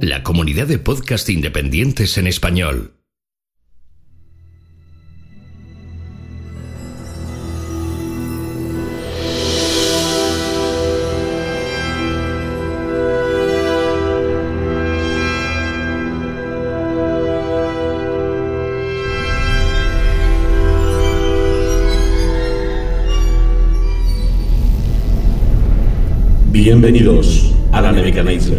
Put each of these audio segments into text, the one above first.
La comunidad de podcast independientes en español. Bienvenidos a la Nebuchadnezzar,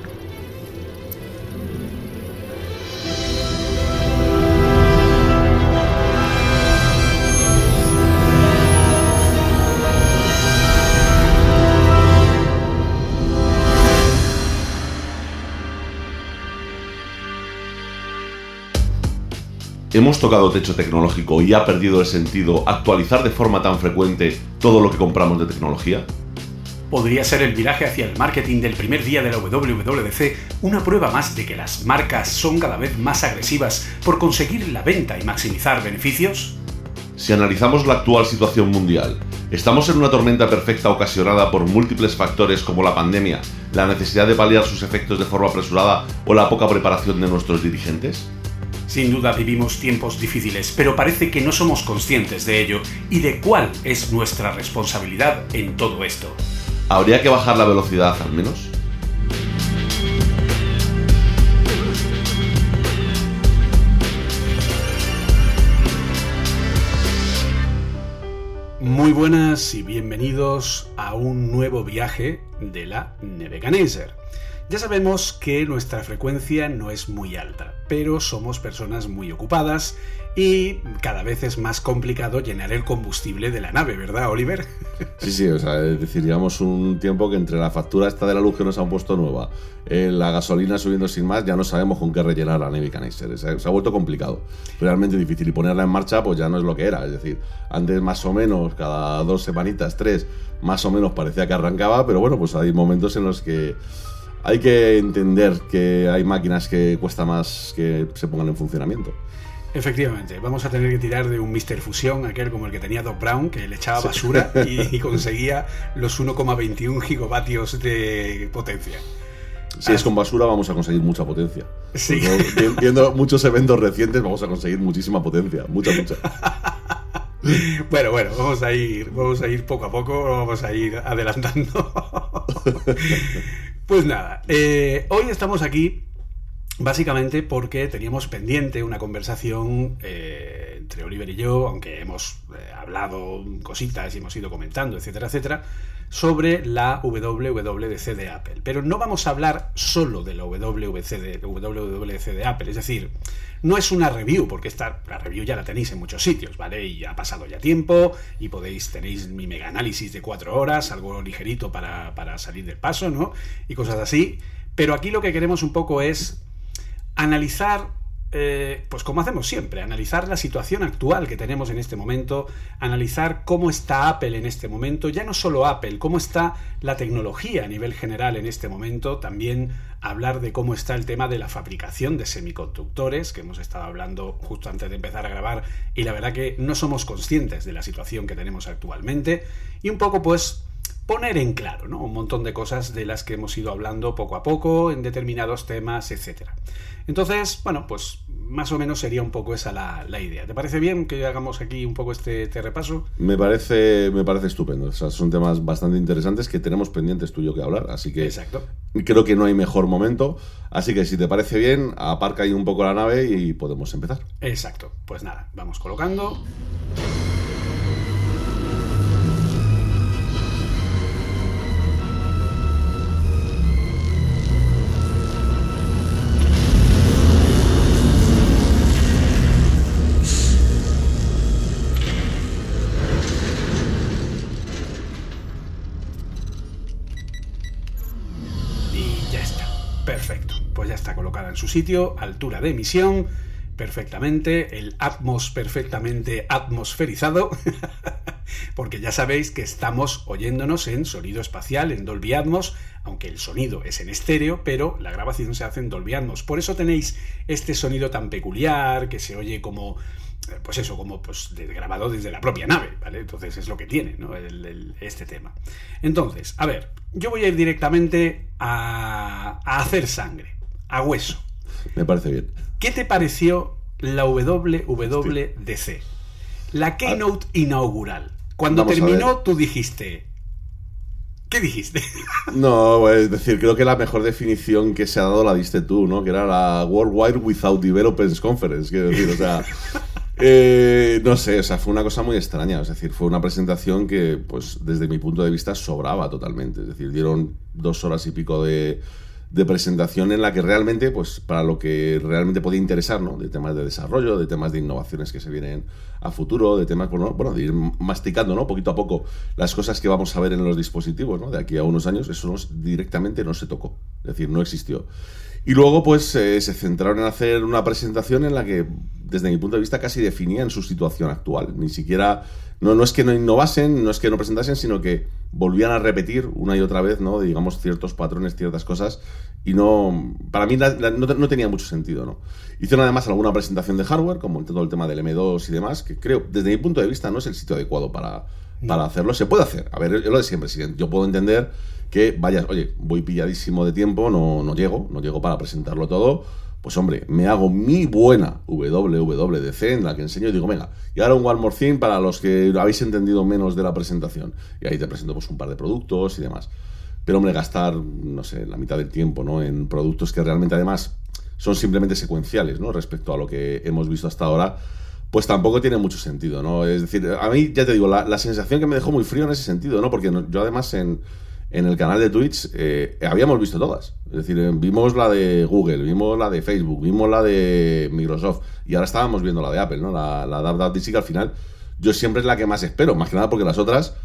¿Hemos tocado techo tecnológico y ha perdido el sentido actualizar de forma tan frecuente todo lo que compramos de tecnología? ¿Podría ser el viraje hacia el marketing del primer día de la WWDC una prueba más de que las marcas son cada vez más agresivas por conseguir la venta y maximizar beneficios? Si analizamos la actual situación mundial, ¿estamos en una tormenta perfecta ocasionada por múltiples factores como la pandemia, la necesidad de paliar sus efectos de forma apresurada o la poca preparación de nuestros dirigentes? Sin duda vivimos tiempos difíciles, pero parece que no somos conscientes de ello y de cuál es nuestra responsabilidad en todo esto. ¿Habría que bajar la velocidad al menos? Muy buenas y bienvenidos a un nuevo viaje de la Nebuchadnezzar. Ya sabemos que nuestra frecuencia no es muy alta, pero somos personas muy ocupadas y cada vez es más complicado llenar el combustible de la nave, ¿verdad, Oliver? Sí, sí, o sea, es decir, llevamos un tiempo que entre la factura esta de la luz que nos han puesto nueva, eh, la gasolina subiendo sin más, ya no sabemos con qué rellenar la Nebuchadnezzar. Se, se ha vuelto complicado, realmente difícil. Y ponerla en marcha, pues ya no es lo que era. Es decir, antes más o menos, cada dos semanitas, tres, más o menos parecía que arrancaba, pero bueno, pues hay momentos en los que hay que entender que hay máquinas que cuesta más que se pongan en funcionamiento. Efectivamente, vamos a tener que tirar de un Mr. Fusión, aquel como el que tenía Doc Brown, que le echaba basura y, y, conseguía los 1,21 gigavatios de potencia. Si es con basura, vamos a conseguir mucha potencia. Sí. Viendo muchos eventos recientes, vamos a conseguir muchísima potencia. Mucha, mucha. Bueno, bueno, vamos a ir, vamos a ir poco a poco, vamos a ir adelantando. Pues nada, eh, hoy estamos aquí básicamente porque teníamos pendiente una conversación eh, entre Oliver y yo, aunque hemos eh, hablado cositas y hemos ido comentando, etcétera, etcétera, sobre la WWDC de Apple. Pero no vamos a hablar solo de la WWDC de, de Apple, es decir, no es una review, porque esta, la review ya la tenéis en muchos sitios, ¿vale? Y ha pasado ya tiempo y podéis, tenéis mi mega análisis de cuatro horas, algo ligerito para, para salir del paso, ¿no? Y cosas así. Pero aquí lo que queremos un poco es analizar eh, pues como hacemos siempre, analizar la situación actual que tenemos en este momento, analizar cómo está Apple en este momento, ya no solo Apple, cómo está la tecnología a nivel general en este momento, también hablar de cómo está el tema de la fabricación de semiconductores, que hemos estado hablando justo antes de empezar a grabar, y la verdad que no somos conscientes de la situación que tenemos actualmente, y un poco pues poner en claro, ¿no? Un montón de cosas de las que hemos ido hablando poco a poco en determinados temas, etcétera. Entonces, bueno, pues más o menos sería un poco esa la, la idea. ¿Te parece bien que hagamos aquí un poco este, este repaso? Me parece, me parece estupendo. O sea, son temas bastante interesantes que tenemos pendientes tú y yo que hablar. Así que Exacto. creo que no hay mejor momento. Así que si te parece bien, aparca ahí un poco la nave y podemos empezar. Exacto. Pues nada, vamos colocando. En su sitio, altura de emisión, perfectamente, el Atmos perfectamente atmosferizado, porque ya sabéis que estamos oyéndonos en sonido espacial, en Dolby Atmos, aunque el sonido es en estéreo, pero la grabación se hace en Dolby Atmos. Por eso tenéis este sonido tan peculiar, que se oye como eh, pues eso, como pues, grabado desde la propia nave, ¿vale? Entonces es lo que tiene, ¿no? este tema. Entonces, a ver, yo voy a ir directamente a, a hacer sangre, a hueso. Me parece bien. ¿Qué te pareció la WWDC? La keynote inaugural. Cuando terminó, tú dijiste. ¿Qué dijiste? No, es decir, creo que la mejor definición que se ha dado la diste tú, ¿no? Que era la Worldwide Without Developers Conference. Quiero decir, o sea. Eh, no sé, o sea, fue una cosa muy extraña. Es decir, fue una presentación que, pues, desde mi punto de vista, sobraba totalmente. Es decir, dieron dos horas y pico de, de presentación en la que realmente, pues para lo que realmente podía interesar, ¿no? De temas de desarrollo, de temas de innovaciones que se vienen a futuro, de temas, bueno, bueno de ir masticando, ¿no? Poquito a poco las cosas que vamos a ver en los dispositivos, ¿no? De aquí a unos años, eso directamente no se tocó, es decir, no existió. Y luego, pues, eh, se centraron en hacer una presentación en la que, desde mi punto de vista, casi definían su situación actual. Ni siquiera no, no es que no innovasen, no es que no presentasen, sino que volvían a repetir una y otra vez, ¿no? Digamos, ciertos patrones, ciertas cosas, y no, para mí no, tenía mucho sentido, ¿no? Hicieron además alguna presentación de hardware, como todo el tema del M2 y demás, que creo, desde mi punto de vista, no es el sitio adecuado para, para hacerlo. Se puede hacer, a ver, lo de siempre, yo puedo entender que vayas, oye, voy pilladísimo de tiempo, no, no llego, no llego para presentarlo todo, pues hombre, me hago mi buena WWDC en la que enseño y digo, venga, y ahora un One More Thing para los que habéis entendido menos de la presentación. Y ahí te presento pues un par de productos y demás. Pero hombre, gastar, no sé, la mitad del tiempo, ¿no? En productos que realmente además son simplemente secuenciales, ¿no? Respecto a lo que hemos visto hasta ahora, pues tampoco tiene mucho sentido, ¿no? Es decir, a mí, ya te digo, la, la sensación que me dejó muy frío en ese sentido, ¿no? Porque yo además en en el canal de Twitch eh, habíamos visto todas. Es decir, eh, vimos la de Google, vimos la de Facebook, vimos la de Microsoft y ahora estábamos viendo la de Apple, ¿no? La, la WWDC que al final yo siempre es la que más espero, más que nada porque las otras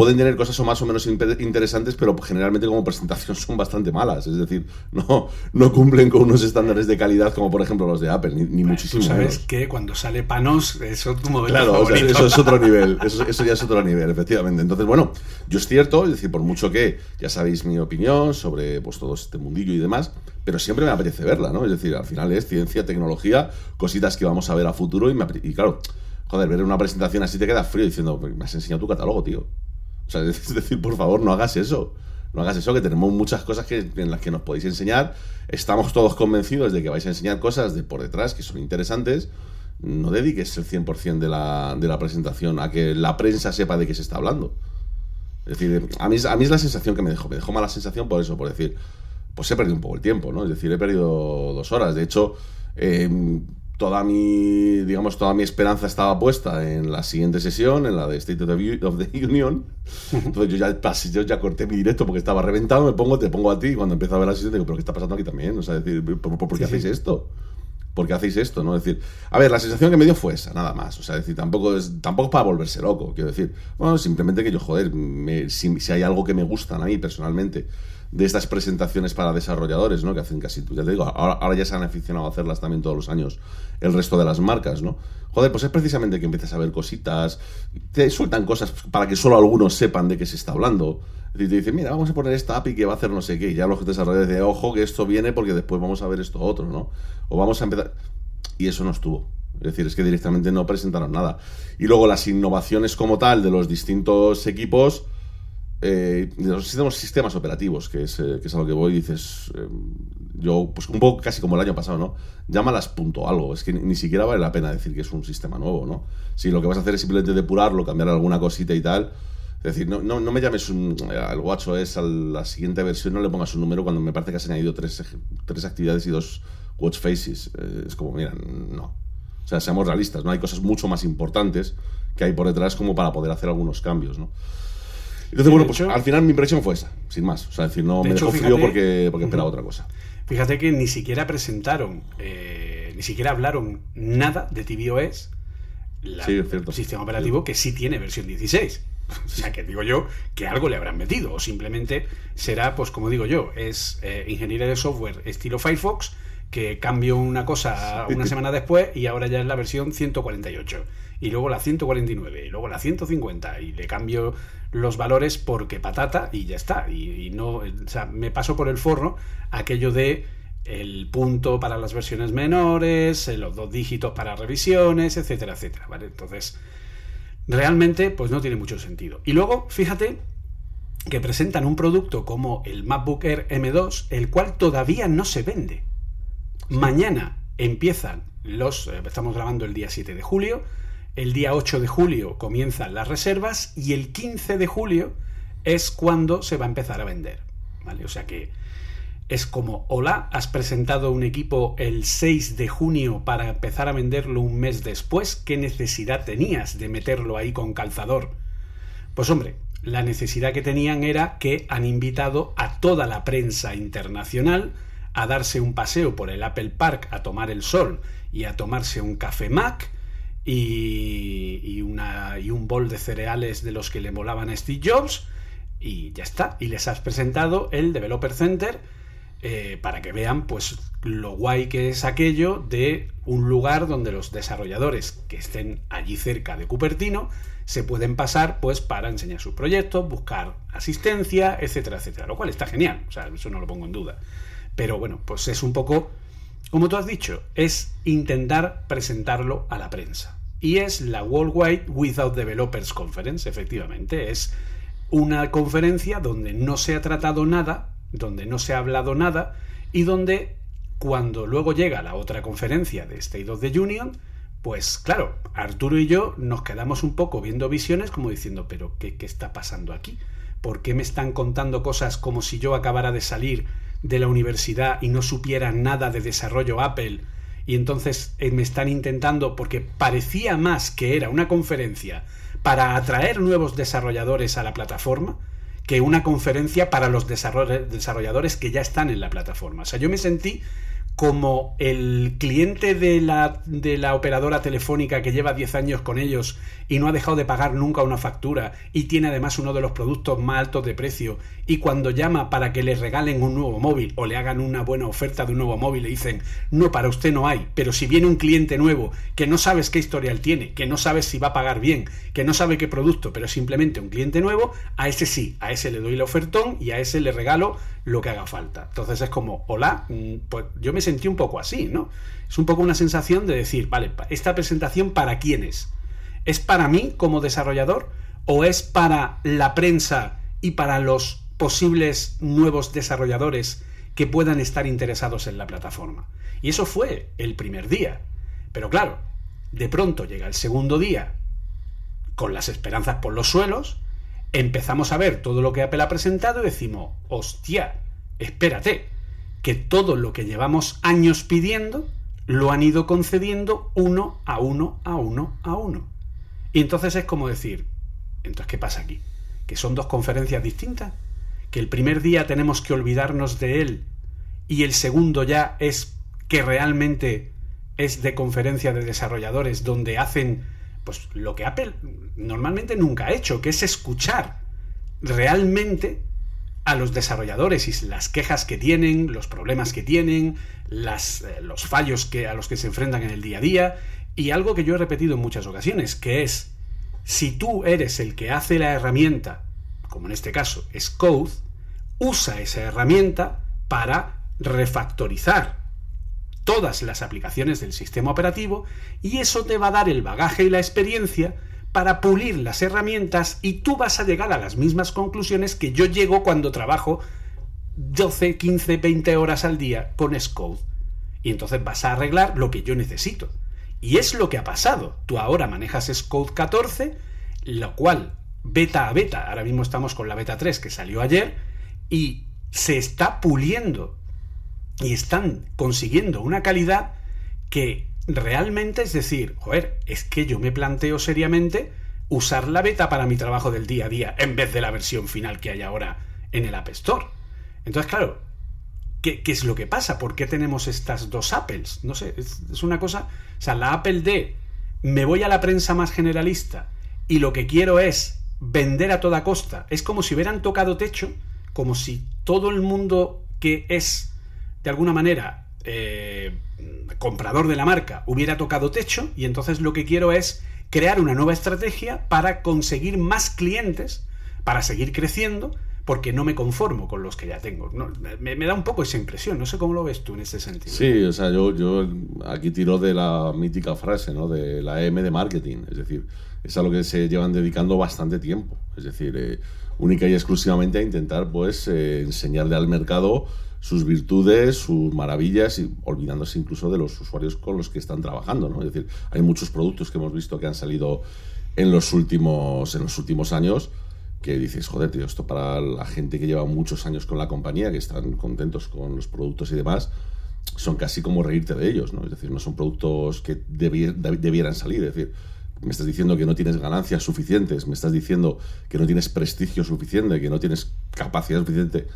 pueden tener cosas más o menos interesantes, pero generalmente como presentación son bastante malas. Es decir, no, no cumplen con unos estándares de calidad como por ejemplo los de Apple, ni, muchísimo sabes que cuando sale Panos, eso es tu modelo Claro, eso es otro nivel. Eso, eso, ya es otro nivel, efectivamente. Entonces, bueno, yo es cierto, es decir, por mucho que ya sabéis mi opinión sobre pues todo este mundillo y demás, pero siempre me apetece verla, ¿no? Es decir, al final es ciencia, tecnología, cositas que vamos a ver a futuro y, me y claro, joder, ver una presentación así te queda frío diciendo, me has enseñado tu catálogo, tío. O sea, es decir, por favor, no hagas eso. No hagas eso, que tenemos muchas cosas que, en las que nos podéis enseñar. Estamos todos convencidos de que vais a enseñar cosas de por detrás que son interesantes. No dediques el 100% de la, de la presentación a que la prensa sepa de qué se está hablando. Es decir, a mí, a mí es la sensación que me dejó. Me dejó mala sensación por eso, por decir, pues he perdido un poco el tiempo, ¿no? Es decir, he perdido dos horas. De hecho, eh, toda mi, digamos, toda mi esperanza estaba puesta en la siguiente sesión, en la de State of the, Union. Entonces yo ya, yo ya corté mi directo porque estaba reventado, me pongo, te pongo a ti y cuando empiezo a ver la sesión digo, pero ¿qué está pasando aquí también? O sea, decir, ¿por, qué hacéis esto? ¿Por qué hacéis esto? ¿no? Es decir, a ver, la sensación que me dio fue esa, nada más. O sea, decir, tampoco es, tampoco es para volverse loco, quiero decir. Bueno, simplemente que yo, joder, si, si hay algo que me gustan a mí personalmente de estas presentaciones para desarrolladores, ¿no? Que hacen casi, ya te digo, ahora, ya se han aficionado a hacerlas también todos los años el resto de las marcas, ¿no? Joder, pues es precisamente que empiezas a ver cositas, te sueltan cosas para que solo algunos sepan de qué se está hablando. Y te dicen, mira, vamos a poner esta API que va a hacer no sé qué. Y ya los desarrolladores dicen, ojo, que esto viene porque después vamos a ver esto otro, ¿no? O vamos a empezar. Y eso no estuvo. Es decir, es que directamente no presentaron nada. Y luego las innovaciones como tal de los distintos equipos eh, los sistemas, sistemas operativos, que es, eh, que es a lo que voy, dices, eh, yo, pues un poco casi como el año pasado, ¿no? Llámalas punto algo, es que ni, siquiera vale la pena decir que es un sistema nuevo, ¿no? Si lo que vas a hacer es simplemente depurarlo, cambiar alguna cosita y tal, es decir, no, no, no me llames un, al WatchOS a la siguiente versión, no le pongas un número cuando me parece que has añadido tres, tres actividades y dos watch faces. es como, mira, no. O sea, seamos realistas, ¿no? Hay cosas mucho más importantes que hay por detrás como para poder hacer algunos cambios, ¿no? Entonces, bueno, pues al final mi impresión fue esa, sin más. O sea, decir, no me dejó frío porque, porque esperaba otra cosa. Fíjate que ni siquiera presentaron, eh, ni siquiera hablaron nada de tvOS, la, sí, el sistema operativo que sí tiene versión 16. O sea, que digo yo que algo le habrán metido, o simplemente será, pues como digo yo, es eh, ingeniería de software estilo Firefox que cambio una cosa una semana después y ahora ya es la versión 148 y luego la 149 y luego la 150 y le cambio los valores porque patata y ya está y, y no o sea, me paso por el forro aquello de el punto para las versiones menores, eh, los dos dígitos para revisiones, etcétera, etcétera, ¿vale? Entonces, realmente, pues no tiene mucho sentido. Y luego, fíjate que presentan un producto como el MacBook Air M2, el cual todavía no se vende. Mañana empiezan los, eh, estamos grabando el día 7 de julio, el día 8 de julio comienzan las reservas y el 15 de julio es cuando se va a empezar a vender. ¿Vale? O sea que es como, hola, has presentado un equipo el 6 de junio para empezar a venderlo un mes después, ¿qué necesidad tenías de meterlo ahí con calzador? Pues hombre, la necesidad que tenían era que han invitado a toda la prensa internacional a darse un paseo por el Apple Park a tomar el sol y a tomarse un café Mac y, y, un bol de cereales de los que le molaban a Steve Jobs y ya está. Y les has presentado el Developer Center eh, para que vean pues lo guay que es aquello de un lugar donde los desarrolladores que estén allí cerca de Cupertino se pueden pasar pues para enseñar sus proyectos, buscar asistencia, etcétera, etcétera, lo cual está genial, o sea, eso no lo pongo en duda. Pero bueno, pues es un poco, como tú has dicho, es intentar presentarlo a la prensa. Y es la Worldwide Without Developers Conference, efectivamente, es una conferencia donde no se ha tratado nada donde no se ha hablado nada y donde cuando luego llega la otra conferencia de State of the Union, pues claro, Arturo y yo nos quedamos un poco viendo visiones como diciendo, pero ¿qué, qué está pasando aquí? ¿Por qué me están contando cosas como si yo acabara de salir de la universidad y no supiera nada de desarrollo Apple? Y entonces eh, me están intentando, porque parecía más que era una conferencia para atraer nuevos desarrolladores a la plataforma, que una conferencia para los desarrolladores que ya están en la plataforma. O sea, yo me sentí como el cliente de la, de la operadora telefónica que lleva 10 años con ellos y no ha dejado de pagar nunca una factura y tiene además uno de los productos más altos de precio y cuando llama para que le regalen un nuevo móvil o le hagan una buena oferta de un nuevo móvil le dicen no, para usted no hay, pero si viene un cliente nuevo que no sabes qué historial tiene, que no sabes si va a pagar bien, que no sabe qué producto, pero simplemente un cliente nuevo, a ese sí, a ese le doy el ofertón y a ese le regalo lo que haga falta. Entonces es como, hola, mm, pues yo me sentí un poco así, ¿no? Es un poco una sensación de decir, vale, esta presentación para quién es? ¿Es para mí como desarrollador o es para la prensa y para los posibles nuevos desarrolladores que puedan estar interesados en la plataforma? Y eso fue el primer día. Pero claro, de pronto llega el segundo día con las esperanzas por los suelos, empezamos a ver todo lo que Apple ha presentado y decimos, hostia, espérate, que todo lo que llevamos años pidiendo lo han ido concediendo uno a uno a uno a uno. Y entonces es como decir, entonces, ¿qué pasa aquí? ¿Que son dos conferencias distintas? ¿Que el primer día tenemos que olvidarnos de él y el segundo ya es que realmente es de conferencia de desarrolladores donde hacen pues lo que Apple normalmente nunca ha hecho, que es escuchar realmente a los desarrolladores y las quejas que tienen, los problemas que tienen, las, eh, los fallos que, a los que se enfrentan en el día a día, y algo que yo he repetido en muchas ocasiones, que es, si tú eres el que hace la herramienta, como en este caso es Code, usa esa herramienta para refactorizar todas las aplicaciones del sistema operativo y eso te va a dar el bagaje y la experiencia para pulir las herramientas y tú vas a llegar a las mismas conclusiones que yo llego cuando trabajo 12, 15, 20 horas al día con Scode. Y entonces vas a arreglar lo que yo necesito. Y es lo que ha pasado. Tú ahora manejas Scode 14, lo cual beta a beta, ahora mismo estamos con la beta 3 que salió ayer, y se está puliendo y están consiguiendo una calidad que realmente es decir, joder, es que yo me planteo seriamente usar la beta para mi trabajo del día a día en vez de la versión final que hay ahora en el App Store. Entonces, claro, ¿qué, es lo que pasa? ¿Por qué tenemos estas dos Apples? No sé, es, es una cosa... O sea, la Apple de me voy a la prensa más generalista y lo que quiero es vender a toda costa. Es como si hubieran tocado techo, como si todo el mundo que es de alguna manera eh, comprador de la marca hubiera tocado techo y entonces lo que quiero es crear una nueva estrategia para conseguir más clientes, para seguir creciendo, porque no me conformo con los que ya tengo. No, me, da un poco esa impresión, no sé cómo lo ves tú en ese sentido. Sí, o sea, yo, yo aquí tiro de la mítica frase, ¿no? De la M de marketing, es decir, es a lo que se llevan dedicando bastante tiempo, es decir, eh, única y exclusivamente a intentar, pues, eh, enseñarle al mercado sus virtudes, sus maravillas y olvidándose incluso de los usuarios con los que están trabajando, ¿no? Es decir, hay muchos productos que hemos visto que han salido en los últimos, en los últimos años que dices, joder, tío, esto para la gente que lleva muchos años con la compañía, que están contentos con los productos y demás, son casi como reírte de ellos, ¿no? Es decir, no son productos que debieran salir, es decir, me estás diciendo que no tienes ganancias suficientes, me estás diciendo que no tienes prestigio suficiente, que no tienes capacidad suficiente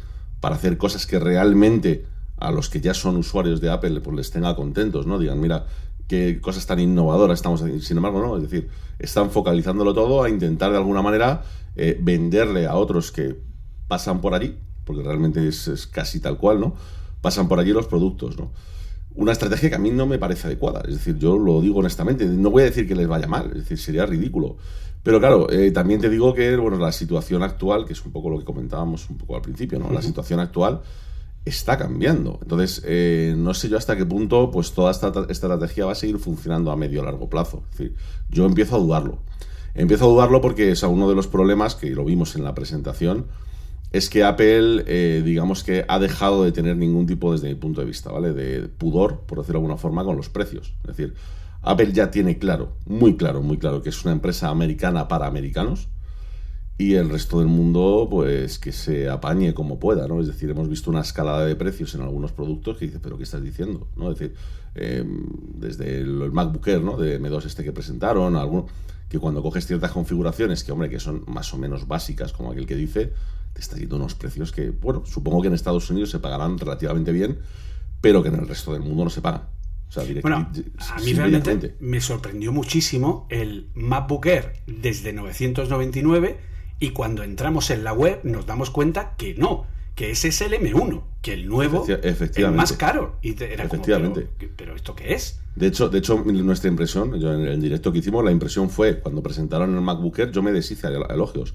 para hacer cosas que realmente a los que ya son usuarios de Apple pues les tenga contentos, ¿no? Digan, mira, qué cosas tan innovadoras estamos haciendo. Sin embargo, no, es decir, están focalizándolo todo a intentar de alguna manera eh, venderle a otros que pasan por allí, porque realmente es, es, casi tal cual, ¿no? Pasan por allí los productos, ¿no? Una estrategia que a mí no me parece adecuada, es decir, yo lo digo honestamente, no voy a decir que les vaya mal, sería ridículo. Pero claro, eh, también te digo que bueno, la situación actual, que es un poco lo que comentábamos un poco al principio, ¿no? La situación actual está cambiando. Entonces, eh, no sé yo hasta qué punto pues toda esta, esta, estrategia va a seguir funcionando a medio o largo plazo. Es decir, yo empiezo a dudarlo. Empiezo a dudarlo porque es uno de los problemas que lo vimos en la presentación, es que Apple, eh, digamos que ha dejado de tener ningún tipo, desde mi punto de vista, ¿vale? De pudor, por decirlo de alguna forma, con los precios. Es decir, Apple ya tiene claro, muy claro, muy claro, que es una empresa americana para americanos y el resto del mundo, pues que se apañe como pueda, ¿no? Es decir, hemos visto una escalada de precios en algunos productos que dice, ¿pero qué estás diciendo? ¿no? Es decir, eh, desde el, el, MacBook Air, ¿no? De M2 este que presentaron, alguno, que cuando coges ciertas configuraciones que, hombre, que son más o menos básicas, como aquel que dice, te está yendo unos precios que, bueno, supongo que en Estados Unidos se pagarán relativamente bien, pero que en el resto del mundo no se pagan. O sea, bueno, a mí realmente me sorprendió muchísimo el MacBook Air desde 999 y cuando entramos en la web nos damos cuenta que no, que ese es el M1, que el nuevo es más caro. Y era Efectivamente. Como, ¿pero, ¿pero, esto qué es? De hecho, de hecho, nuestra impresión, yo en el directo que hicimos, la impresión fue cuando presentaron el MacBook Air, yo me deshice elogios.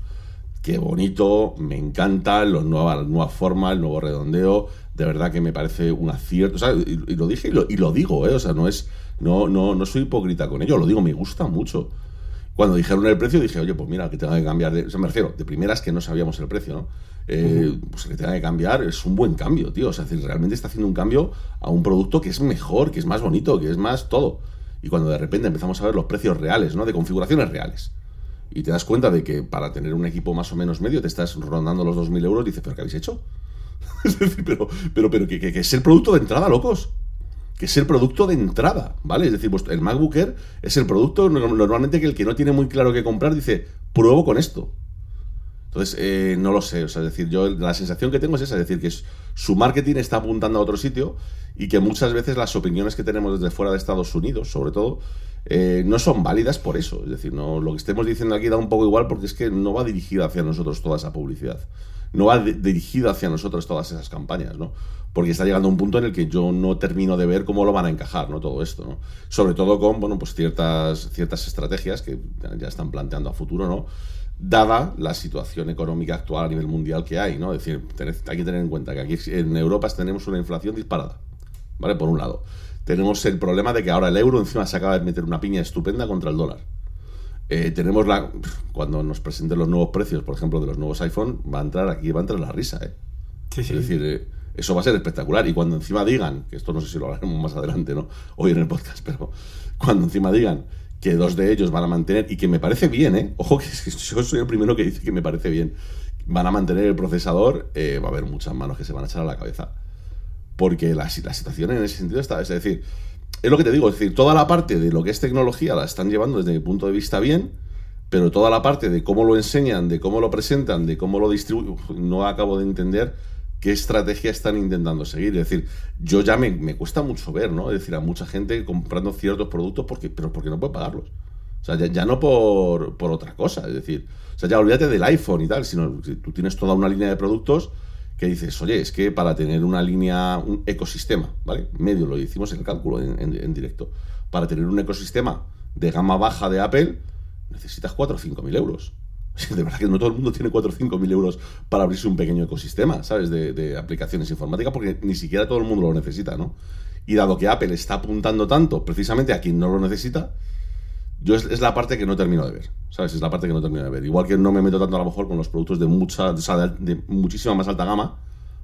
Qué bonito, me encanta, los nueva, la nueva forma, el nuevo redondeo, de verdad que me parece un acierto. O sea, y, y, lo dije y lo, y lo digo, ¿eh? O sea, no es. No, no, no soy hipócrita con ello, lo digo, me gusta mucho. Cuando dijeron el precio, dije, oye, pues mira, que tenga que cambiar. De, o sea, me refiero, de primeras que no sabíamos el precio, ¿no? Eh, uh -huh. Pues que tenga que cambiar es un buen cambio, tío. O sea, realmente está haciendo un cambio a un producto que es mejor, que es más bonito, que es más todo. Y cuando de repente empezamos a ver los precios reales, ¿no? De configuraciones reales. Y te das cuenta de que para tener un equipo más o menos medio te estás rondando los 2.000 euros, dices, ¿pero qué habéis hecho? es decir, pero, pero, pero que, es el producto de entrada, locos que es el producto de entrada, ¿vale? Es decir, el MacBook Air es el producto normalmente que el que no tiene muy claro qué comprar dice, pruebo con esto. Entonces, eh, no lo sé, o sea, es decir, yo la sensación que tengo es esa, es decir, que su marketing está apuntando a otro sitio y que muchas veces las opiniones que tenemos desde fuera de Estados Unidos, sobre todo, eh, no son válidas por eso. Es decir, no, lo que estemos diciendo aquí da un poco igual porque es que no va dirigida hacia nosotros toda esa publicidad. No va dirigida hacia nosotros todas esas campañas, ¿no? Porque está llegando un punto en el que yo no termino de ver cómo lo van a encajar, ¿no? Todo esto, ¿no? Sobre todo con, bueno, pues ciertas, ciertas estrategias que ya están planteando a futuro, ¿no? Dada la situación económica actual a nivel mundial que hay, ¿no? Es decir, hay que tener en cuenta que aquí en Europa tenemos una inflación disparada, ¿vale? Por un lado tenemos el problema de que ahora el euro encima se acaba de meter una piña estupenda contra el dólar. Eh, tenemos la. Cuando nos presenten los nuevos precios, por ejemplo, de los nuevos iPhone, va a entrar aquí, va a entrar la risa, ¿eh? Sí, sí. Es decir, eh, eso va a ser espectacular. Y cuando encima digan, que esto no sé si lo hablaremos más adelante, ¿no? Hoy en el podcast, pero cuando encima digan que dos de ellos van a mantener, y que me parece bien, ¿eh? Ojo, que yo soy el primero que dice que me parece bien, van a mantener el procesador, eh, va a haber muchas manos que se van a echar a la cabeza porque la, la, situación en ese sentido está. Es decir, es lo que te digo, es decir, toda la parte de lo que es tecnología la están llevando desde mi punto de vista bien, pero toda la parte de cómo lo enseñan, de cómo lo presentan, de cómo lo distribuyen, no acabo de entender qué estrategia están intentando seguir. Es decir, yo ya me, me, cuesta mucho ver, ¿no? Es decir, a mucha gente comprando ciertos productos, porque, pero porque no puede pagarlos. O sea, ya, ya no por, por, otra cosa, es decir, o sea, ya olvídate del iPhone y tal, sino que tú tienes toda una línea de productos que dices, oye, es que para tener una línea, un ecosistema, ¿vale? Medio, lo hicimos en el cálculo en, directo. Para tener un ecosistema de gama baja de Apple, necesitas 4 o 5 mil euros. De verdad que no todo el mundo tiene 4 o 5 mil euros para abrirse un pequeño ecosistema, ¿sabes? De aplicaciones informáticas, porque ni siquiera todo el mundo lo necesita, ¿no? Y dado que Apple está apuntando tanto precisamente a quien no lo necesita, yo es, la parte que no termino de ver, ¿sabes? Es la parte que no termino de ver. Igual que no me meto tanto a lo mejor con los productos de mucha, de, de muchísima más alta gama,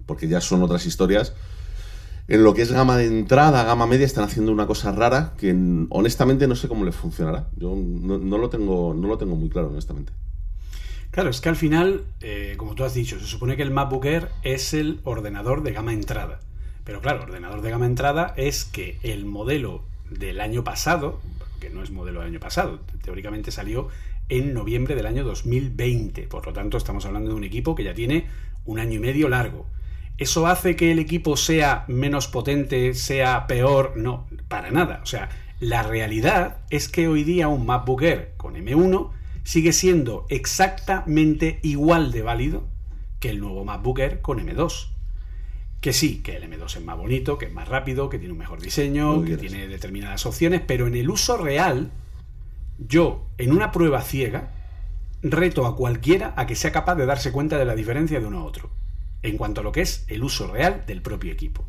porque ya son otras historias. En lo que es gama de entrada, gama media, están haciendo una cosa rara que honestamente no sé cómo les funcionará. Yo no, no lo, tengo, no lo tengo muy claro, honestamente. Claro, es que al final, eh, como tú has dicho, se supone que el MacBook Air es el ordenador de gama entrada. Pero claro, ordenador de gama entrada es que el modelo del año pasado, que no es modelo del año pasado, teóricamente salió en noviembre del año 2020. Por lo tanto, estamos hablando de un equipo que ya tiene un año y medio largo. ¿Eso hace que el equipo sea menos potente, sea peor? No, para nada. O sea, la realidad es que hoy día un MacBook con M1 sigue siendo exactamente igual de válido que el nuevo MacBook con M2. Que sí, que el M2 es más bonito, que es más rápido, que tiene un mejor diseño, que tiene determinadas opciones, pero en el uso real, yo, en una prueba ciega, reto a cualquiera a que sea capaz de darse cuenta de la diferencia de uno a otro, en cuanto a lo que es el uso real del propio equipo.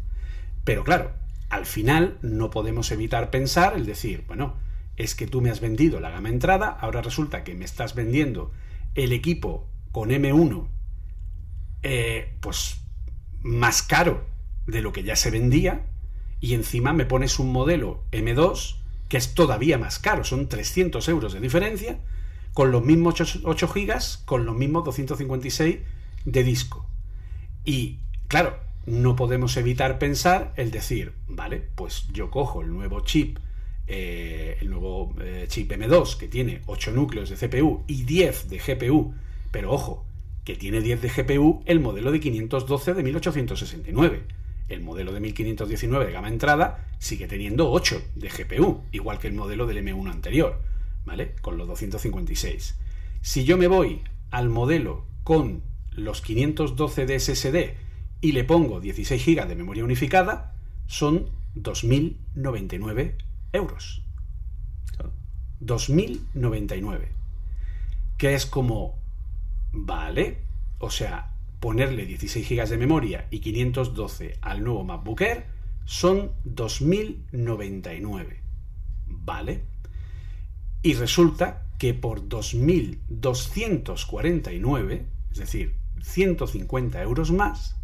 Pero claro, al final no podemos evitar pensar el decir, bueno, es que tú me has vendido la gama entrada, ahora resulta que me estás vendiendo el equipo con M1, eh, pues más caro de lo que ya se vendía, y encima me pones un modelo M2 que es todavía más caro, son 300 euros de diferencia, con los mismos 8, 8 gigas, con los mismos 256 de disco. Y claro, no podemos evitar pensar el decir, vale, pues yo cojo el nuevo chip, eh, el nuevo eh, chip M2 que tiene 8 núcleos de CPU y 10 de GPU, pero ojo, que tiene 10 de GPU el modelo de 512 de 1869. El modelo de 1519 de gama entrada sigue teniendo 8 de GPU, igual que el modelo del M1 anterior, ¿vale? Con los 256. Si yo me voy al modelo con los 512 de SSD y le pongo 16 GB de memoria unificada, son 2.099 euros. Claro. 2.099. Que es como, vale, o sea, ponerle 16 GB de memoria y 512 al nuevo MacBook Air son 2.099. Vale. Y resulta que por 2.249, es decir, 150 euros más,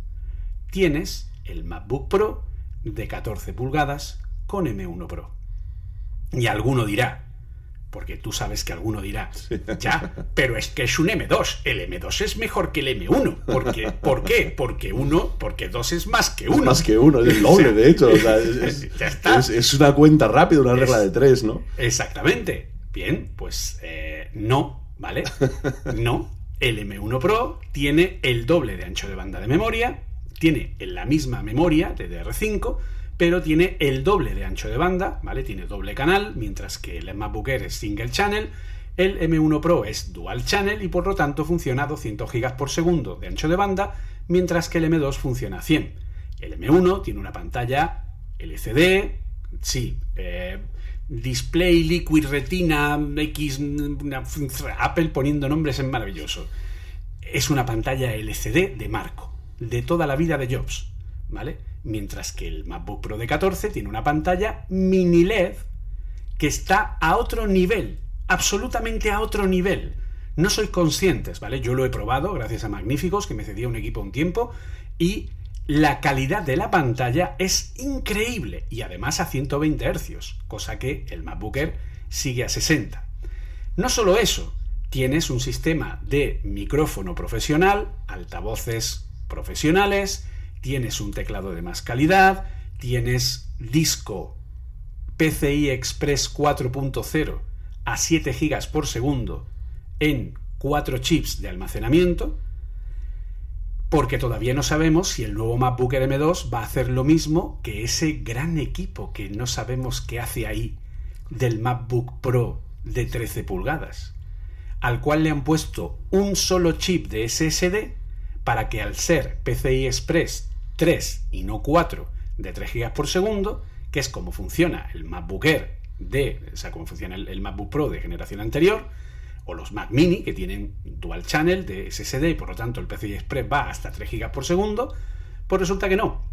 tienes el MacBook Pro de 14 pulgadas con M1 Pro. Y alguno dirá, porque tú sabes que alguno dirá, ya, pero es que es un M2, el M2 es mejor que el M1. Porque, ¿Por qué? Porque uno, porque dos es más que uno. Más que uno, es el doble, de hecho. o sea, es, Ya está. es- es una cuenta rápida, una regla de tres, ¿no? Exactamente. Bien, pues eh, no, ¿vale? No. El M1 Pro tiene el doble de ancho de banda de memoria, tiene la misma memoria DDR5, pero tiene el doble de ancho de banda, ¿vale? Tiene doble canal, mientras que el MacBook Air es single channel. El M1 Pro es dual channel y por lo tanto funciona a 200 GB por segundo de ancho de banda, mientras que el M2 funciona a 100. El M1 tiene una pantalla LCD, sí, eh, Display Liquid Retina X, Apple poniendo nombres es maravilloso. Es una pantalla LCD de marco, de toda la vida de Jobs, ¿vale? Mientras que el MacBook Pro de 14 tiene una pantalla mini LED que está a otro nivel, absolutamente a otro nivel. No sois conscientes, ¿vale? Yo lo he probado gracias a Magníficos, que me cedía un equipo un tiempo, y la calidad de la pantalla es increíble, y además a 120 Hz, cosa que el MacBook Air sigue a 60. No solo eso, tienes un sistema de micrófono profesional, altavoces profesionales, tienes un teclado de más calidad, tienes disco PCI Express 4.0 a 7 GB por segundo en 4 chips de almacenamiento, porque todavía no sabemos si el nuevo MacBook Air M2 va a hacer lo mismo que ese gran equipo que no sabemos qué hace ahí del MacBook Pro de 13 pulgadas, al cual le han puesto un solo chip de SSD para que al ser PCI Express 3 y no 4 de 3 GB por segundo, que es como funciona el MacBook Air de, o sea, como funciona el, MacBook Pro de generación anterior, o los Mac Mini, que tienen dual channel de SSD y por lo tanto el PCI Express va hasta 3 GB por segundo, pues resulta que no.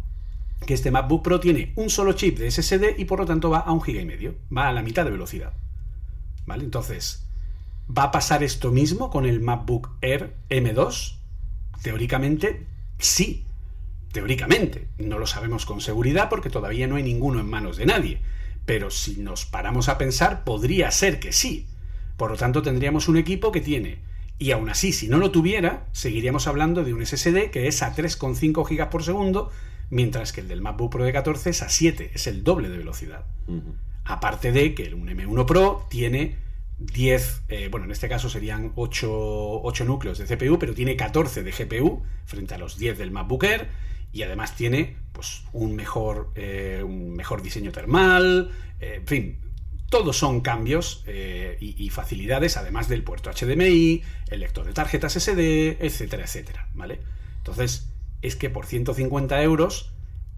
Que este MacBook Pro tiene un solo chip de SSD y por lo tanto va a un giga y medio, va a la mitad de velocidad. ¿Vale? Entonces, ¿va a pasar esto mismo con el MacBook Air M2? Teóricamente, sí. Teóricamente. No lo sabemos con seguridad porque todavía no hay ninguno en manos de nadie. Pero si nos paramos a pensar, podría ser que sí. Por lo tanto, tendríamos un equipo que tiene, y aún así, si no lo tuviera, seguiríamos hablando de un SSD que es a 3,5 GB por segundo, mientras que el del MacBook Pro de 14 es a 7, es el doble de velocidad. Aparte de que un M1 Pro tiene 10, eh, bueno, en este caso serían 8, 8, núcleos de CPU, pero tiene 14 de GPU frente a los 10 del MacBook Air y además tiene pues, un, mejor, eh, un mejor diseño termal, eh, en fin, todos son cambios eh, y, y, facilidades, además del puerto HDMI, el lector de tarjetas SD, etcétera, etcétera, ¿vale? Entonces, es que por 150 euros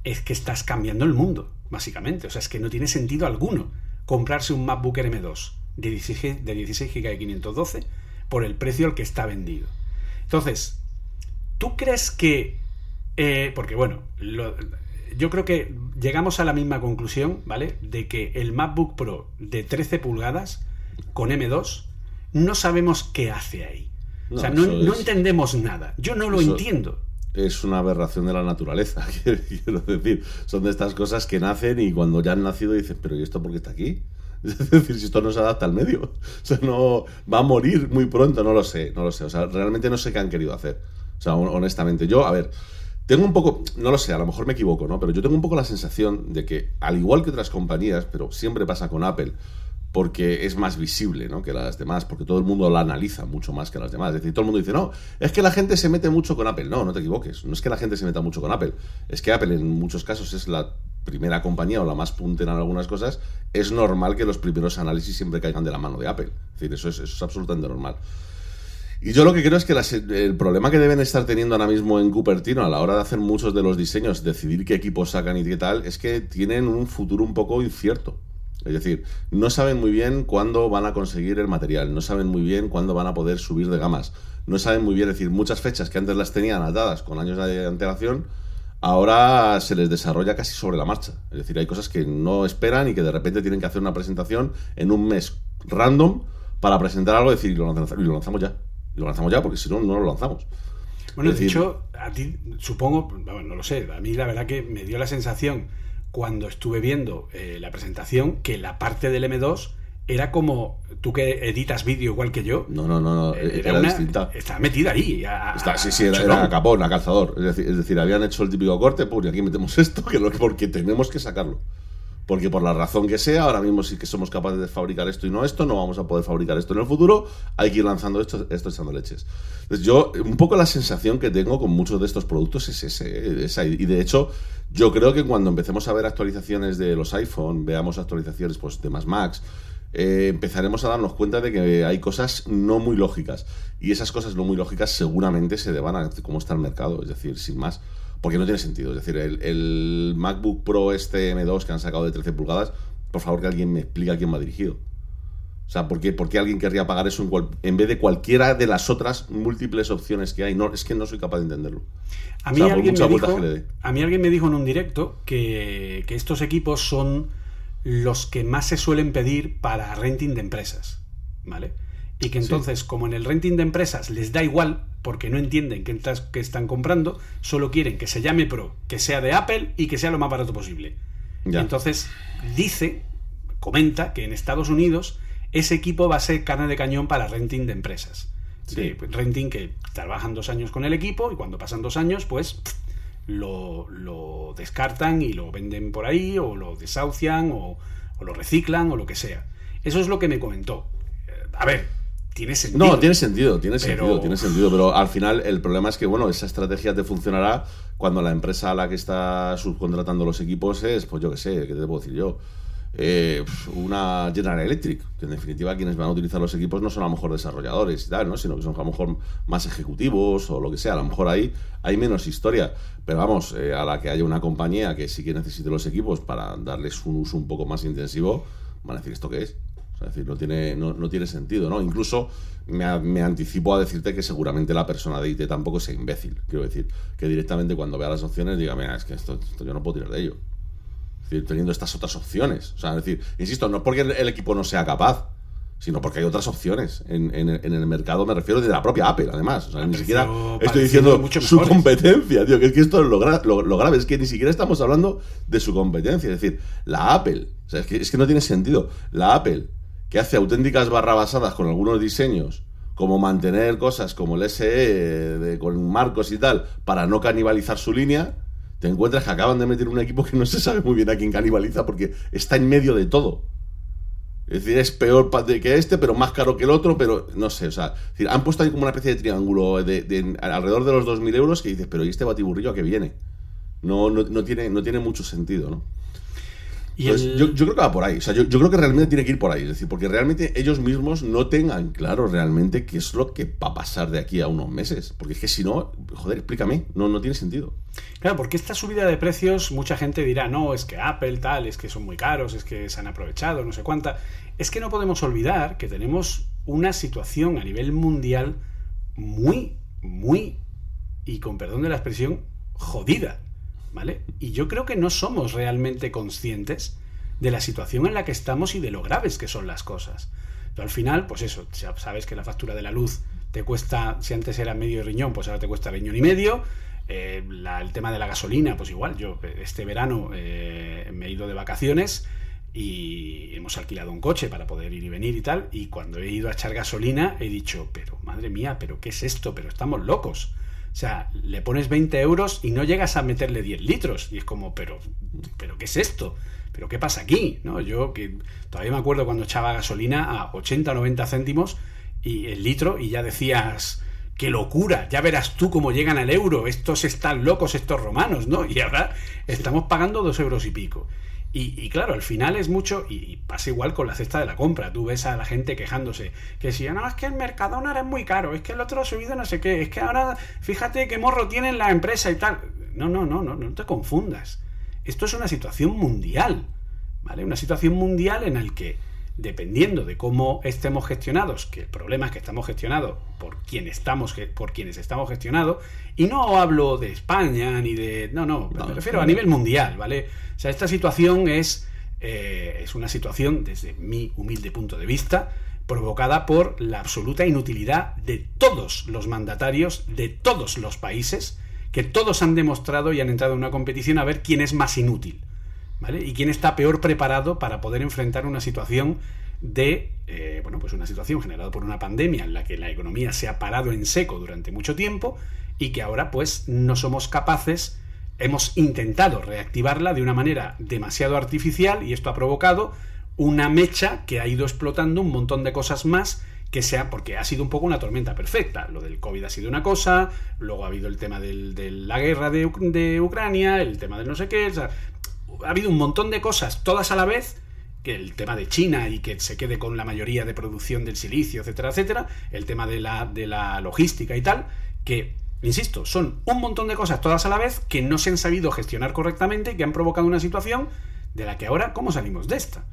es que estás cambiando el mundo, básicamente. O sea, es que no tiene sentido alguno comprarse un MacBook Air M2 de 16, de 16 GB de 512 por el precio al que está vendido. Entonces, ¿tú crees que... Eh, porque bueno, lo, yo creo que llegamos a la misma conclusión, ¿vale? De que el MacBook Pro de 13 pulgadas con M2 no sabemos qué hace ahí. No, o sea, no, no, entendemos nada. Yo no lo entiendo. Es una aberración de la naturaleza, quiero decir. Son de estas cosas que nacen y cuando ya han nacido dices, pero ¿y esto por qué está aquí? Es decir, si esto no se adapta al medio. O sea, no va a morir muy pronto, no lo sé, no lo sé. O sea, realmente no sé qué han querido hacer. O sea, honestamente, yo, a ver, tengo un poco, no lo sé, a lo mejor me equivoco, ¿no? Pero yo tengo un poco la sensación de que, al igual que otras compañías, pero siempre pasa con Apple, porque es más visible ¿no? que las demás, porque todo el mundo la analiza mucho más que las demás. Es decir, todo el mundo dice, no, es que la gente se mete mucho con Apple. No, no te equivoques. No es que la gente se meta mucho con Apple. Es que Apple en muchos casos es la primera compañía o la más puntera en algunas cosas. Es normal que los primeros análisis siempre caigan de la mano de Apple. Es decir, eso es, eso es absolutamente normal. Y yo lo que creo es que las, el problema que deben estar teniendo ahora mismo en Cupertino a la hora de hacer muchos de los diseños, decidir qué equipos sacan y qué tal, es que tienen un futuro un poco incierto. Es decir, no saben muy bien cuándo van a conseguir el material, no saben muy bien cuándo van a poder subir de gamas, no saben muy bien, es decir, muchas fechas que antes las tenían atadas con años de antelación, ahora se les desarrolla casi sobre la marcha. Es decir, hay cosas que no esperan y que de repente tienen que hacer una presentación en un mes random para presentar algo y decir, y lo lanzamos, ya. Y lo lanzamos ya porque si no, no lo lanzamos. Bueno, es de decir, hecho, a ti, supongo, bueno, no lo sé, a mí la verdad que me dio la sensación cuando estuve viendo eh, la presentación que la parte del M2 era como tú que editas vídeo igual que yo. No, no, no, no era, era una, distinta. Estaba metida ahí. A, Está, sí, sí, era, era, a capón, a calzador. Es decir, es decir, habían hecho el típico corte, pues y aquí metemos esto, que lo, porque tenemos que sacarlo. Porque por la razón que sea, ahora mismo sí que somos capaces de fabricar esto y no esto, no vamos a poder fabricar esto en el futuro, hay que ir lanzando esto, echando leches. Entonces yo, un poco la sensación que tengo con muchos de estos productos es ese, esa, y de hecho, yo creo que cuando empecemos a ver actualizaciones de los iPhone, veamos actualizaciones pues, de más Macs, eh, empezaremos a darnos cuenta de que hay cosas no muy lógicas. Y esas cosas no muy lógicas seguramente se deban a cómo está el mercado, es decir, sin más. Porque no tiene sentido. Es decir, el, el, MacBook Pro este M2 que han sacado de 13 pulgadas, por favor que alguien me explique a quién va dirigido. O sea, ¿por qué, por qué alguien querría pagar eso en, cual, en, vez de cualquiera de las otras múltiples opciones que hay? No, es que no soy capaz de entenderlo. A mí, o sea, alguien, me dijo, a mí alguien me dijo en un directo que, que estos equipos son los que más se suelen pedir para renting de empresas. ¿Vale? Y que entonces, sí. como en el renting de empresas les da igual, porque no entienden qué, qué están comprando, solo quieren que se llame Pro, que sea de Apple y que sea lo más barato posible. Ya. Entonces, dice, comenta que en Estados Unidos ese equipo va a ser carne de cañón para renting de empresas. Sí. De renting que trabajan dos años con el equipo y cuando pasan dos años, pues lo, lo descartan y lo venden por ahí, o lo desahucian, o, o lo reciclan, o lo que sea. Eso es lo que me comentó. A ver, tiene sentido. No, tiene sentido, tiene pero... sentido, tiene sentido, pero al final el problema es que, bueno, esa estrategia te funcionará cuando la empresa a la que está subcontratando los equipos es, pues yo qué sé, ¿qué te puedo decir yo? eh, una General Electric, que en definitiva quienes van a utilizar los equipos no son a lo mejor desarrolladores y tal, ¿no? sino que son a lo mejor más ejecutivos o lo que sea. A lo mejor ahí hay menos historia. Pero vamos, eh, a la que haya una compañía que sí que necesite los equipos para darles un uso un poco más intensivo, van a decir esto qué es. Es decir, no tiene, no, no tiene sentido, ¿no? Incluso me, me anticipo a decirte que seguramente la persona de IT tampoco sea imbécil. Quiero decir, que directamente cuando vea las opciones diga, mira, es que esto, esto yo no puedo tirar de ello. Es decir, teniendo estas otras opciones. O sea, es decir, insisto, no es porque el, el equipo no sea capaz, sino porque hay otras opciones en, en- en el mercado, me refiero de la propia Apple, además. O sea, ni siquiera estoy diciendo mucho su competencia, tío, que es que esto es lo, gra- lo- lo grave, es que ni siquiera estamos hablando de su competencia. Es decir, la Apple, o sea, es que, es que no tiene sentido. La Apple, que hace auténticas barrabasadas con algunos diseños, como mantener cosas como el SE de- con marcos y tal, para no canibalizar su línea, te encuentras que acaban de meter un equipo que no se sabe muy bien a quién canibaliza porque está en medio de todo. Es decir, es peor que este, pero más caro que el otro, pero no sé, o sea, han puesto ahí como una especie de triángulo de, de- alrededor de los 2.000 euros que dices, pero ¿y este batiburrillo a qué viene? No, no, no tiene, no tiene mucho sentido, ¿no? Y Entonces, el- yo, yo creo que va por ahí. O sea, yo, yo creo que realmente tiene que ir por ahí. Es decir, porque realmente ellos mismos no tengan claro realmente qué es lo que va a pasar de aquí a unos meses. Porque es que si no, joder, explícame. No, no tiene sentido. Claro, porque esta subida de precios, mucha gente dirá, no, es que Apple tal, es que son muy caros, es que se han aprovechado, no sé cuánta. Es que no podemos olvidar que tenemos una situación a nivel mundial muy, muy, y con perdón de la expresión, jodida. ¿Vale? Y yo creo que no somos realmente conscientes de la situación en la que estamos y de lo graves que son las cosas. Pero al final, pues eso, ya sabes que la factura de la luz te cuesta, si antes era medio riñón, pues ahora te cuesta riñón y medio. Eh, el tema de la gasolina, pues igual, yo eh, este verano eh, me he ido de vacaciones y hemos alquilado un coche para poder ir y venir y tal, y cuando he ido a echar gasolina he dicho, pero madre mía, pero ¿qué es esto? Pero estamos locos. O sea, le pones 20 euros y no llegas a meterle 10 litros. Y es como, pero, pero ¿qué es esto? ¿Pero qué pasa aquí? ¿No? Yo que todavía me acuerdo cuando echaba gasolina a 80 o 90 céntimos y el litro y ya decías, qué locura, ya verás tú cómo llegan al euro, estos están locos, estos romanos, ¿no? Y ahora estamos pagando dos euros y pico. Y, y claro, al final es mucho, y, pasa igual con la cesta de la compra. Tú ves a la gente quejándose, que decía, no, es que el Mercadona ahora es muy caro, es que el otro ha subido no sé qué, es que ahora fíjate qué morro tiene la empresa y tal. No, no, no, no, no te confundas. Esto es una situación mundial, ¿vale? Una situación mundial en la que, dependiendo de cómo estemos gestionados, que el problema es que estamos gestionados por quien estamos, por quienes estamos gestionados, y no hablo de España ni de. No, no, No, me refiero no. a nivel mundial, ¿vale? O sea, esta situación es, eh, es una situación, desde mi humilde punto de vista, provocada por la absoluta inutilidad de todos los mandatarios de todos los países, que todos han demostrado y han entrado en una competición a ver quién es más inútil. ¿Vale? Y quién está peor preparado para poder enfrentar una situación de, eh, bueno, pues una situación generada por una pandemia en la que la economía se ha parado en seco durante mucho tiempo y que ahora pues no somos capaces, hemos intentado reactivarla de una manera demasiado artificial y esto ha provocado una mecha que ha ido explotando un montón de cosas más que sea porque ha sido un poco una tormenta perfecta. Lo del COVID ha sido una cosa, luego ha habido el tema del- de la guerra de, de Ucrania, el tema del no sé qué, ha habido un montón de cosas todas a la vez que el tema de China y que se quede con la mayoría de producción del silicio, etcétera, etcétera, el tema de la, de la logística y tal, que, insisto, son un montón de cosas todas a la vez que no se han sabido gestionar correctamente y que han provocado una situación de la que ahora, ¿cómo salimos de esta?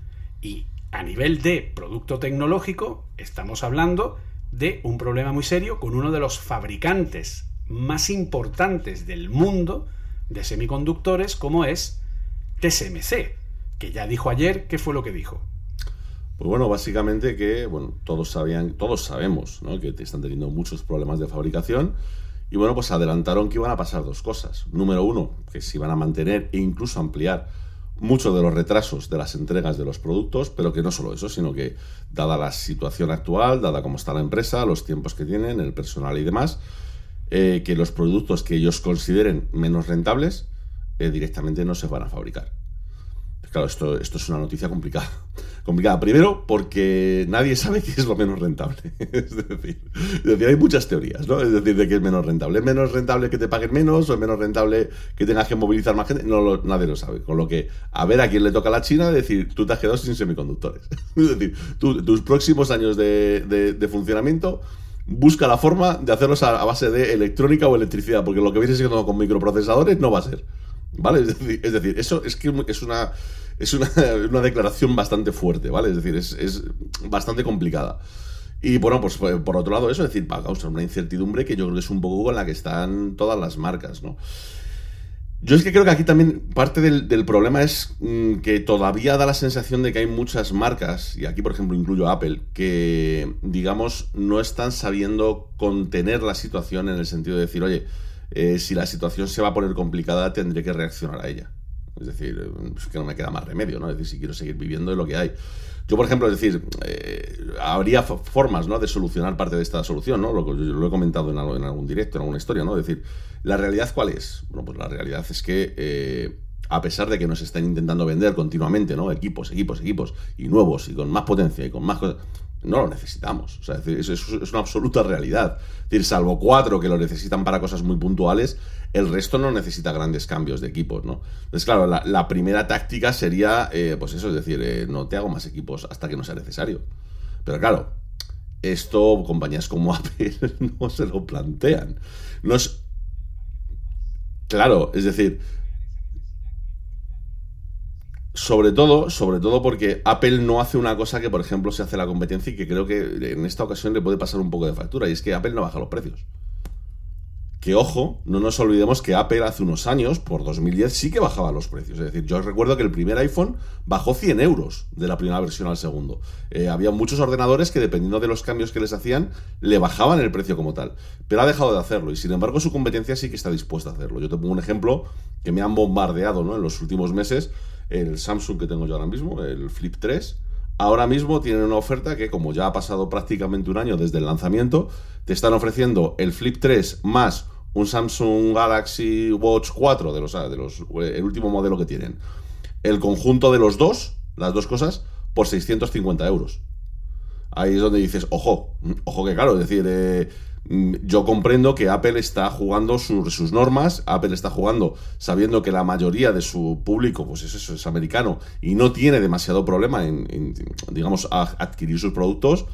Y a nivel de producto tecnológico, estamos hablando de un problema muy serio con uno de los fabricantes más importantes del mundo de semiconductores, como es TSMC, que ya dijo ayer qué fue lo que dijo. Pues bueno, básicamente que, bueno, todos sabían, todos sabemos. Que están teniendo muchos problemas de fabricación. Y bueno, pues adelantaron que iban a pasar dos cosas. Número uno, que se iban a mantener e incluso ampliar muchos de los retrasos de las entregas de los productos, pero que no solo eso, sino que dada la situación actual, dada cómo está la empresa, los tiempos que tienen, el personal y demás, eh, que los productos que ellos consideren menos rentables eh, directamente no se van a fabricar. Claro, esto, esto es una noticia complicada. Complicada. Primero, porque nadie sabe qué es lo menos rentable. es, decir, hay muchas teorías, ¿no? Es decir, de qué es menos rentable. ¿Es menos rentable que te paguen menos o es menos rentable que tengas que movilizar más gente? No, nadie lo sabe. Con lo que, a ver a quién le toca a la China decir, tú te has quedado sin semiconductores. es decir, tus próximos años de, de- funcionamiento busca la forma de hacerlos a, a base de electrónica o electricidad, porque lo que viene siendo con microprocesadores no va a ser. ¿Vale? Es decir, es decir, eso es que es una, es una, una declaración bastante fuerte, ¿vale? Es decir, es, es bastante complicada. Y bueno, pues por por otro lado, eso, es decir, va a causar una incertidumbre que yo creo que es un poco con la que están todas las marcas, ¿no? Yo es que creo que aquí también parte del, del problema es mm, que todavía da la sensación de que hay muchas marcas, y aquí por ejemplo incluyo Apple, que digamos no están sabiendo contener la situación en el sentido de decir, oye, eh, si la situación se va a poner complicada tendré que reaccionar a ella. Es decir, es que no me queda más remedio, ¿no? Es decir, si quiero seguir viviendo de lo que hay. Yo, por ejemplo, es decir, eh, habría fo- formas ¿no? de solucionar parte de esta solución, ¿no? Lo, he comentado en algún directo, en alguna historia, ¿no? Es decir, ¿la realidad cuál es? Bueno, pues la realidad es que, eh, a pesar de que nos están intentando vender continuamente, ¿no? Equipos, equipos, equipos, y nuevos, y con más potencia, y con más cosas, no lo necesitamos. Es, una absoluta realidad. Es decir, salvo cuatro que lo necesitan para cosas muy puntuales, el resto no necesita grandes cambios de equipos, ¿no? Entonces, claro, la, la primera táctica sería, eh, pues eso, es decir, eh, no te hago más equipos hasta que no sea necesario. Pero claro, esto compañías como Apple no se lo plantean. No es... Claro, es decir, sobre todo, sobre todo porque Apple no hace una cosa que, por ejemplo, se hace la competencia y que creo que en esta ocasión le puede pasar un poco de factura, y es que Apple no baja los precios. Que ojo, no nos olvidemos que Apple hace unos años, por 2010, sí que bajaba los precios. Es decir, yo recuerdo que el primer iPhone bajó 100 euros de la primera versión al segundo. Eh, había muchos ordenadores que, dependiendo de los cambios que les hacían, le bajaban el precio como tal. Pero ha dejado de hacerlo y, sin embargo, su competencia sí que está dispuesta a hacerlo. Yo te pongo un ejemplo que me han bombardeado ¿no? en los últimos meses. El Samsung que tengo yo ahora mismo, el Flip 3, ahora mismo tienen una oferta que, como ya ha pasado prácticamente un año desde el lanzamiento, te están ofreciendo el Flip 3 más un Samsung Galaxy Watch 4 de los, de los el último modelo que tienen. El conjunto de los dos, las dos cosas, por 650 euros. Ahí es donde dices, ojo, ojo que claro, es decir, eh, mm, yo comprendo que Apple está jugando su- sus normas, Apple está jugando sabiendo que la mayoría de su público, pues es eso, es americano y no tiene demasiado problema en, digamos, adquirir sus productos,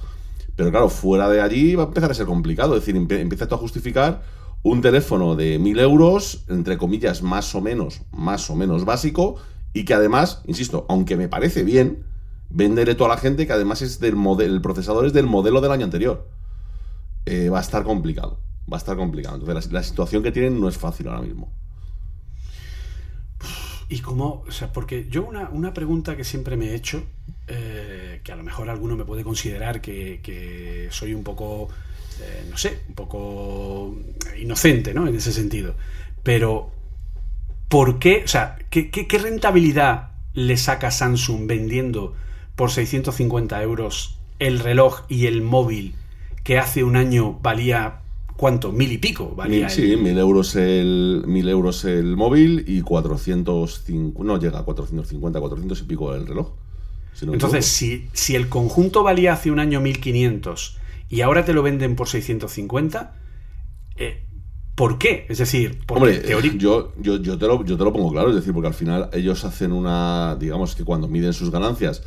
pero claro, fuera de allí va a empezar a ser complicado, es decir, empie- empieza a justificar un teléfono de 1000 euros, entre comillas, más o menos, más o menos básico, y que además, insisto, aunque me parece bien, venderé toda la gente que además es del el procesador es del modelo del año anterior. Eh, va a estar complicado. Va a estar complicado. Entonces, la, situación que tienen no es fácil ahora mismo. Y cómo, o sea, porque yo una, una pregunta que siempre me he hecho, eh, que a lo mejor alguno me puede considerar que, soy un poco, eh, no sé, un poco inocente, ¿no? En ese sentido. Pero, ¿por qué? O sea, ¿qué, qué, qué rentabilidad le saca Samsung vendiendo por 650 euros el reloj y el móvil que hace un año valía, ¿cuánto? Mil y pico. Valía sí, el- mil euros el, mil euros el móvil y 405, no llega a 450, 400 y pico el reloj. si no me Entonces, si, si el conjunto valía hace un año 1500 y ahora te lo venden por 650, eh, ¿por qué? Es decir, porque Hombre, yo, yo, yo, te lo, yo te lo pongo claro, es decir, porque al final ellos hacen una, digamos que cuando miden sus ganancias,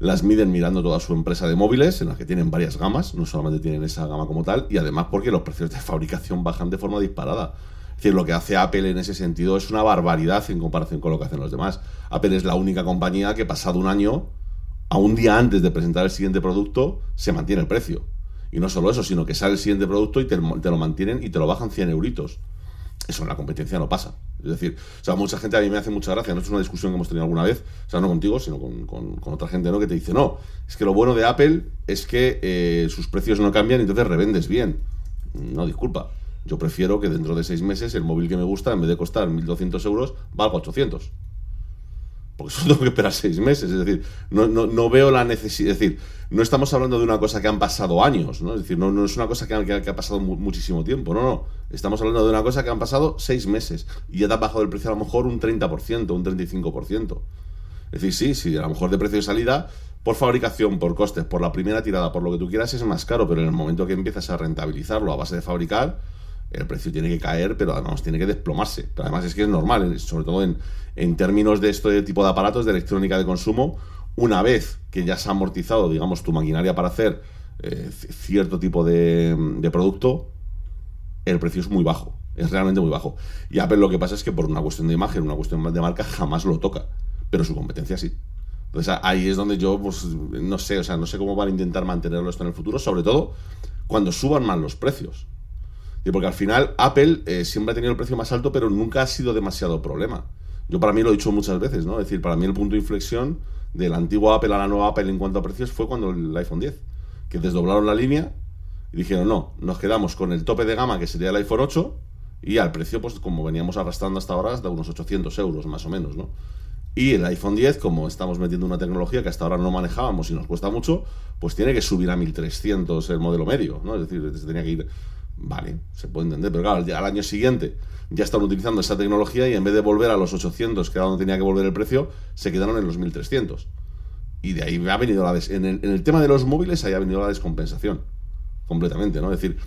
las miden mirando toda su empresa de móviles, en la que tienen varias gamas, no solamente tienen esa gama como tal, y además porque los precios de fabricación bajan de forma disparada. Es decir, lo que hace Apple en ese sentido es una barbaridad en comparación con lo que hacen los demás. Apple es la única compañía que pasado un año, a un día antes de presentar el siguiente producto, se mantiene el precio. Y no solo eso, sino que sale el siguiente producto y te, lo mantienen y te lo bajan 100 euritos. Eso en la competencia no pasa. Es decir, o sea, mucha gente a mí me hace mucha gracia, no es una discusión que hemos tenido alguna vez, o sea, no contigo, sino con, con- otra gente, ¿no? Que te dice, no, es que lo bueno de Apple es que eh, sus precios no cambian y entonces revendes bien. No, disculpa. Yo prefiero que dentro de seis meses el móvil que me gusta, en vez de costar 1.200 euros, valga 800 porque solo tengo que esperar seis meses. Es decir, no, no, no veo la necesidad. Es decir, no estamos hablando de una cosa que han pasado años, ¿no? Es decir, no, no es una cosa que, ha- que ha- pasado mu- muchísimo tiempo. No, no. Estamos hablando de una cosa que han pasado seis meses y ya te ha bajado el precio a lo mejor un 30%, un 35%. Es decir, sí, sí, a lo mejor de precio de salida, por fabricación, por costes, por la primera tirada, por lo que tú quieras, es más caro, pero en el momento que empiezas a rentabilizarlo a base de fabricar, el precio tiene que caer, pero además tiene que desplomarse. Pero además es que es normal, sobre todo en, en términos de este tipo de aparatos de electrónica de consumo, una vez que ya se ha amortizado, digamos, tu maquinaria para hacer eh, cierto tipo de, de, producto, el precio es muy bajo. Es realmente muy bajo. Y Apple lo que pasa es que por una cuestión de imagen, una cuestión de marca, jamás lo toca. Pero su competencia sí. Entonces ahí es donde yo, pues, no sé, o sea, no sé cómo van a intentar mantenerlo esto en el futuro, sobre todo cuando suban más los precios. Y porque al final Apple eh, siempre ha tenido el precio más alto, pero nunca ha sido demasiado problema. Yo para mí lo he dicho muchas veces, ¿no? Es decir, para mí el punto de inflexión del antiguo Apple a la nueva Apple en cuanto a precios fue cuando el iPhone 10, que desdoblaron la línea y dijeron, no, nos quedamos con el tope de gama que sería el iPhone 8 y al precio, pues como veníamos arrastrando hasta ahora, hasta unos 800 euros más o menos, ¿no? Y el iPhone 10, como estamos metiendo una tecnología que hasta ahora no manejábamos y nos cuesta mucho, pues tiene que subir a 1300 el modelo medio, ¿no? Es decir, tenía que ir Vale, se puede entender, pero claro, al año siguiente ya están utilizando esa tecnología y en vez de volver a los 800, que era donde tenía que volver el precio, se quedaron en los 1300. Y de ahí ha venido la... el, en el tema de los móviles, ahí ha venido la descompensación. Completamente, ¿no? Es decir,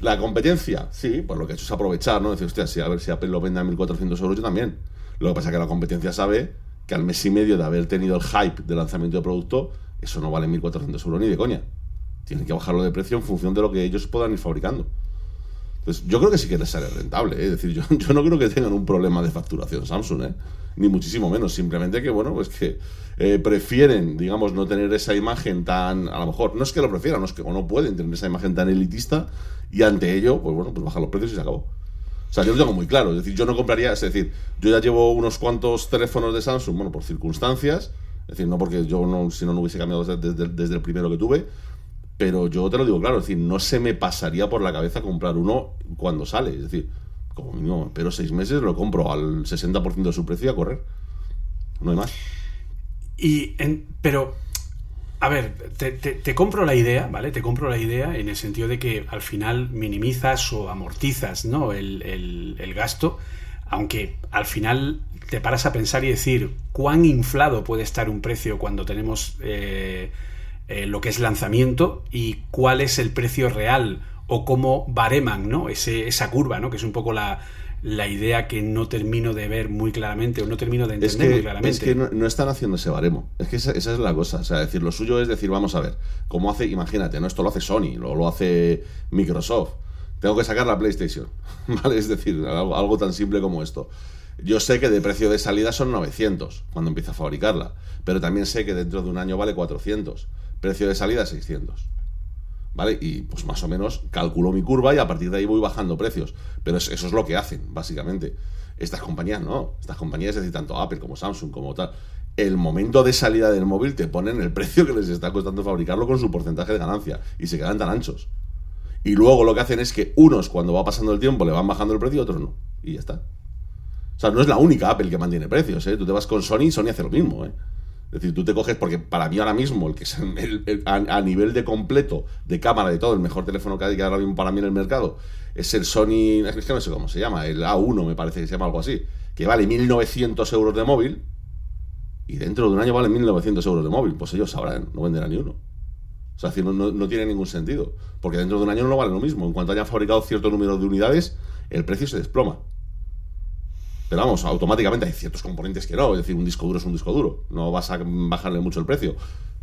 la competencia, sí, pues lo que ha hecho es aprovechar, ¿no? Decir, hostia, si a ver si Apple lo vende a 1400 euros, yo también. Lo que pasa es que la competencia sabe que al mes y medio de haber tenido el hype de lanzamiento de producto, eso no vale 1400 euros ni de coña. Tienen que bajarlo de precio en función de lo que ellos puedan ir fabricando. Pues yo creo que sí que les sale rentable. ¿eh? Es decir, yo, yo, no creo que tengan un problema de facturación Samsung, ¿eh? ni muchísimo menos. Simplemente que, bueno, pues que eh, prefieren, digamos, no tener esa imagen tan. A lo mejor, no es que lo prefieran, no es que o no pueden tener esa imagen tan elitista y ante ello, pues bueno, pues bajan los precios y se acabó. O sea, yo lo tengo muy claro. Es decir, yo no compraría, es decir, yo ya llevo unos cuantos teléfonos de Samsung, bueno, por circunstancias. Es decir, no porque yo no, si no, no hubiese cambiado desde, desde, desde el primero que tuve, pero yo te lo digo claro, es decir, no se me pasaría por la cabeza comprar uno cuando sale. Es decir, como mínimo, pero seis meses lo compro al 60% de su precio y a correr. No hay más. Y pero, a ver, te, compro la idea, ¿vale? Te compro la idea en el sentido de que al final minimizas o amortizas ¿no? el, el, el gasto, aunque al final te paras a pensar y decir cuán inflado puede estar un precio cuando tenemos... Eh, eh, lo que es lanzamiento y cuál es el precio real o cómo bareman ¿no? Ese, esa curva, ¿no? que es un poco la, la, idea que no termino de ver muy claramente o no termino de entender es que, muy claramente. Es que no, no, están haciendo ese baremo. Es que esa, esa, es la cosa. O sea, decir, lo suyo es decir, vamos a ver, cómo hace, imagínate, ¿no? Esto lo hace Sony, lo, lo hace Microsoft. Tengo que sacar la PlayStation. ¿Vale? Es decir, algo, algo tan simple como esto. Yo sé que de precio de salida son 900 cuando empieza a fabricarla, pero también sé que dentro de un año vale 400 precio de salida 600. ¿Vale? Y pues más o menos calculo mi curva y a partir de ahí voy bajando precios. Pero eso es lo que hacen, básicamente. Estas compañías no. Estas compañías, es decir, tanto Apple como Samsung, como tal. El momento de salida del móvil te ponen el precio que les está costando fabricarlo con su porcentaje de ganancia. Y se quedan tan anchos. Y luego lo que hacen es que unos, cuando va pasando el tiempo, le van bajando el precio y otros no. Y ya está. O sea, no es la única Apple que mantiene precios, ¿eh? Tú te vas con Sony y Sony hace lo mismo, ¿eh? Es decir, tú te coges, porque para mí ahora mismo, el que es a, nivel de completo, de cámara, de todo, el mejor teléfono que hay que ahora mismo para mí en el mercado, es el Sony, es que no sé cómo se llama, el A1 me parece que se llama algo así, que vale 1.900 euros de móvil, y dentro de un año vale 1.900 euros de móvil. Pues ellos sabrán, no venderán ni uno. O sea, no, no, no, tiene ningún sentido, porque dentro de un año no vale lo mismo. En cuanto hayan fabricado cierto número de unidades, el precio se desploma. Pero vamos, automáticamente hay ciertos componentes que no. Es decir, un disco duro es un disco duro. No vas a bajarle mucho el precio.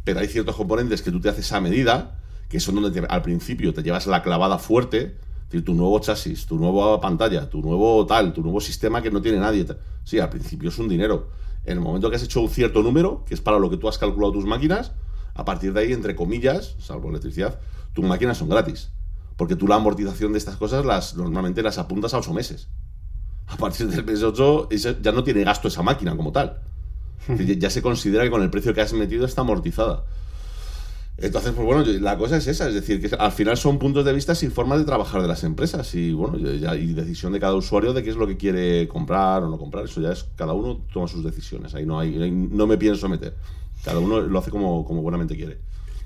Pero hay ciertos componentes que tú te haces a medida, que son donde al principio te llevas la clavada fuerte. Es decir, tu nuevo chasis, tu nueva pantalla, tu nuevo tal, tu nuevo sistema que no tiene nadie. Sí, al principio es un dinero. En el momento que has hecho un cierto número, que es para lo que tú has calculado tus máquinas, a partir de ahí, entre comillas, salvo electricidad, tus máquinas son gratis. Porque tú la amortización de estas cosas las normalmente las apuntas a 8 meses a partir del mes 8 ya no tiene gasto esa máquina como tal. ya se considera que con el precio que has metido está amortizada. Entonces, pues bueno, la cosa es esa, es decir, que al final son puntos de vista sin formas de trabajar de las empresas y bueno, ya, y decisión de cada usuario de qué es lo que quiere comprar o no comprar. Eso ya es, cada uno toma sus decisiones, ahí no, hay, no me pienso meter. Cada uno lo hace como, como buenamente quiere.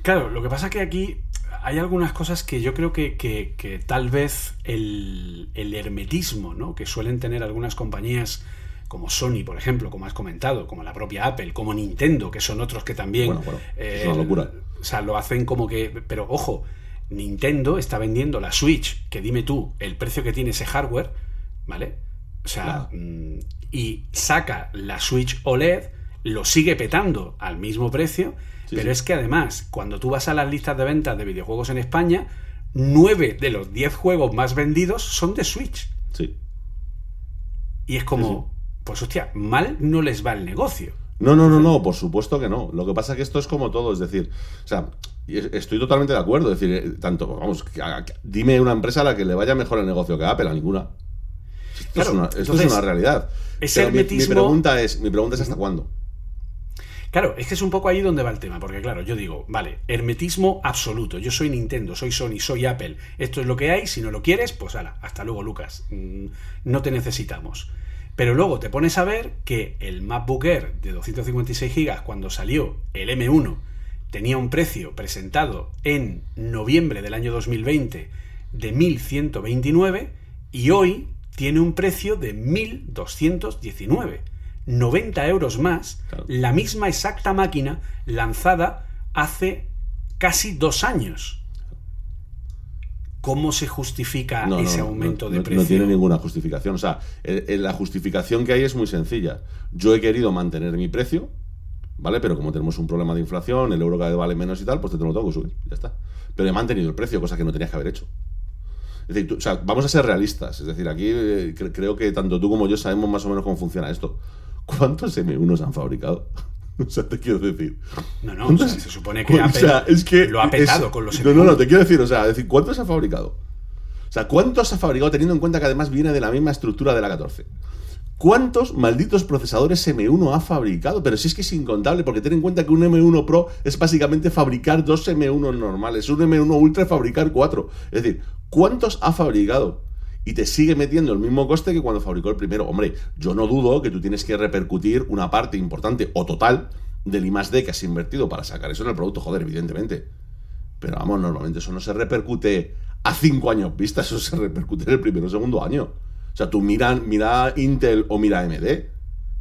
Claro, lo que pasa es que aquí hay algunas cosas que yo creo que, que, que tal vez el, el, hermetismo ¿no? que suelen tener algunas compañías como Sony, por ejemplo, como has comentado, como la propia Apple, como Nintendo, que son otros que también... Bueno, bueno, es una locura. O sea, lo hacen como que... Pero ojo, Nintendo está vendiendo la Switch, que dime tú, el precio que tiene ese hardware, ¿vale? O sea, mm, y saca la Switch OLED, lo sigue petando al mismo precio, Sí, pero sí. es que además, cuando tú vas a las listas de ventas de videojuegos en España, 9 de los 10 juegos más vendidos son de Switch. Sí. Y es como, pues hostia, mal no les va el negocio. No, no, no, no, por supuesto que no. Lo que pasa es que esto es como todo, es decir, o sea, estoy totalmente de acuerdo. Es decir, eh, tanto, vamos, que haga- que- dime una empresa a la que le vaya mejor el negocio que Apple, a ninguna. Esto, Claro, es, una, esto entonces, es una realidad. mi- pregunta es, mi pregunta es hasta cuándo. Claro, es que es un poco ahí donde va el tema, porque claro, yo digo, vale, hermetismo absoluto, yo soy Nintendo, soy Sony, soy Apple, esto es lo que hay, si no lo quieres, pues ala, hasta luego Lucas, Mm, no te necesitamos. Pero luego te pones a ver que el MacBook Air de 256 GB cuando salió el M1 tenía un precio presentado en noviembre del año 2020 de 1129 y hoy tiene un precio de 1219. 90 euros más, Claro. la misma exacta máquina lanzada hace casi dos años. ¿Cómo se justifica No, ese no, aumento no, de precio? No tiene ninguna justificación. O sea, el- el- la justificación que hay es muy sencilla. Yo he querido mantener mi precio, ¿vale? Pero como tenemos un problema de inflación, el euro cada vez vale menos y tal, pues te lo tengo que subir. Ya está. Pero he mantenido el precio, cosa que no tenías que haber hecho. Es decir, tú- o sea, vamos a ser realistas. Es decir, aquí eh, cre- creo que tanto tú como yo sabemos más o menos cómo funciona esto. ¿Cuántos M1 se han fabricado? o sea, te quiero decir. No, no, o ¿Cuántos- sea, se supone que o sea, es que lo ha petado es- con los No, no, no, M1. te quiero decir, o sea, es decir, ¿cuántos ha fabricado? O sea, ¿cuántos ha fabricado teniendo en cuenta que además viene de la misma estructura de la 14? ¿Cuántos malditos procesadores M1 ha fabricado? Pero si es que es incontable, porque ten en cuenta que un M1 Pro es básicamente fabricar dos M1 normales, un M1 Ultra fabricar cuatro. Es decir, ¿cuántos ha fabricado? Y te sigue metiendo el mismo coste que cuando fabricó el primero. Hombre, yo no dudo que tú tienes que repercutir una parte importante o total del I que has invertido para sacar eso en el producto, joder, evidentemente. Pero vamos, normalmente eso no se repercute a cinco años vista, eso se repercute en el primero o segundo año. O sea, tú mira, mira Intel o mira AMD,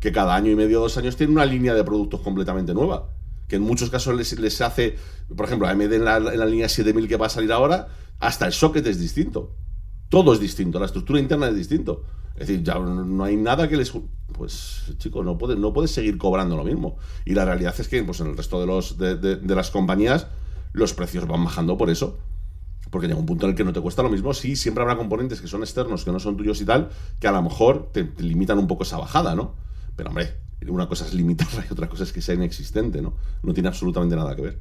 que cada año y medio o dos años tiene una línea de productos completamente nueva. Que en muchos casos les, les hace, por ejemplo, AMD en la, en la línea 7000 que va a salir ahora, hasta el socket es distinto. Todo es distinto, la estructura interna es distinto. Es decir, ya no hay nada que les... Pues, chico, no puedes, no puedes seguir cobrando lo mismo. Y la realidad es que pues, en el resto de, los, de- de las compañías los precios van bajando por eso. Porque llega un punto en el que no te cuesta lo mismo. Sí, siempre habrá componentes que son externos, que no son tuyos y tal, que a lo mejor te, te limitan un poco esa bajada, ¿no? Pero, hombre, una cosa es limitarla y otra cosa es que sea inexistente, ¿no? No tiene absolutamente nada que ver.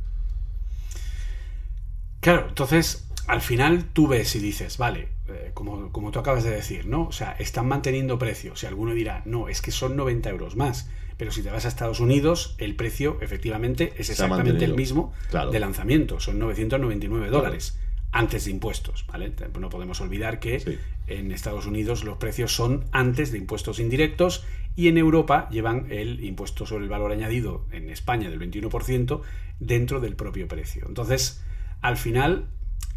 Claro, entonces al final tú ves y dices, vale, eh, como, como tú acabas de decir, ¿no? O sea, están manteniendo precios. Y alguno dirá, no, es que son 90 euros más. Pero si te vas a Estados Unidos, el precio efectivamente es exactamente el mismo Claro. de lanzamiento. Son 999 dólares antes de impuestos, ¿vale? No podemos olvidar que Sí. en Estados Unidos los precios son antes de impuestos indirectos y en Europa llevan el impuesto sobre el valor añadido en España del 21% dentro del propio precio. Entonces, al final,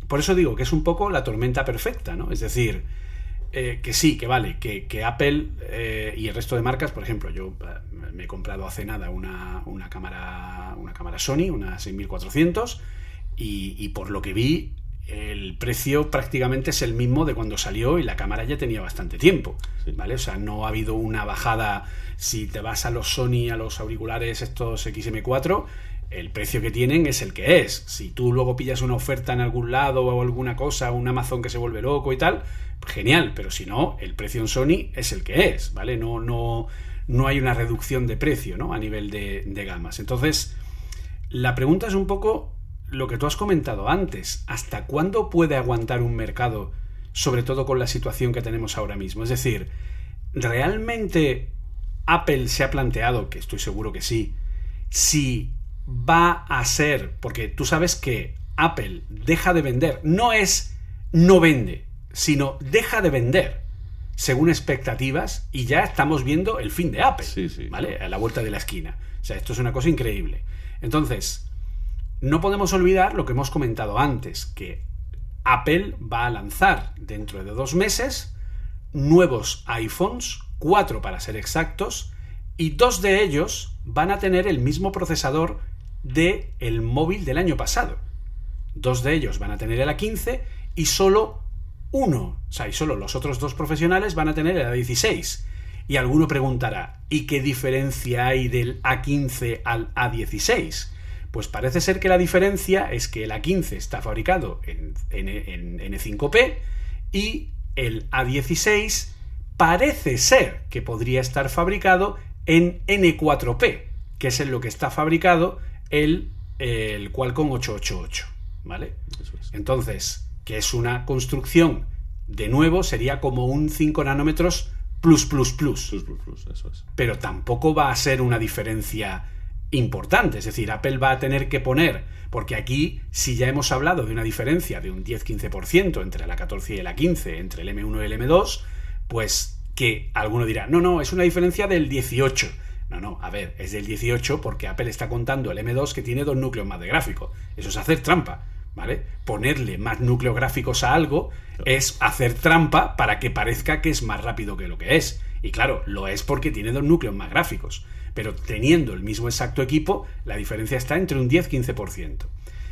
por eso digo que es un poco la tormenta perfecta, ¿no? Es decir, eh, que sí, que vale, que, que Apple eh, y el resto de marcas, por ejemplo, yo eh, me he comprado hace nada una, una cámara una cámara Sony, una 6400, y, y por lo que vi, el precio prácticamente es el mismo de cuando salió y la cámara ya tenía bastante tiempo, Sí. ¿vale? O sea, no ha habido una bajada, si te vas a los Sony, a los auriculares estos XM4, el precio que tienen es el que es. Si tú luego pillas una oferta en algún lado o alguna cosa, un Amazon que se vuelve loco y tal, genial, pero si no, el precio en Sony es el que es, ¿vale? No, no, no hay una reducción de precio, ¿no? A nivel de, de gamas. Entonces, la pregunta es un poco lo que tú has comentado antes. ¿Hasta cuándo puede aguantar un mercado, sobre todo con la situación que tenemos ahora mismo? Es decir, ¿realmente Apple se ha planteado, que estoy seguro que sí, si va a ser, porque tú sabes que Apple deja de vender, no es no vende, sino deja de vender según expectativas y ya estamos viendo el fin de Apple, Sí, sí. ¿vale? A la vuelta de la esquina. O sea, esto es una cosa increíble. Entonces, no podemos olvidar lo que hemos comentado antes, que Apple va a lanzar dentro de dos meses nuevos iPhones cuatro para ser exactos, y dos de ellos van a tener el mismo procesador de el móvil del año pasado. Dos de ellos van a tener el A15 y solo uno, o sea, y solo los otros dos profesionales van a tener el A16. Y alguno preguntará, ¿y qué diferencia hay del A15 al A16? Pues parece ser que la diferencia es que el A15 está fabricado en, en N5P y el A16 parece ser que podría estar fabricado en N4P, que es en lo que está fabricado el, el Qualcomm 888. ¿Vale? Entonces, que es una construcción, de nuevo, sería como un 5 nanómetros plus, plus, plus. Plus, plus, plus, eso es. Pero tampoco va a ser una diferencia importante. Es decir, Apple va a tener que poner, porque aquí, si ya hemos hablado de una diferencia de un 10-15% entre la 14 y la 15, entre el M1 y el M2, pues que alguno dirá, no, no, es una diferencia del 18. No, no, a ver, es del 18 porque Apple está contando el M2 que tiene dos núcleos más de gráfico. Eso es hacer trampa, ¿vale? Ponerle más núcleos gráficos a algo es hacer trampa para que parezca que es más rápido que lo que es. Y claro, lo es porque tiene dos núcleos más gráficos. Pero teniendo el mismo exacto equipo, la diferencia está entre un 10-15%.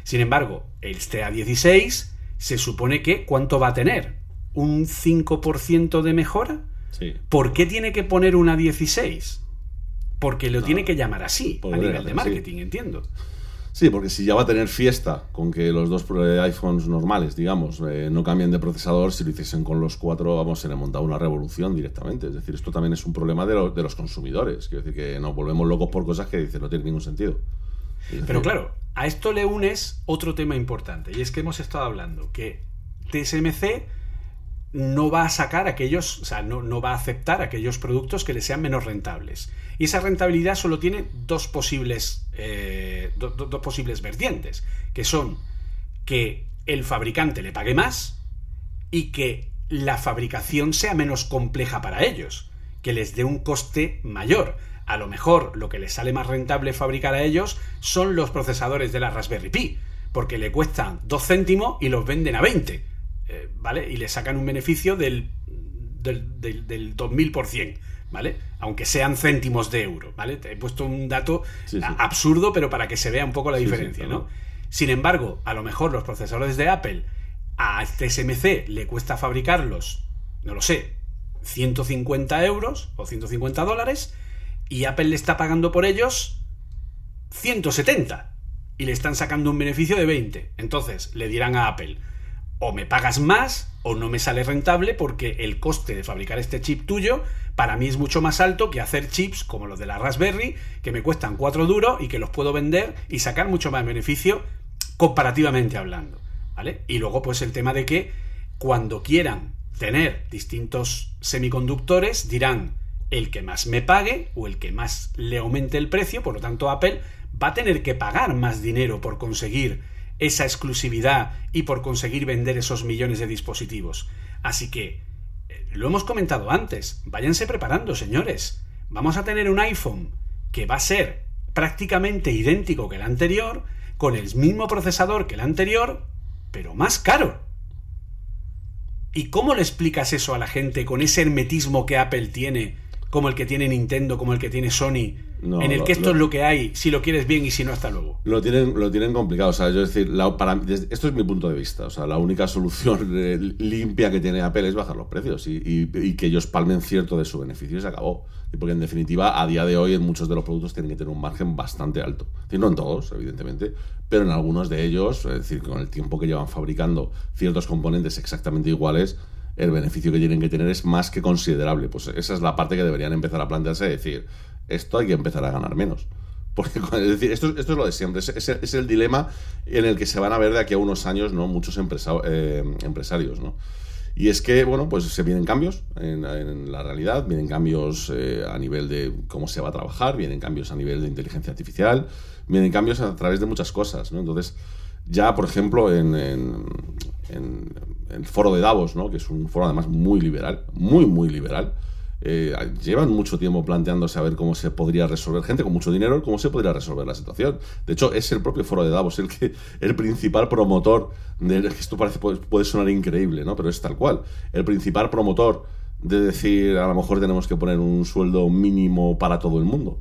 Sin embargo, este A16 se supone que ¿cuánto va a tener? ¿Un 5% de mejora? Sí. ¿Por qué tiene que poner una 16? Porque lo No, tiene que llamar así, a nivel de sí. marketing, entiendo. Sí, porque si ya va a tener fiesta con que los dos eh, iPhones normales, digamos, eh, no cambien de procesador, si lo hiciesen con los cuatro, vamos, se le montaba una revolución directamente. Es decir, esto también es un problema de, lo- de los consumidores. Quiero decir que nos volvemos locos por cosas que dicen no tienen ningún sentido. Decir, Pero claro, a esto le unes otro tema importante, y es que hemos estado hablando que TSMC no va a sacar aquellos, o sea, no, no va a aceptar aquellos productos que le sean menos rentables. Y esa rentabilidad solo tiene dos posibles, eh, do- do- dos posibles vertientes, que son que el fabricante le pague más y que la fabricación sea menos compleja para ellos, que les dé un coste mayor. A lo mejor lo que les sale más rentable fabricar a ellos son los procesadores de la Raspberry Pi, porque le cuestan 2 céntimos y los venden a 20, eh, ¿vale? Y le sacan un beneficio del, del, del, del 2000%, ¿vale? Aunque sean céntimos de euro, ¿vale? Te he puesto un dato Sí, sí. a- absurdo, pero para que se vea un poco la diferencia. ¿no? Sin embargo, a lo mejor los procesadores de Apple a TSMC le cuesta fabricarlos, no lo sé, 150 euros o 150 dólares y Apple le está pagando por ellos 170 y le están sacando un beneficio de 20. Entonces le dirán a Apple, o me pagas más o no me sale rentable porque el coste de fabricar este chip tuyo para mí es mucho más alto que hacer chips como los de la Raspberry que me cuestan 4 duros y que los puedo vender y sacar mucho más beneficio comparativamente hablando. ¿Vale? Y luego pues el tema de que cuando quieran tener distintos semiconductores dirán el que más me pague o el que más le aumente el precio, por lo tanto Apple va a tener que pagar más dinero por conseguir esa exclusividad y por conseguir vender esos millones de dispositivos. Así que, eh, lo hemos comentado antes, váyanse preparando, señores. Vamos a tener un iPhone que va a ser prácticamente idéntico que el anterior, con el mismo procesador que el anterior, pero más caro. ¿Y cómo le explicas eso a la gente con ese hermetismo que Apple tiene, como el que tiene Nintendo, como el que tiene Sony, No, en el que esto lo- es lo que hay, si lo quieres bien y si no, hasta luego? Lo tienen, lo tienen complicado, o sea, yo decir, la- para, des- esto es mi punto de vista, o sea, la única solución eh, limpia que tiene Apple es bajar los precios y, y- y que ellos palmen cierto de su beneficio y se acabó. Porque en definitiva, a día de hoy, en muchos de los productos tienen que tener un margen bastante alto. No en todos, evidentemente, pero en algunos de ellos, es decir, con el tiempo que llevan fabricando ciertos componentes exactamente iguales, el beneficio que tienen que tener es más que considerable. Pues esa es la parte que deberían empezar a plantearse, decir, esto hay que empezar a ganar menos. Porque, decir, esto, esto es lo de siempre, es, es- el dilema en el que se van a ver de aquí a unos años ¿no? muchos empresa- eh, empresarios. ¿no? Y es que, bueno, pues se vienen cambios en, en la realidad, vienen cambios eh, a nivel de cómo se va a trabajar, vienen cambios a nivel de inteligencia artificial, vienen cambios a través de muchas cosas. ¿no? Entonces, ya, por ejemplo, en, el foro de Davos, ¿no? que es un foro además muy liberal, muy, muy liberal, eh, llevan mucho tiempo planteándose a ver cómo se podría resolver, gente con mucho dinero, cómo se podría resolver la situación. De hecho, es el propio foro de Davos el que el principal promotor de esto parece puede, sonar increíble, ¿no? Pero es tal cual. El principal promotor de decir, a lo mejor tenemos que poner un sueldo mínimo para todo el mundo.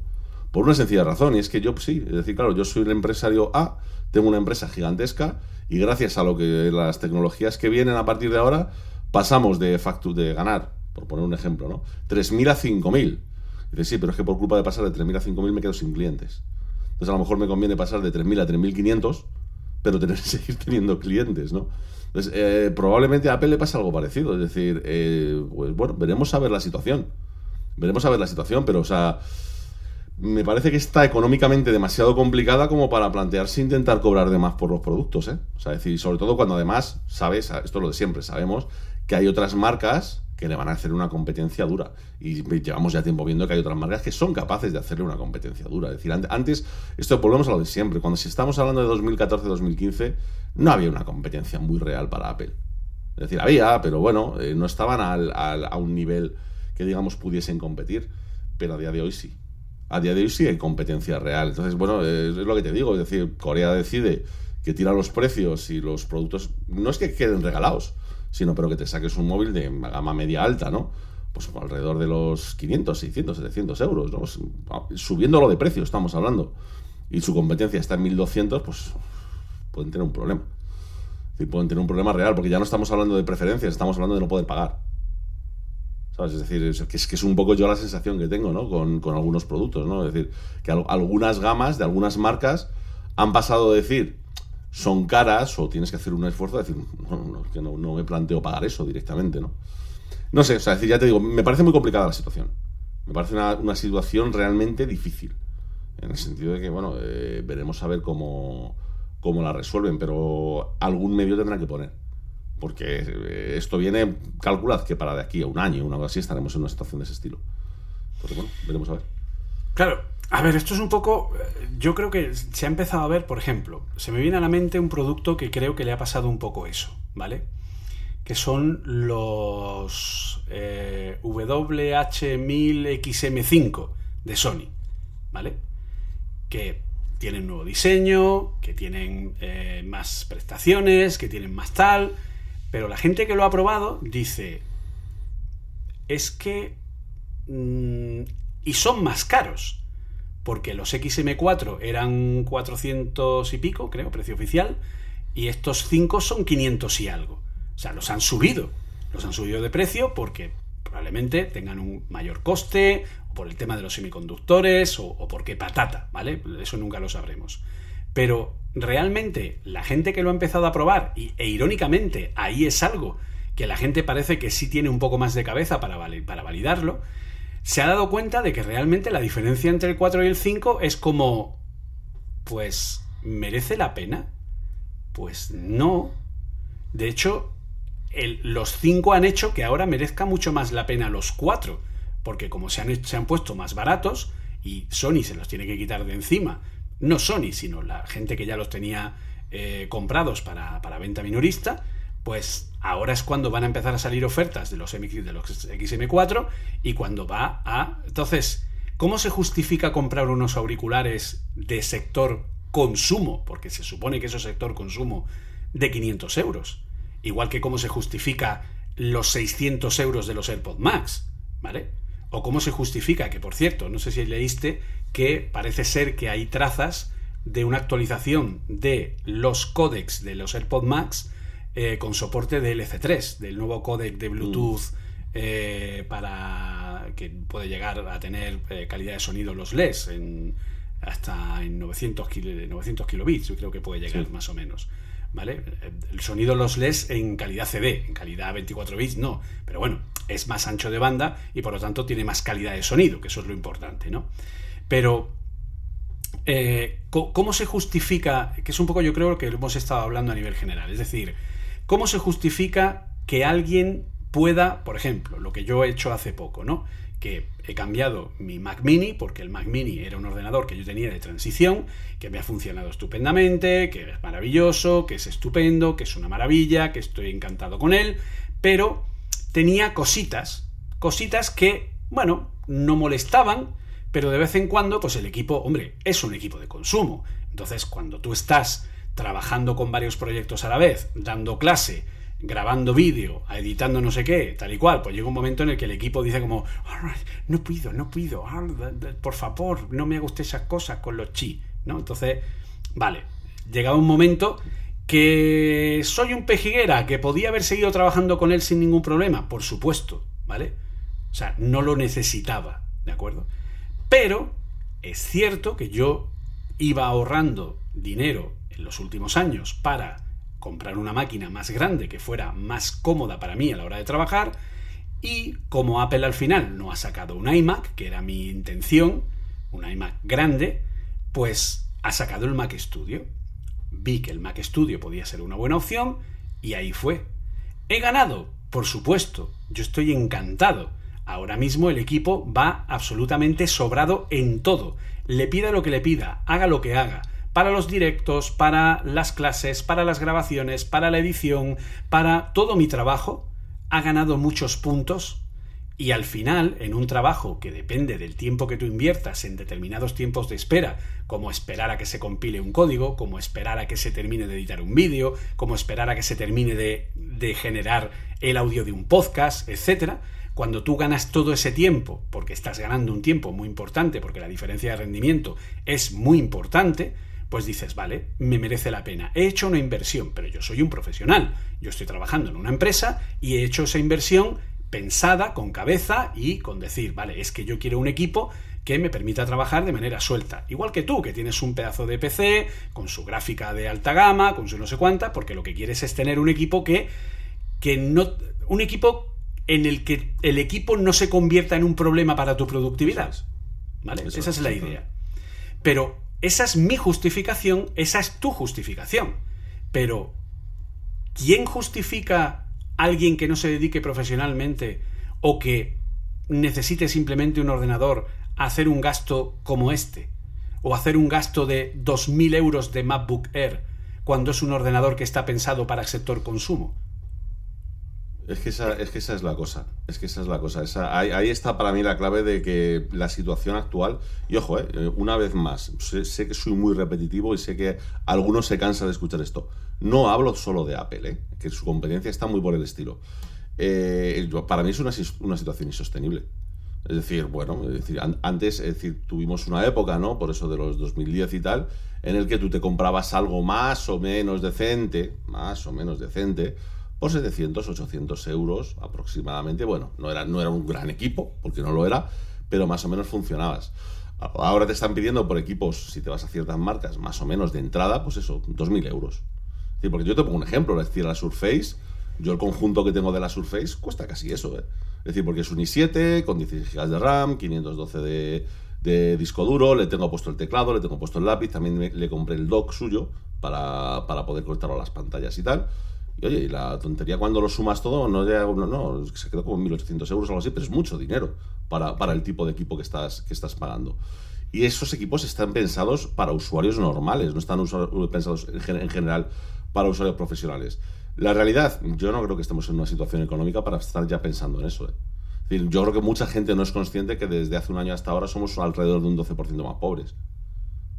Por una sencilla razón, y es que yo sí, es decir, claro, yo soy el empresario A, tengo una empresa gigantesca y gracias a lo que las tecnologías que vienen a partir de ahora, pasamos de, factu de ganar, por poner un ejemplo, ¿no? 3.000 a 5.000. Dice, sí, pero es que por culpa de pasar de 3.000 a 5.000 me quedo sin clientes. Entonces a lo mejor me conviene pasar de 3.000 a 3.500, pero tener seguir teniendo clientes, ¿no? Entonces, eh, probablemente a Apple le pasa algo parecido. Es decir, eh, pues bueno, veremos a ver la situación. Veremos a ver la situación, pero o sea, me parece que está económicamente demasiado complicada como para plantearse intentar cobrar de más por los productos, ¿eh? O sea, es decir, sobre todo cuando además, sabes, esto es lo de siempre, sabemos que hay otras marcas que le van a hacer una competencia dura. Y llevamos ya tiempo viendo que hay otras marcas que son capaces de hacerle una competencia dura. Es decir, antes, esto volvemos a lo de siempre, cuando si estamos hablando de 2014-2015, no había una competencia muy real para Apple. Es decir, había, pero bueno, eh, no estaban a un nivel que digamos pudiesen competir, pero a día de hoy sí a día de hoy sí hay competencia real. Entonces, bueno, es, lo que te digo, es decir, Corea decide que tira los precios y los productos, no es que queden regalados, sino pero que te saques un móvil de gama media alta, ¿no? Pues alrededor de los 500, 600, 700 euros, ¿no? Subiéndolo de precio, estamos hablando. Y su competencia está en 1200, pues pueden tener un problema. Decir, pueden tener un problema real, porque ya no estamos hablando de preferencias, estamos hablando de no poder pagar. Es decir, es que, es es un poco yo la sensación que tengo, ¿no? Con, algunos productos, ¿no? Es decir, que algunas gamas de algunas marcas han pasado de decir son caras o tienes que hacer un esfuerzo de decir, no, que no, me planteo pagar eso directamente, ¿no? No sé, o sea, decir, ya te digo, me parece muy complicada la situación. Me parece una, situación realmente difícil. En el sentido de que, bueno, eh, veremos a ver cómo, cómo la resuelven, pero algún medio tendrán que poner porque eh, esto viene, calculad que para de aquí a un año, una cosa así, estaremos en una situación de ese estilo. Entonces, bueno, veremos a ver. Claro, a ver, esto es un poco. Eh, yo creo que se ha empezado a ver, por ejemplo, se me viene a la mente un producto que creo que le ha pasado un poco eso, ¿vale? Que son los eh, WH1000XM5 de Sony, ¿vale? Que tienen nuevo diseño, que tienen más prestaciones, que tienen más tal pero la gente que lo ha probado dice, es que... Mm, y son más caros, porque los XM4 eran 400 y pico, creo, precio oficial, y estos 5 son 500 y algo. O sea, los han subido. Los han subido de precio porque probablemente tengan un mayor coste, o por el tema de los semiconductores, o, o porque patata, ¿vale? Eso nunca lo sabremos. Pero realmente la gente que lo ha empezado a probar, y, e irónicamente ahí es algo que la gente parece que sí tiene un poco más de cabeza para, para validarlo, se ha dado cuenta de que realmente la diferencia entre el 4 y el 5 es como, pues, ¿merece la pena? Pues no. De hecho, los 5 han hecho que ahora merezca mucho más la pena los 4, porque como se han, se han puesto más baratos y Sony se los tiene que quitar de encima no Sony, sino la gente que ya los tenía eh, comprados para, venta minorista, pues ahora es cuando van a empezar a salir ofertas de los, MX, de los XM4 y cuando va a... Entonces, ¿cómo se justifica comprar unos auriculares de sector consumo? Porque se supone que eso es sector consumo de 500 euros. Igual que cómo se justifica los 600 euros de los AirPod Max, ¿vale? O cómo se justifica, que por cierto, no sé si leíste que parece ser que hay trazas de una actualización de los códecs de los AirPod Max eh, con soporte de LC3, del nuevo códec de Bluetooth eh, para que puede llegar a tener eh, calidad de sonido los LES en, hasta en 900, 900 kilobits, yo creo que puede llegar más o menos. ¿Vale? El sonido los LES en calidad CD, en calidad 24 bits no, pero bueno, es más ancho de banda y por lo tanto tiene más calidad de sonido, que eso es lo importante, ¿no? Pero, eh, ¿cómo se justifica? Que es un poco, yo creo, que hemos estado hablando a nivel general. Es decir, ¿cómo se justifica que alguien pueda, por ejemplo, lo que yo he hecho hace poco, ¿no? Que he cambiado mi Mac Mini, porque el Mac Mini era un ordenador que yo tenía de transición, que me ha funcionado estupendamente, que es maravilloso, que es estupendo, que es una maravilla, que estoy encantado con él, pero tenía cositas, cositas que, bueno, no molestaban, pero de vez en cuando, pues el equipo, hombre, es un equipo de consumo. Entonces, cuando tú estás trabajando con varios proyectos a la vez, dando clase, grabando vídeo, editando no sé qué, tal y cual, pues llega un momento en el que el equipo dice como, no puedo, no puedo, por favor, no me haga usted esas cosas con los chi, ¿no? Entonces, vale, llegaba un momento que soy un pejiguera, que podía haber seguido trabajando con él sin ningún problema, por supuesto, ¿vale? O sea, no lo necesitaba, ¿de acuerdo? Pero es cierto que yo iba ahorrando dinero en los últimos años para comprar una máquina más grande que fuera más cómoda para mí a la hora de trabajar y como Apple al final no ha sacado un iMac, que era mi intención, un iMac grande, pues ha sacado el Mac Studio. Vi que el Mac Studio podía ser una buena opción y ahí fue. ¿He ganado? Por supuesto, yo estoy encantado. Ahora mismo el equipo va absolutamente sobrado en todo. Le pida lo que le pida, haga lo que haga. Para los directos, para las clases, para las grabaciones, para la edición, para todo mi trabajo, ha ganado muchos puntos y al final, en un trabajo que depende del tiempo que tú inviertas en determinados tiempos de espera, como esperar a que se compile un código, como esperar a que se termine de editar un vídeo, como esperar a que se termine de, de generar el audio de un podcast, etc., cuando tú ganas todo ese tiempo, porque estás ganando un tiempo muy importante, porque la diferencia de rendimiento es muy importante, pues dices, vale, me merece la pena. He hecho una inversión, pero yo soy un profesional. Yo estoy trabajando en una empresa y he hecho esa inversión pensada, con cabeza y con decir, vale, es que yo quiero un equipo que me permita trabajar de manera suelta. Igual que tú, que tienes un pedazo de PC, con su gráfica de alta gama, con su no sé cuánta, porque lo que quieres es tener un equipo que, que no. un equipo en el que el equipo no se convierta en un problema para tu productividad. ¿Vale? esa es la idea. Pero esa es mi justificación, esa es tu justificación. Pero, ¿quién justifica a alguien que no se dedique profesionalmente o que necesite simplemente un ordenador a hacer un gasto como este? O hacer un gasto de 2.000 euros de MacBook Air cuando es un ordenador que está pensado para el sector consumo. Es que, esa, es que esa es la cosa. Es que esa es la cosa. ahí, está para mí la clave de que la situación actual. Y ojo, eh, una vez más, sé, que soy muy repetitivo y sé que algunos se cansan de escuchar esto. No hablo solo de Apple, eh, que su competencia está muy por el estilo. Eh, para mí es una, una, situación insostenible. Es decir, bueno, es decir, antes es decir, tuvimos una época, ¿no? Por eso de los 2010 y tal, en el que tú te comprabas algo más o menos decente, más o menos decente por 700, 800 euros aproximadamente. Bueno, no era, no era un gran equipo, porque no lo era, pero más o menos funcionabas. Ahora te están pidiendo por equipos, si te vas a ciertas marcas, más o menos de entrada, pues eso, 2.000 euros. porque yo te pongo un ejemplo, es decir, la Surface, yo el conjunto que tengo de la Surface cuesta casi eso. ¿eh? Es decir, porque es un i7 con 16 GB de RAM, 512 de, de disco duro, le tengo puesto el teclado, le tengo puesto el lápiz, también le compré el dock suyo para, para poder conectarlo a las pantallas y tal. Y oye, y la tontería cuando lo sumas todo, no, no, no se quedó como 1.800 euros o algo así, pero es mucho dinero para, para, el tipo de equipo que estás, que estás pagando. Y esos equipos están pensados para usuarios normales, no están pensados en general para usuarios profesionales. La realidad, yo no creo que estemos en una situación económica para estar ya pensando en eso. ¿eh? Es decir, yo creo que mucha gente no es consciente que desde hace un año hasta ahora somos alrededor de un 12% más pobres.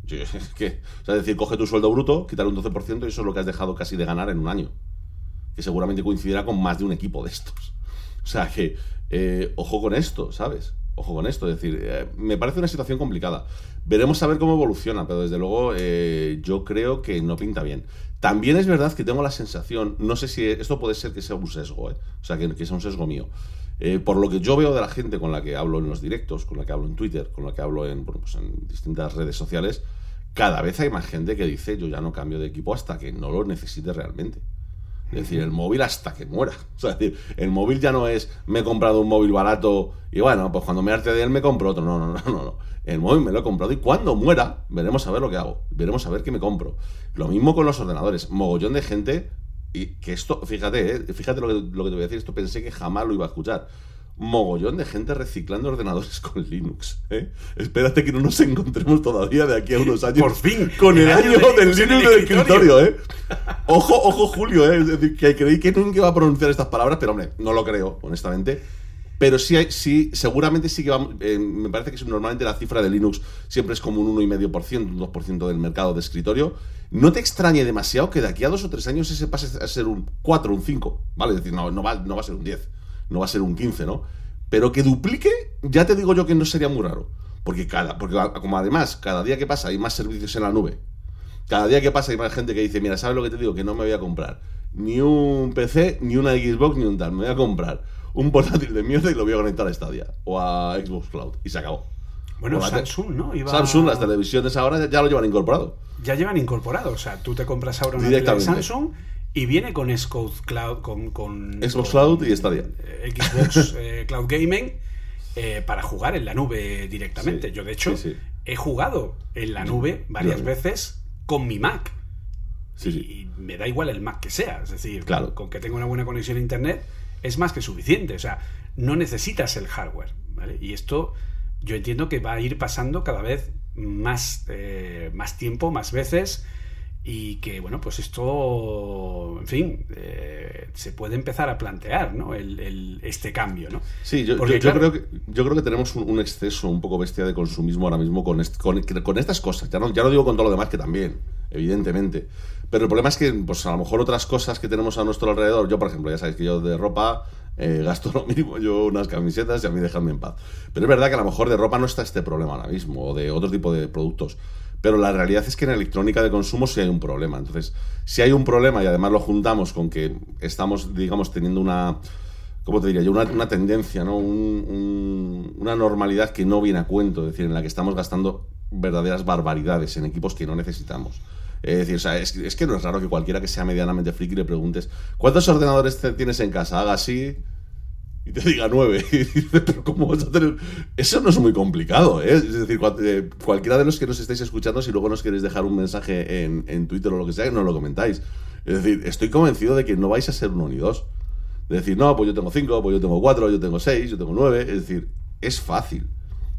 es, que, o sea, es decir, coge tu sueldo bruto, quitar un 12% y eso es lo que has dejado casi de ganar en un año que seguramente coincidirá con más de un equipo de estos. O sea que, eh, ojo con esto, ¿sabes? Ojo con esto, es decir, eh, me parece una situación complicada. Veremos a ver cómo evoluciona, pero desde luego eh, yo creo que no pinta bien. También es verdad que tengo la sensación, no sé si esto puede ser que sea un sesgo, o sea, que, sea un sesgo mío. por lo que yo veo de la gente con la que hablo en los directos, con la que hablo en Twitter, con la que hablo en, pues en distintas redes sociales, cada vez hay más gente que dice yo ya no cambio de equipo hasta que no lo necesite realmente. Es decir, el móvil hasta que muera. O sea, decir, el móvil ya no es me he comprado un móvil barato y bueno, pues cuando me arte de él me compro otro. No, no, no, no, no. El móvil me lo he comprado y cuando muera veremos a ver lo que hago. Veremos a ver qué me compro. Lo mismo con los ordenadores. Mogollón de gente y que esto, fíjate, eh, fíjate lo que, lo que te voy a decir, esto pensé que jamás lo iba a escuchar mogollón de gente reciclando ordenadores con Linux. ¿eh? Espérate que no nos encontremos todavía de aquí a unos años. Por fin. Con el, año, del Linux del escritorio, ¿eh? Ojo, ojo, Julio, ¿eh? Es decir, que creí que nunca iba a pronunciar estas palabras, pero hombre, no lo creo, honestamente. Pero sí, sí seguramente sí que vamos, eh, me parece que normalmente la cifra de Linux siempre es como un 1,5%, un 2% del mercado de escritorio. No te extrañe demasiado que de aquí a dos o tres años ese pase a ser un 4, un 5, ¿vale? Es decir, no, no, va, no va a ser un 10, no va a ser un 15, ¿no? Pero que duplique, ya te digo yo que no sería muy raro. Porque, cada, porque como además, cada día que pasa hay más servicios en la nube, cada día que pasa hay más gente que dice, mira, ¿sabes lo que te digo? Que no me voy a comprar ni un PC, ni una Xbox, ni un tal. Me voy a comprar un portátil de mierda y lo voy a conectar a Stadia o a Xbox Cloud. Y se acabó. Bueno, O Samsung, ¿no? Iba- Samsung, las televisiones ahora ya lo llevan incorporado. Ya llevan incorporado. O sea, tú te compras ahora una tele de Directamente. Samsung y viene con Xcode Cloud, con, con Xbox con, Cloud y Stadia. eh, Xbox eh, Cloud Gaming eh, para jugar en la nube directamente. Sí, Yo, de hecho, sí, sí. he jugado en la nube varias veces con mi Mac. Sí, sí. Y me da igual el Mac que sea. Es decir, Claro. con que tenga una buena conexión a Internet es más que suficiente. O sea, no necesitas el hardware. ¿vale? Y esto yo entiendo que va a ir pasando cada vez más, eh, más tiempo, más veces. Y que, bueno, pues esto, en fin, eh, se puede empezar a plantear, ¿no? El, el- este cambio, ¿no? Sí, yo, Porque, yo- yo claro, creo que, yo creo que tenemos un, un exceso un poco bestia de consumismo ahora mismo con, est- con, con estas cosas. Ya no, ya no digo con todo lo demás que también, evidentemente. Pero el problema es que, pues a lo mejor otras cosas que tenemos a nuestro alrededor, yo por ejemplo, ya sabéis que yo de ropa eh, gasto lo mínimo, yo unas camisetas y a mí dejadme en paz. Pero es verdad que a lo mejor de ropa no está este problema ahora mismo, o de otro tipo de productos. Pero la realidad es que en electrónica de consumo sí hay un problema. Entonces, si hay un problema y además lo juntamos con que estamos, digamos, teniendo una, ¿cómo te diría yo? Una, una tendencia, ¿no? Un- un- una normalidad que no viene a cuento, es decir, en la que estamos gastando verdaderas barbaridades en equipos que no necesitamos. Es decir, o sea, es, es que no es raro que cualquiera que sea medianamente friki le preguntes, ¿cuántos ordenadores tienes en casa? Haga así y te diga nueve. Y dices, pero ¿cómo vas a tener...? Eso no es muy complicado, ¿eh? Es decir, eh, cualquiera de los que nos estáis escuchando, si luego nos queréis dejar un mensaje en, en Twitter o lo que sea, nos lo comentáis. Es decir, estoy convencido de que no vais a ser uno ni dos. De decir, no, pues yo tengo cinco, pues yo tengo cuatro, yo tengo seis, yo tengo nueve. Es decir, es fácil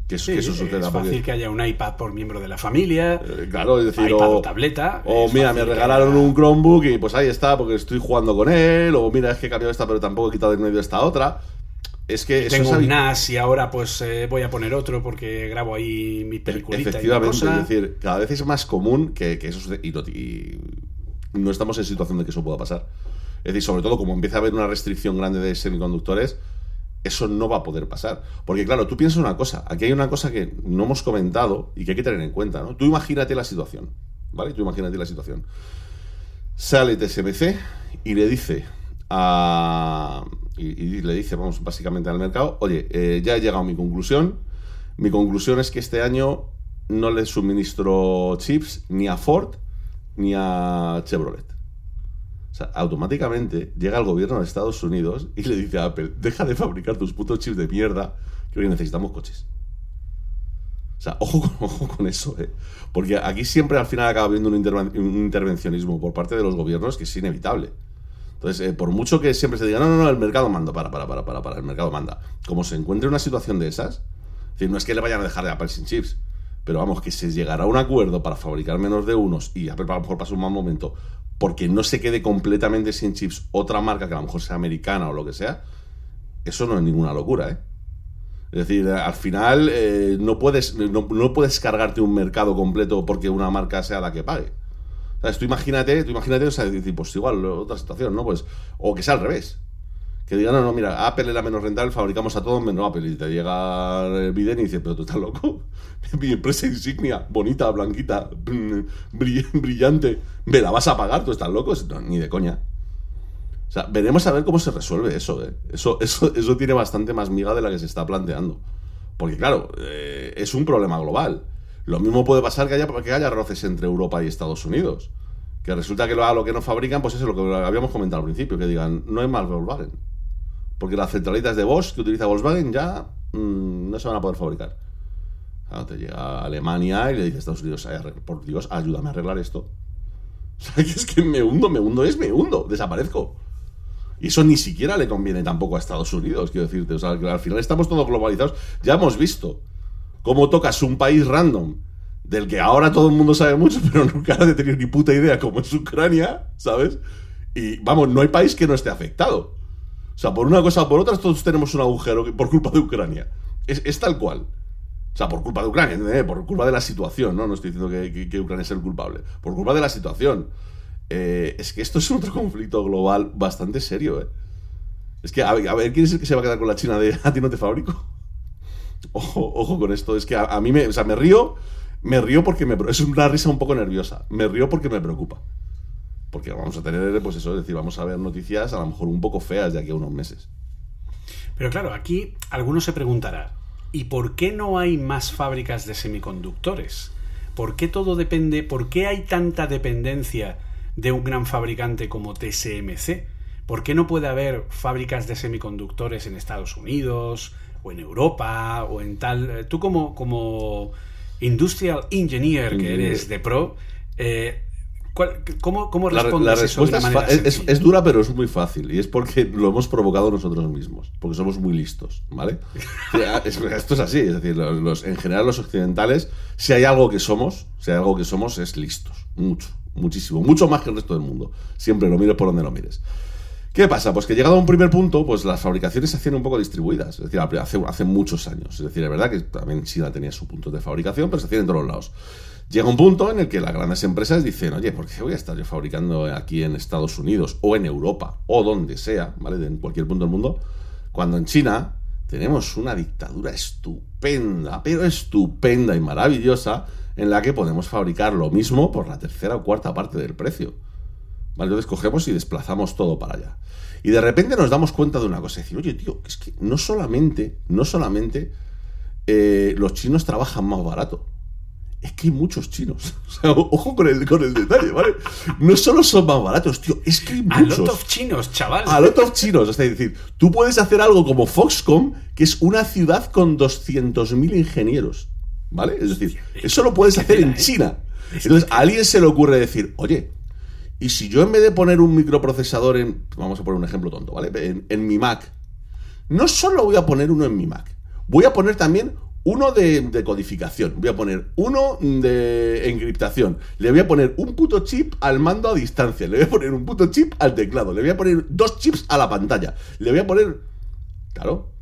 que, sí, que eso suceda. es porque- fácil que haya un iPad por miembro de la familia. eh, Claro, es decir, iPad o, o tableta, O mira, me regalaron haya- un Chromebook y pues ahí está, porque estoy jugando con él. O mira, es que he cambiado esta, pero tampoco he quitado de medio esta otra. Es que Tengo es un NAS y ahora pues eh, voy a poner otro porque grabo ahí mi peliculita y Efectivamente, cosa. es decir, cada vez es más común que, que eso suceda y no, y no estamos en situación de que eso pueda pasar. Es decir, sobre todo como empieza a haber una restricción grande de semiconductores, eso no va a poder pasar. Porque claro, tú piensas una cosa, aquí hay una cosa que no hemos comentado y que hay que tener en cuenta, ¿no? Tú imagínate la situación, ¿vale? Tú imagínate la situación. Sale TSMC y le dice a... Y, le dice, vamos, básicamente al mercado, oye, eh, ya he llegado a mi conclusión. Mi conclusión es que este año no le suministro chips ni a Ford ni a Chevrolet. O sea, automáticamente llega el gobierno de Estados Unidos y le dice a Apple, deja de fabricar tus putos chips de mierda, que hoy necesitamos coches. O sea, ojo con, con eso, ¿eh? Porque aquí siempre al final acaba habiendo un intervencionismo por parte de los gobiernos que es inevitable. Entonces, eh, por mucho que siempre se diga, no, no, no, el mercado manda, para, para, para, para, para, el mercado manda. Como se encuentre una situación de esas, es decir, no es que le vayan a dejar de Apple sin chips, pero vamos, que se llegará a un acuerdo para fabricar menos de unos y Apple a lo mejor pasa un mal momento porque no se quede completamente sin chips otra marca que a lo mejor sea americana o lo que sea, eso no es ninguna locura, ¿eh? Es decir, al final eh, no, puedes, no, no puedes cargarte un mercado completo porque una marca sea la que pague. ¿Sabes? Tú imagínate, tú imagínate, o sea, decir, pues igual, otra situación, ¿no? Pues, o que sea al revés. Que digan, no, no, mira, Apple es la menos rentable, fabricamos a todos menos Apple. Y te llega Biden y dice, pero tú estás loco. Mi empresa insignia, bonita, blanquita, brill- brillante, ¿me la vas a pagar? ¿Tú estás loco? No, ni de coña. O sea, veremos a ver cómo se resuelve eso, ¿eh? Eso, eso, eso tiene bastante más miga de la que se está planteando. Porque, claro, eh, es un problema global. Lo mismo puede pasar que haya, que haya roces entre Europa y Estados Unidos. Que resulta que lo, lo que no fabrican, pues eso es lo que habíamos comentado al principio, que digan, no hay más Volkswagen. Porque las centralitas de Bosch que utiliza Volkswagen ya mm, no se van a poder fabricar. Claro, te llega a Alemania y le dice a Estados Unidos, "Ay, arregla- por Dios, ayúdame a arreglar esto. O sea, es que me hundo, me hundo, es me hundo, desaparezco. Y eso ni siquiera le conviene tampoco a Estados Unidos, quiero decirte. O sea, que al final estamos todos globalizados. Ya hemos visto cómo tocas un país random del que ahora todo el mundo sabe mucho, pero nunca ha tener ni puta idea como es Ucrania, ¿sabes? Y vamos, no hay país que no esté afectado. O sea, por una cosa o por otra, todos tenemos un agujero por culpa de Ucrania. Es, es tal cual. O sea, por culpa de Ucrania, ¿entendés? por culpa de la situación, ¿no? No estoy diciendo que, que- que Ucrania es el culpable. Por culpa de la situación. Eh, es que esto es otro conflicto global bastante serio, ¿eh? Es que, a ver, a ver, ¿quién es el que se va a quedar con la China de a ti no te fabrico? Ojo, ojo con esto. Es que a, a mí me. O sea, me río. Me río porque me. Es una risa un poco nerviosa. Me río porque me preocupa. Porque vamos a tener, pues eso, es decir, vamos a ver noticias a lo mejor un poco feas de aquí a unos meses. Pero claro, aquí algunos se preguntará, ¿y por qué no hay más fábricas de semiconductores? ¿Por qué todo depende, por qué hay tanta dependencia de un gran fabricante como TSMC? ¿Por qué no puede haber fábricas de semiconductores en Estados Unidos o en Europa o en tal... Tú como, como industrial engineer que eres de pro, eh, ¿cuál- ¿cómo, cómo La, respondes eso de respuesta una es, manera dura, pero es muy fácil. Y es porque lo hemos provocado nosotros mismos. Porque somos muy listos, ¿vale? Es- Esto es así. Es decir, los- los- en general, los occidentales, si hay algo que somos, si hay algo que somos, es listos. Mucho, muchísimo. Mucho más que el resto del mundo. Siempre lo mires por donde lo mires. ¿Qué pasa? Pues que llegado a un primer punto, pues las fabricaciones se hacían un poco distribuidas. Es decir, hace, hace muchos años. Es decir, es verdad que también China tenía su punto de fabricación, pero se hacían en todos lados. Llega un punto en el que las grandes empresas dicen, oye, ¿por qué voy a estar yo fabricando aquí en Estados Unidos o en Europa o donde sea, ¿vale? En cualquier punto del mundo, cuando en China tenemos una dictadura estupenda, pero estupenda y maravillosa, en la que podemos fabricar lo mismo por la tercera o cuarta parte del precio. Entonces cogemos y desplazamos todo para allá. Y de repente nos damos cuenta de una cosa, decir, oye, tío, es que no solamente, no solamente eh, los chinos trabajan más barato, es que hay muchos chinos. O sea, ojo con el, con el detalle, ¿vale? No solo son más baratos, tío, es que hay A muchos. lot of chinos, chaval. A lot of chinos. Es decir, tú puedes hacer algo como Foxconn, que es una ciudad con 200.000 ingenieros. ¿Vale? Es decir, eso lo puedes hacer en ¿eh? China. Entonces, a alguien se le ocurre decir, oye, y si yo en vez de poner un microprocesador en. Vamos a poner un ejemplo tonto, ¿vale? En, en mi Mac. No solo voy a poner uno en mi Mac, voy a poner también uno de, de codificación, voy a poner uno de encriptación, le voy a poner un puto chip al mando a distancia, le voy a poner un puto chip al teclado, le voy a poner dos chips a la pantalla, le voy a poner... Claro,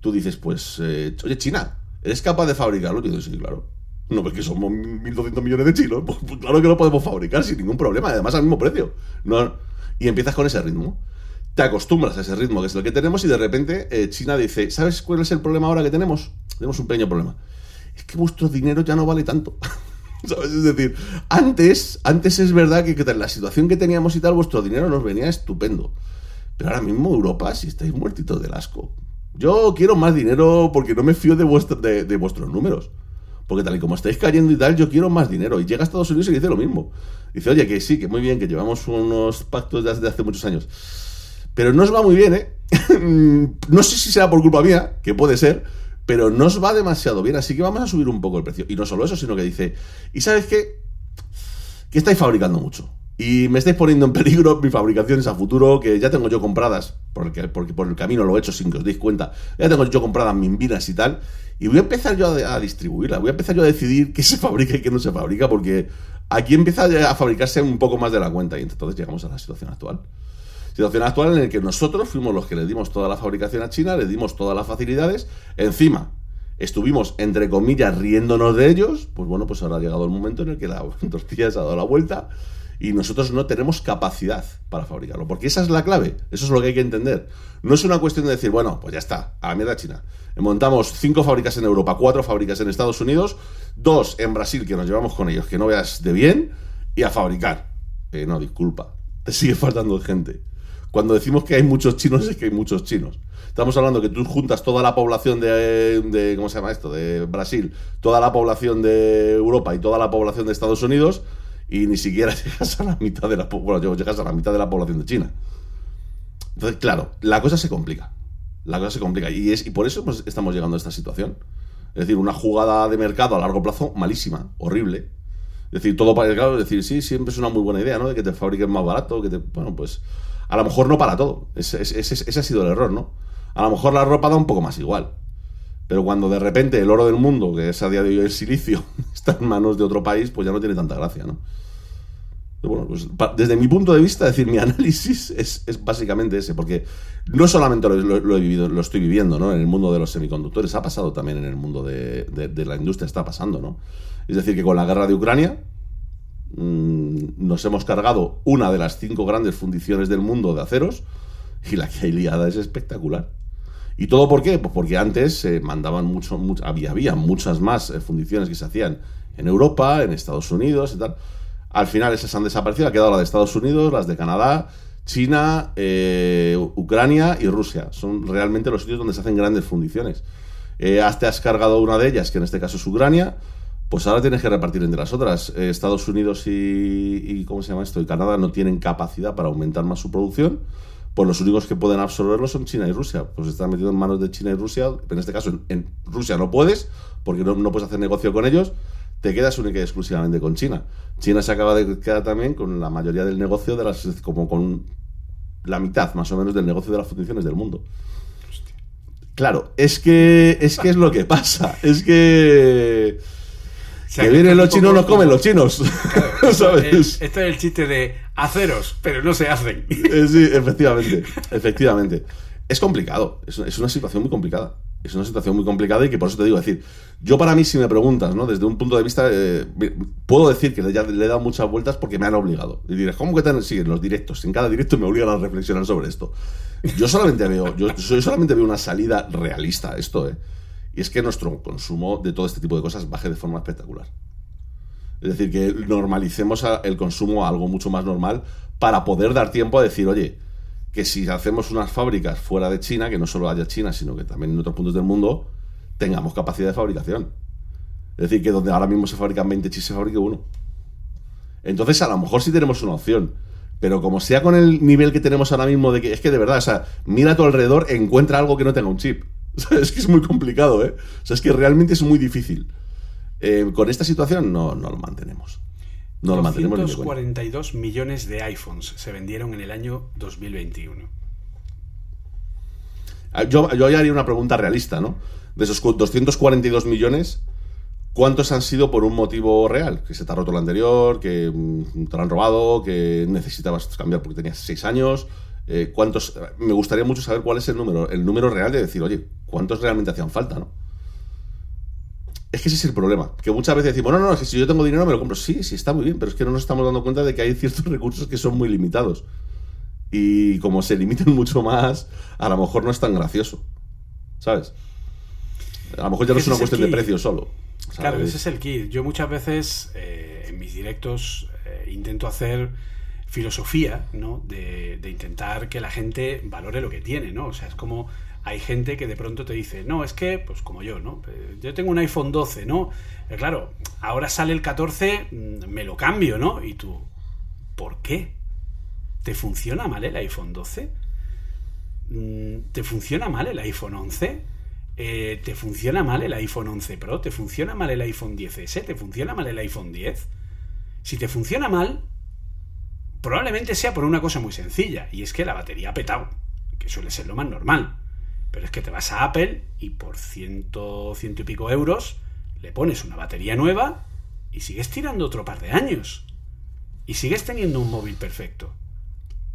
tú dices, pues, eh, oye, China, ¿eres capaz de fabricarlo? Yo digo, sí, claro. No, porque somos 1.200 millones de chinos. Pues, pues claro que lo podemos fabricar sin ningún problema, además al mismo precio. No, y empiezas con ese ritmo. Te acostumbras a ese ritmo que es el que tenemos y de repente eh, China dice, ¿sabes cuál es el problema ahora que tenemos? Tenemos un pequeño problema. Es que vuestro dinero ya no vale tanto. ¿Sabes? Es decir, antes, antes es verdad que, que la situación que teníamos y tal, vuestro dinero nos venía estupendo. Pero ahora mismo Europa, si estáis muertitos del asco. Yo quiero más dinero porque no me fío de, vuestro- de, de vuestros números. Porque tal y como estáis cayendo y tal, yo quiero más dinero. Y llega a Estados Unidos y dice lo mismo. Dice, oye, que sí, que muy bien, que llevamos unos pactos desde hace muchos años. Pero no os va muy bien, ¿eh? no sé si será por culpa mía, que puede ser, pero no os va demasiado bien, así que vamos a subir un poco el precio. Y no solo eso, sino que dice, ¿y sabes qué? Que estáis fabricando mucho. Y me estáis poniendo en peligro mis fabricaciones a futuro, que ya tengo yo compradas, porque, por el camino lo he hecho sin que os deis cuenta. Ya tengo yo compradas mis vinas y tal. Y voy a empezar yo a, a distribuirlas. Voy a empezar yo a decidir qué se fabrica y qué no se fabrica, porque aquí empieza a fabricarse un poco más de la cuenta. Y entonces llegamos a la situación actual. Situación actual en la que nosotros fuimos los que le dimos toda la fabricación a China, le dimos todas las facilidades. Encima, estuvimos, entre comillas, riéndonos de ellos. Pues bueno, pues ahora ha llegado el momento en el que la tortilla se ha dado la vuelta y nosotros no tenemos capacidad para fabricarlo. Porque esa es la clave, eso es lo que hay que entender. No es una cuestión de decir, bueno, pues ya está, a la mierda China. Montamos cinco fábricas en Europa, cuatro fábricas en Estados Unidos, dos en Brasil, que nos llevamos con ellos, que no veas de bien, y a fabricar. Eh, no, disculpa, te sigue faltando gente. Cuando decimos que hay muchos chinos, es que hay muchos chinos. Estamos hablando que tú juntas toda la población de, ¿cómo se llama esto? De Brasil, toda la población de Europa y toda la población de Estados Unidos y ni siquiera llegas a la mitad de la bueno, llegas a la mitad de la población de China. Entonces, claro, la cosa se complica. La cosa se complica y es y por eso pues, estamos llegando a esta situación. Es decir, una jugada de mercado a largo plazo malísima, horrible. Es decir, todo para claro, es decir, sí, siempre es una muy buena idea, ¿no? De que te fabriquen más barato, que te. Bueno, pues. A lo mejor no para todo. Ese, ha sido el error, ¿no? A lo mejor la ropa da un poco más igual. Pero cuando de repente el oro del mundo, que es a día de hoy el silicio, está en manos de otro país, pues ya no tiene tanta gracia, ¿no? Bueno, pues, desde mi punto de vista, decir, mi análisis es, básicamente ese, porque no solamente lo, he vivido, lo estoy viviendo, ¿no? En el mundo de los semiconductores, ha pasado también en el mundo de la industria, está pasando, ¿no? Es decir, que con la guerra de Ucrania mm, nos hemos cargado una de las cinco grandes fundiciones del mundo de aceros y la que hay liada es espectacular. ¿Y todo por qué? Pues porque antes se mandaban mucho, había, había muchas más eh, fundiciones que se hacían en Europa, en Estados Unidos y. Al final esas han desaparecido, ha quedado la de Estados Unidos, las de Canadá, China, eh, Ucrania y Rusia. Son realmente los sitios donde se hacen grandes fundiciones. Eh, has- te has cargado una de ellas, que en este caso es Ucrania, pues ahora tienes que repartir entre las otras. Eh, Estados Unidos y, y, ¿cómo se llama esto? Y Canadá no tienen capacidad para aumentar más su producción. Pues los únicos que pueden absorberlo son China y Rusia. Pues están metidos en manos de China y Rusia. En este caso, en, en Rusia no puedes, porque no, no puedes hacer negocio con ellos. Te quedas única y exclusivamente con China. China se acaba de quedar también con la mayoría del negocio de las. como con la mitad más o menos del negocio de las fundiciones del mundo. Claro, es que es que es lo que pasa. Es que. Sea, que vienen los chinos, nos comen los chinos. Esto ¿Sabes? es, esto es el chiste de aceros, pero no se hacen. Eh, Sí, efectivamente, efectivamente. Es complicado, es, es una situación muy complicada. Es una situación muy complicada y que por eso te digo, es decir, yo para mí si me preguntas, ¿no? Desde un punto de vista, eh, puedo decir que le, ya le he dado muchas vueltas porque me han obligado. Y dirás, ¿cómo que te siguen los directos? En cada directo me obligan a reflexionar sobre esto. Yo solamente veo, yo, yo solamente veo una salida realista a esto, ¿eh? Y es que nuestro consumo de todo este tipo de cosas baje de forma espectacular. Es decir, que normalicemos el consumo a algo mucho más normal para poder dar tiempo a decir, oye, que si hacemos unas fábricas fuera de China, que no solo haya China, sino que también en otros puntos del mundo, tengamos capacidad de fabricación. Es decir, que donde ahora mismo se fabrican 20 chips, se fabrique uno. Entonces, a lo mejor sí tenemos una opción. Pero como sea con el nivel que tenemos ahora mismo de que es que de verdad, o sea, mira a tu alrededor, encuentra algo que no tenga un chip. O sea, es que es muy complicado, ¿eh? O sea, es que realmente es muy difícil. Eh, con esta situación no, no lo mantenemos. No lo mantenemos ni de coña. 242 millones de iPhones se vendieron en el año 2021. Ah, Yo, yo haría una pregunta realista, ¿no? De esos cu- 242 millones, ¿cuántos han sido por un motivo real? Que se te ha roto el anterior, que mm, te lo han robado, que necesitabas cambiar porque tenías 6 años. Eh, ¿Cuántos? Me gustaría mucho saber cuál es el número, el número real de decir, oye, ¿cuántos realmente hacían falta, no? Es que ese es el problema. Que muchas veces decimos, no, no, que si yo tengo dinero me lo compro. Sí, sí, está muy bien, pero es que no nos estamos dando cuenta de que hay ciertos recursos que son muy limitados. Y como se limitan mucho más, a lo mejor no es tan gracioso. ¿Sabes? A lo mejor ya no es una cuestión de precio solo. Claro, ese es el kit. Yo muchas veces eh, en mis directos eh, intento hacer filosofía, ¿no? De, de intentar que la gente valore lo que tiene, ¿no? O sea, es como hay gente que de pronto te dice, no, es que, pues como yo, ¿no? Eh, Yo tengo un iPhone 12, ¿no? Eh, claro, ahora sale el 14, mm, me lo cambio, ¿no? Y tú, ¿por qué? ¿Te funciona mal el iPhone 12? Mm, ¿Te funciona mal el iPhone 11? Eh, ¿Te funciona mal el iPhone 11 Pro? ¿Te funciona mal el iPhone 10S? ¿Te funciona mal el iPhone 10? Si te funciona mal, probablemente sea por una cosa muy sencilla, y es que la batería ha petado, que suele ser lo más normal. Pero es que te vas a Apple y por ciento, ciento y pico euros le pones una batería nueva y sigues tirando otro par de años. Y sigues teniendo un móvil perfecto.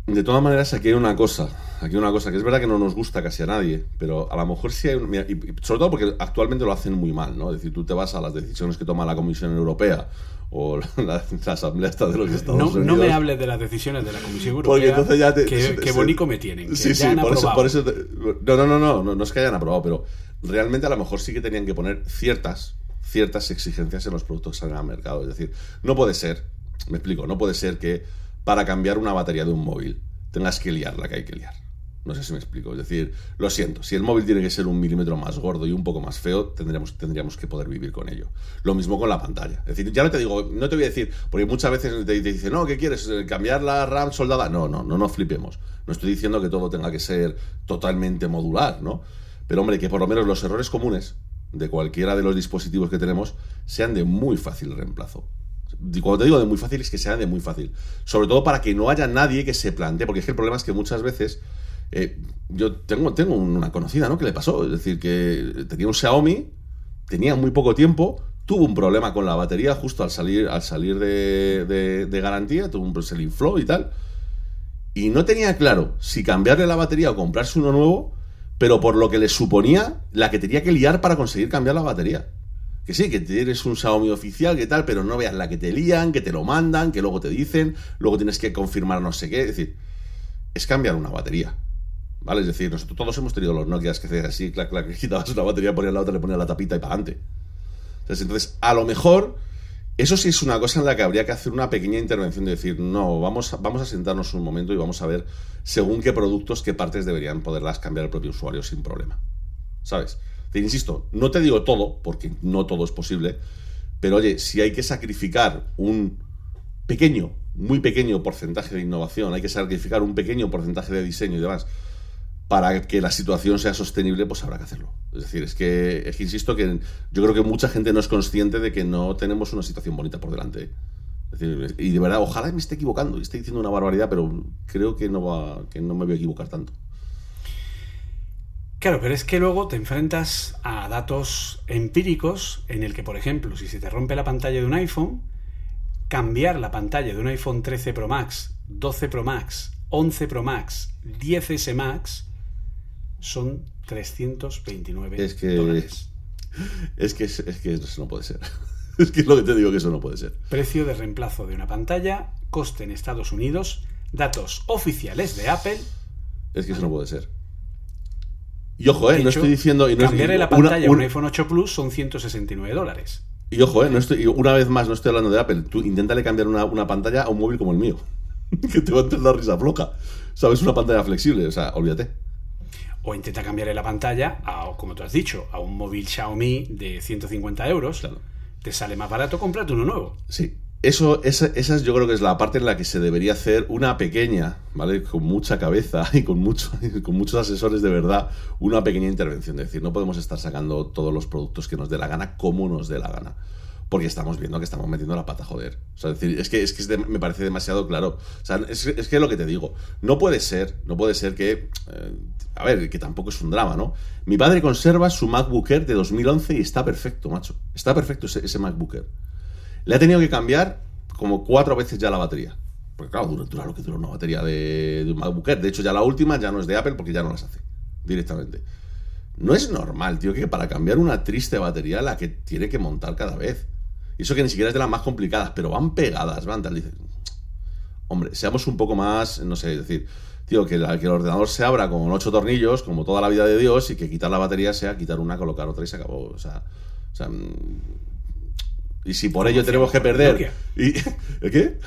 De todas maneras, aquí hay una cosa. Aquí hay una cosa que es verdad que no nos gusta casi a nadie, pero a lo mejor sí hay. un- mira, y- sobre todo porque actualmente lo hacen muy mal, ¿no? Es decir, tú te vas a las decisiones que toma la Comisión Europea o la, la Asamblea esta de los Estados No, Unidos. no me hables de las decisiones de la Comisión Europea. Porque entonces ya te. que, que bonico me tienen. Que Sí, ya sí, han por eso, aprobado. por eso te- no, no, no, no, no, no es que hayan aprobado, pero realmente a lo mejor sí que tenían que poner ciertas, ciertas exigencias en los productos que salen al mercado. Es decir, no puede ser, me explico, no puede ser que para cambiar una batería de un móvil tengas que liar la que hay que liar. No sé si me explico. Es decir, lo siento, si el móvil tiene que ser un milímetro más gordo y un poco más feo, tendríamos, tendríamos que poder vivir con ello. Lo mismo con la pantalla. Es decir, ya no te digo, no te voy a decir, porque muchas veces te, te dicen, no, ¿qué quieres? Eh, ¿Cambiar la RAM soldada? No, no, no nos flipemos. No estoy diciendo que todo tenga que ser totalmente modular, ¿no? Pero hombre, que por lo menos los errores comunes de cualquiera de los dispositivos que tenemos sean de muy fácil reemplazo. Cuando te digo de muy fácil es que sean de muy fácil. Sobre todo para que no haya nadie que se plantee, porque es que el problema es que muchas veces eh, yo tengo, tengo una conocida, ¿no? Que le pasó, es decir, que tenía un Xiaomi, tenía muy poco tiempo, tuvo un problema con la batería justo al salir, al salir de garantía, tuvo un, se le infló y tal. Y no tenía claro si cambiarle la batería o comprarse uno nuevo, pero por lo que le suponía, la que tenía que liar para conseguir cambiar la batería. Que sí, que tienes un Xiaomi oficial, que tal, pero no veas la que te lían, que te lo mandan, que luego te dicen, luego tienes que confirmar no sé qué. Es decir, es cambiar una batería. ¿Vale? Es decir, nosotros todos hemos tenido los Nokias que hacías así, clac, clac, quitabas una batería, ponías la otra, le ponías la tapita y para adelante. Entonces, entonces, a lo mejor, eso sí es una cosa en la que habría que hacer una pequeña intervención de decir, no, vamos vamos a sentarnos un momento y vamos a ver según qué productos, qué partes deberían poderlas cambiar el propio usuario sin problema. ¿Sabes? Te insisto, no te digo todo, porque no todo es posible, pero oye, si hay que sacrificar un pequeño, muy pequeño porcentaje de innovación, hay que sacrificar un pequeño porcentaje de diseño y demás, para que la situación sea sostenible, pues habrá que hacerlo. Es decir, es que, es que insisto que yo creo que mucha gente no es consciente de que no tenemos una situación bonita por delante. ¿eh? Y de verdad, ojalá me esté equivocando y esté diciendo una barbaridad, pero creo que no, va, que no me voy a equivocar tanto. Claro, pero es que luego te enfrentas a datos empíricos en el que, por ejemplo, si se te rompe la pantalla de un iPhone, cambiar la pantalla de un iPhone 13 Pro Max, 12 Pro Max, 11 Pro Max, 10S Max, son 329 Es que- dólares. Es que, es, es que eso no puede ser. Es que es lo que te digo que eso no puede ser. Precio de reemplazo de una pantalla, coste en Estados Unidos, datos oficiales de Apple. Es que eso no puede ser. Y ojo, eh, no estoy diciendo. Y no cambiarle la pantalla a un iPhone 8 Plus son 169 dólares. Y ojo, eh, no estoy, una vez más, no estoy hablando de Apple. Tú inténtale cambiar una, una pantalla a un móvil como el mío. que te va a entrar la risa floja. ¿Sabes? Una pantalla flexible. O sea, olvídate. O intenta cambiarle la pantalla a, como tú has dicho, a un móvil Xiaomi de 150 euros. Claro. Te sale más barato comprarte uno nuevo. Sí. Eso, esa, esa es, yo creo que es la parte en la que se debería hacer una pequeña, ¿vale? Con mucha cabeza y con, mucho, con muchos asesores de verdad, una pequeña intervención. Es decir, no podemos estar sacando todos los productos que nos dé la gana como nos dé la gana. Porque estamos viendo que estamos metiendo la pata, joder. O sea, es decir, es que, es que es me parece demasiado claro. O sea, es, es que lo que te digo, no puede ser, no puede ser que. eh, a ver, que tampoco es un drama, ¿no? Mi padre conserva su MacBook Air de 2011 y está perfecto, macho. Está perfecto ese, ese MacBook Air. Le ha tenido que cambiar como cuatro veces ya la batería. Porque claro, dura, dura lo que dura una batería de, de un MacBook. De hecho, ya la última ya no es de Apple porque ya no las hace directamente. No es normal, tío, que para cambiar una triste batería la que tiene que montar cada vez. Y eso que ni siquiera es de las más complicadas, pero van pegadas, van tal. Dices, hombre, seamos un poco más, no sé, decir, tío, que, que el ordenador se abra con ocho tornillos, como toda la vida de Dios, y que quitar la batería sea quitar una, colocar otra y se acabó. O sea, o sea, mm, y si por ello tenemos que perder. Y, ¿El qué?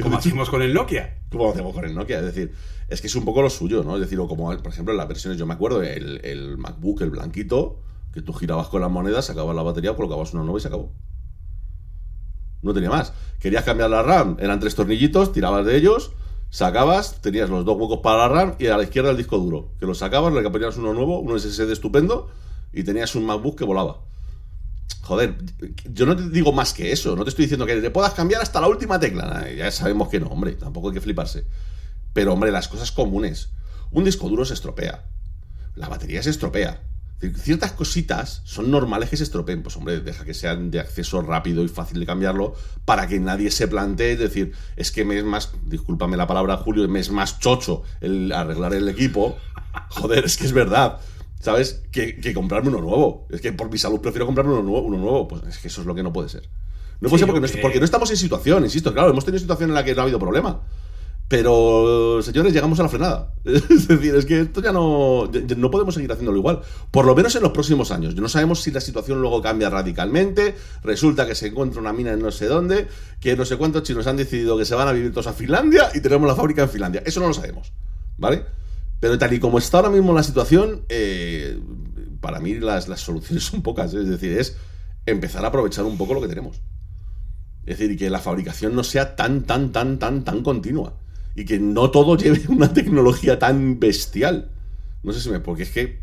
Como hacemos con el Nokia. como hacemos con el Nokia. Es decir, es que es un poco lo suyo, ¿no? Es decir, o como, por ejemplo, en las versiones, yo me acuerdo, el, el MacBook, el blanquito, que tú girabas con las monedas, sacabas la batería, colocabas una nueva y se acabó. No tenía más. Querías cambiar la RAM, eran tres tornillitos, tirabas de ellos, sacabas, tenías los dos huecos para la RAM y a la izquierda el disco duro. Que lo sacabas, le ponías uno nuevo, un SSD estupendo y tenías un MacBook que volaba. Joder, yo no te digo más que eso, no te estoy diciendo que le puedas cambiar hasta la última tecla. Ya sabemos que no, hombre, tampoco hay que fliparse. Pero, hombre, las cosas comunes. Un disco duro se estropea. La batería se estropea. Es Ciertas cositas son normales que se estropeen. Pues, hombre, deja que sean de acceso rápido y fácil de cambiarlo para que nadie se plantee decir, es que me es más, discúlpame la palabra, Julio, me es más chocho el arreglar el equipo. Joder, es que es verdad. ¿Sabes? Que, que comprarme uno nuevo. Es que por mi salud prefiero comprarme uno nuevo. Uno nuevo. Pues es que eso es lo que no puede ser. No puede Sí, ser porque no, porque- no estamos en situación, insisto. Claro, hemos tenido situación en la que no ha habido problema. Pero, señores, llegamos a la frenada. Es decir, es que esto ya no, ya no podemos seguir haciéndolo igual. Por lo menos en los próximos años. No sabemos si la situación luego cambia radicalmente. Resulta que se encuentra una mina en no sé dónde. Que no sé cuántos chinos han decidido que se van a vivir todos a Finlandia y tenemos la fábrica en Finlandia. Eso no lo sabemos. ¿Vale? Pero tal y como está ahora mismo la situación, eh, para mí las, las soluciones son pocas. Es decir, es empezar a aprovechar un poco lo que tenemos. Es decir, que la fabricación no sea tan, tan, tan, tan, tan continua. Y que no todo lleve una tecnología tan bestial. No sé si me. Porque es que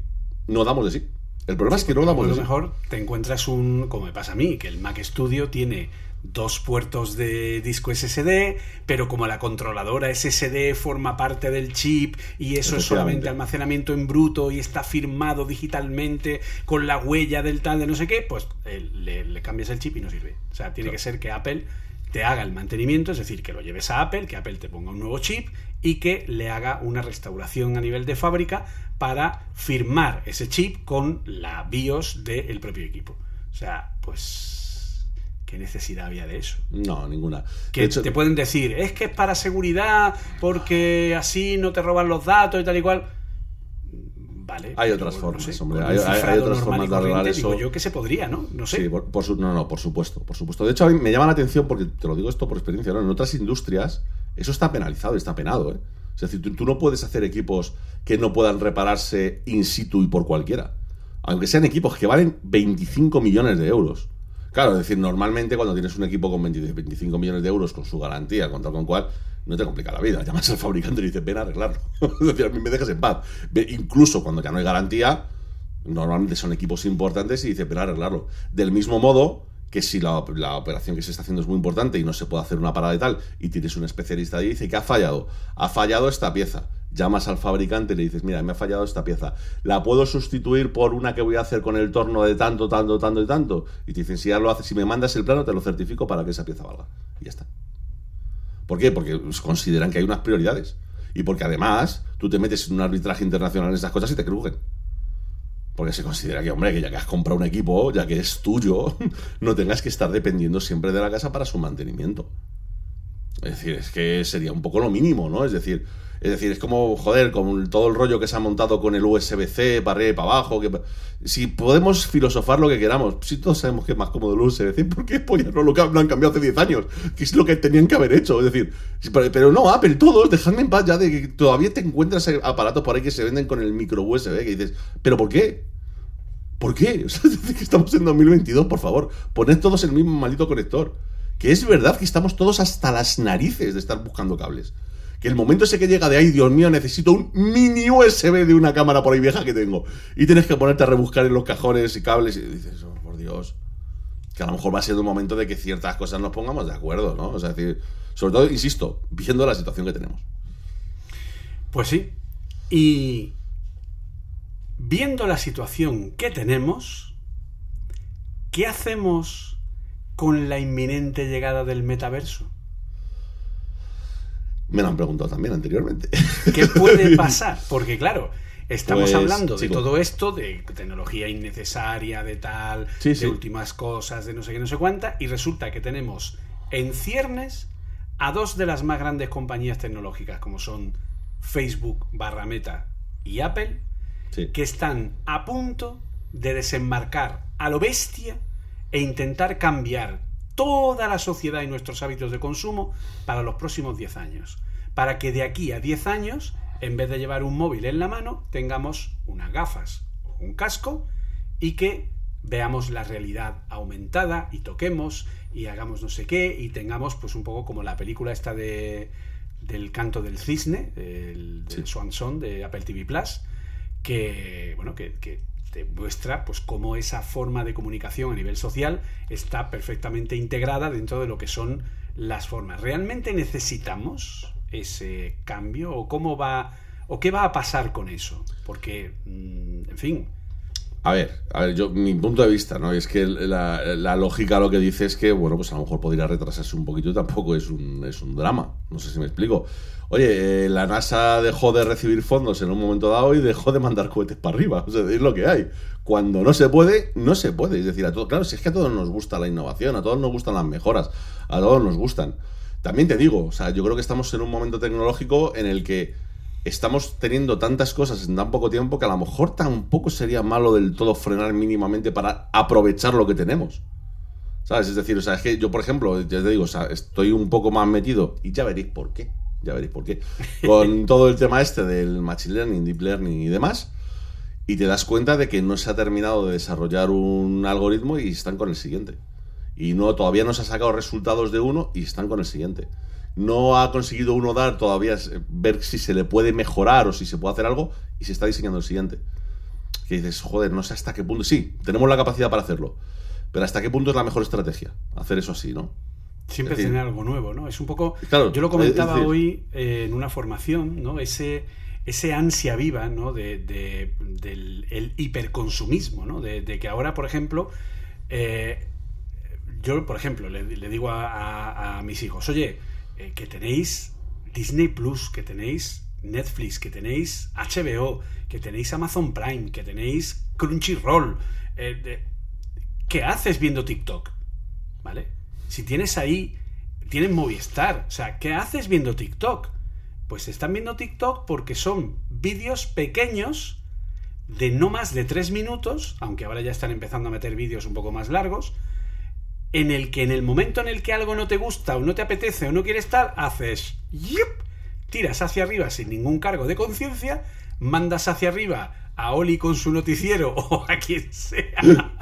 no damos de sí. El problema es que no damos A de lo sí. mejor te encuentras un, como me pasa a mí, que el Mac Studio tiene dos puertos de disco SSD, pero como la controladora SSD forma parte del chip y eso es solamente almacenamiento en bruto y está firmado digitalmente con la huella del tal de no sé qué, pues eh, le, le cambias el chip y no sirve. O sea, tiene que ser que Apple te haga el mantenimiento, es decir, que lo lleves a Apple, que Apple te ponga un nuevo chip y que le haga una restauración a nivel de fábrica para firmar ese chip con la BIOS del propio equipo. O sea, pues, ¿qué necesidad había de eso? No, ninguna. Que hecho, te pueden decir, es que es para seguridad, porque así no te roban los datos y tal y cual. Vale. Hay pero, otras no formas, sé, hombre, hay- otras y formas de arreglar corriente, digo eso. yo que se podría, ¿no? No sé. Sí, por, por su- no, no, por supuesto, por supuesto. De hecho, a mí me llama la atención porque te lo digo esto por experiencia, ¿no? En otras industrias eso está penalizado, está penado, ¿eh? Es decir, tú, tú no puedes hacer equipos que no puedan repararse in situ y por cualquiera. Aunque sean equipos que valen 25 millones de euros. Claro, es decir, normalmente cuando tienes un equipo con 20 25 millones de euros con su garantía, con tal con cual, no te complica la vida. Llamas al fabricante y dices, ven a arreglarlo. es decir, me dejas en paz. Incluso cuando ya no hay garantía, normalmente son equipos importantes y dice, ven a arreglarlo. Del mismo modo que si la, la operación que se está haciendo es muy importante y no se puede hacer una parada y tal, y tienes un especialista y dice que ha fallado, ha fallado esta pieza. Llamas al fabricante y le dices, mira, me ha fallado esta pieza. ¿La puedo sustituir por una que voy a hacer con el torno de tanto, tanto, tanto y tanto? Y te dicen, si ya lo haces, si me mandas el plano, te lo certifico para que esa pieza valga. Y ya está. ¿Por qué? Porque consideran que hay unas prioridades. Y porque además tú te metes en un arbitraje internacional en esas cosas y te crujen. Porque se considera que, hombre, que ya que has comprado un equipo, ya que es tuyo, no tengas que estar dependiendo siempre de la casa para su mantenimiento. Es decir, es que sería un poco lo mínimo, ¿no? Es decir, es decir, es como, joder, con todo el rollo que se ha montado con el USB-C para arriba y para abajo. Que, si podemos filosofar lo que queramos, si todos sabemos que es más cómodo el USB-C, ¿por qué pollas no lo, han cambiado hace 10 años? Que es lo que tenían que haber hecho. Es decir, pero, no, Apple, todos, dejadme en paz ya de que todavía te encuentras aparatos por ahí que se venden con el micro USB, que dices, ¿pero por qué? ¿Por qué? O sea, que estamos en 2022, por favor. Poned todos el mismo maldito conector. Que es verdad que estamos todos hasta las narices de estar buscando cables. Que el momento ese que llega de ahí, Dios mío, necesito un mini USB de una cámara por ahí vieja que tengo. Y tienes que ponerte a rebuscar en los cajones y cables y dices, oh, por Dios. Que a lo mejor va a ser un momento de que ciertas cosas nos pongamos de acuerdo, ¿no? O sea, es decir, sobre todo, insisto, viendo la situación que tenemos. Pues sí. Y viendo la situación que tenemos, ¿qué hacemos con la inminente llegada del metaverso? Me lo han preguntado también anteriormente. ¿Qué puede pasar? Porque claro, estamos Pues, hablando de chico. todo esto, de tecnología innecesaria, de tal, Sí, de sí. últimas cosas, de no sé qué, no sé cuánta, y resulta que tenemos en ciernes a dos de las más grandes compañías tecnológicas, como son Facebook barra Meta y Apple, Sí. que están a punto de desenmarcar a lo bestia e intentar cambiar toda la sociedad y nuestros hábitos de consumo para los próximos 10 años. Para que de aquí a 10 años, en vez de llevar un móvil en la mano, tengamos unas gafas o un casco y que veamos la realidad aumentada y toquemos y hagamos no sé qué y tengamos pues un poco como la película esta de del canto del cisne, el, del Swan Song de Apple TV Plus, que bueno que, que muestra pues cómo esa forma de comunicación a nivel social está perfectamente integrada dentro de lo que son las formas. ¿Realmente necesitamos ese cambio o cómo va o qué va a pasar con eso? Porque mm, en fin, A ver, a ver, yo, mi punto de vista, ¿no? Es que la, lógica lo que dice es que, bueno, pues a lo mejor podría retrasarse un poquito y tampoco es un, es un drama. No sé si me explico. Oye, eh, la NASA dejó de recibir fondos en un momento dado y dejó de mandar cohetes para arriba. O sea, es lo que hay. Cuando no se puede, no se puede. Es decir, a todo, claro, si es que a todos nos gusta la innovación, a todos nos gustan las mejoras, a todos nos gustan. También te digo, o sea, yo creo que estamos en un momento tecnológico en el que estamos teniendo tantas cosas en tan poco tiempo que a lo mejor tampoco sería malo del todo frenar mínimamente para aprovechar lo que tenemos. ¿Sabes? Es decir, o sea, es que yo, por ejemplo, ya te digo, o sea, estoy un poco más metido y ya veréis por qué. Ya veréis por qué. Con todo el tema este del Machine Learning, Deep Learning y demás. Y te das cuenta de que no se ha terminado de desarrollar un algoritmo y están con el siguiente. Y no, todavía no se ha sacado resultados de uno y están con el siguiente. No ha conseguido uno dar todavía eh, ver si se le puede mejorar o si se puede hacer algo y se está diseñando el siguiente. Que dices, joder, no sé hasta qué punto. Sí, tenemos la capacidad para hacerlo. Pero hasta qué punto es la mejor estrategia hacer eso así, ¿no? Siempre decir, tener algo nuevo, ¿no? Es un poco. Claro, yo lo comentaba decir- hoy eh, en una formación, ¿no? Ese, ese ansia viva, ¿no? De, de- del el hiperconsumismo, ¿no? De, de que ahora, por ejemplo, eh, yo, por ejemplo, le, le digo a, a- a mis hijos, oye, eh, que tenéis Disney Plus, que tenéis Netflix, que tenéis HBO, que tenéis Amazon Prime, que tenéis Crunchyroll. eh, ¿Qué haces viendo TikTok? ¿Vale? Si tienes ahí, tienes Movistar, o sea, ¿qué haces viendo TikTok? Pues están viendo TikTok porque son vídeos pequeños de no más de tres minutos, aunque ahora ya están empezando a meter vídeos un poco más largos, en el que en el momento en el que algo no te gusta o no te apetece o no quieres estar, haces ¡yup! tiras hacia arriba sin ningún cargo de conciencia, mandas hacia arriba a Oli con su noticiero o a quien sea.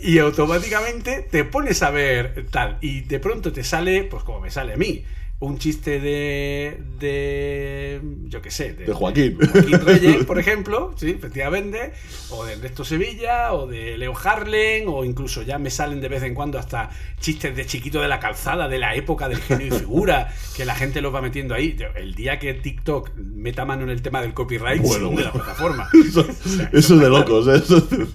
y automáticamente te pones a ver tal. Y de pronto te sale, pues como me sale a mí, un chiste de. de. yo qué sé. De Joaquín. Joaquín Reyes, por ejemplo, sí, efectivamente. O de Ernesto Sevilla, o de Leo Harlen, o incluso ya me salen de vez en cuando hasta chistes de chiquito de la calzada, de la época del genio y figura, que la gente los va metiendo ahí. El día que TikTok meta mano en el tema del copyright, Bueno, de la plataforma. Eso, O sea, eso es de locos, ¿eh? Eso es de- o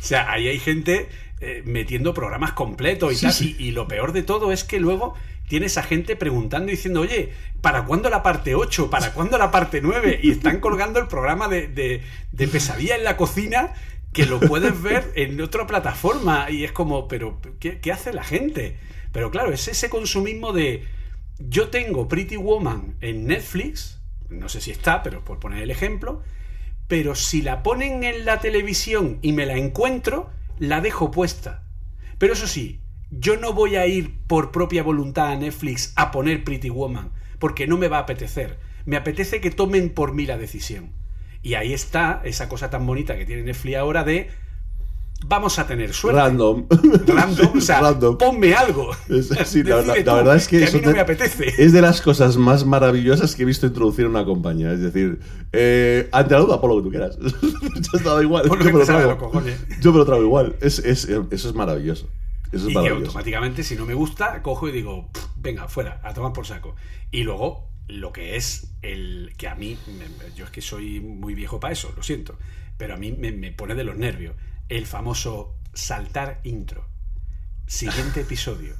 sea, ahí hay gente eh, metiendo programas completos y Sí, tal. sí. Y, y lo peor de todo es que luego tienes a gente preguntando y diciendo, oye, ¿para cuándo la parte 8? ¿Para cuándo la parte 9? Y están colgando el programa de, de- de pesadilla en la cocina que lo puedes ver en otra plataforma. Y es como, pero ¿qué, qué hace la gente? Pero claro, es ese consumismo de yo tengo Pretty Woman en Netflix, no sé si está, pero por poner el ejemplo, pero si la ponen en la televisión y me la encuentro, la dejo puesta. Pero eso sí, yo no voy a ir por propia voluntad a Netflix a poner Pretty Woman, porque no me va a apetecer. Me apetece que tomen por mí la decisión. Y ahí está esa cosa tan bonita que tiene Netflix ahora de vamos a tener suerte. Random. Random, o sea, Random. ponme algo. Es- sí, la, verdad es que, a eso mí no te- me apetece. es de las cosas más maravillosas que he visto introducir en una compañía. Es decir, eh, ante la duda, pon lo que tú quieras. Yo estaba igual. Yo me lo cojones. Yo me lo trago igual. Es, es- eso es maravilloso. Eso es y que maravilloso. automáticamente, si no me gusta, cojo y digo, "Pff, venga, fuera, a tomar por saco. Y luego, lo que es el que a mí, yo es que soy muy viejo para eso, lo siento, pero a mí me, me pone de los nervios el famoso saltar intro. Siguiente episodio.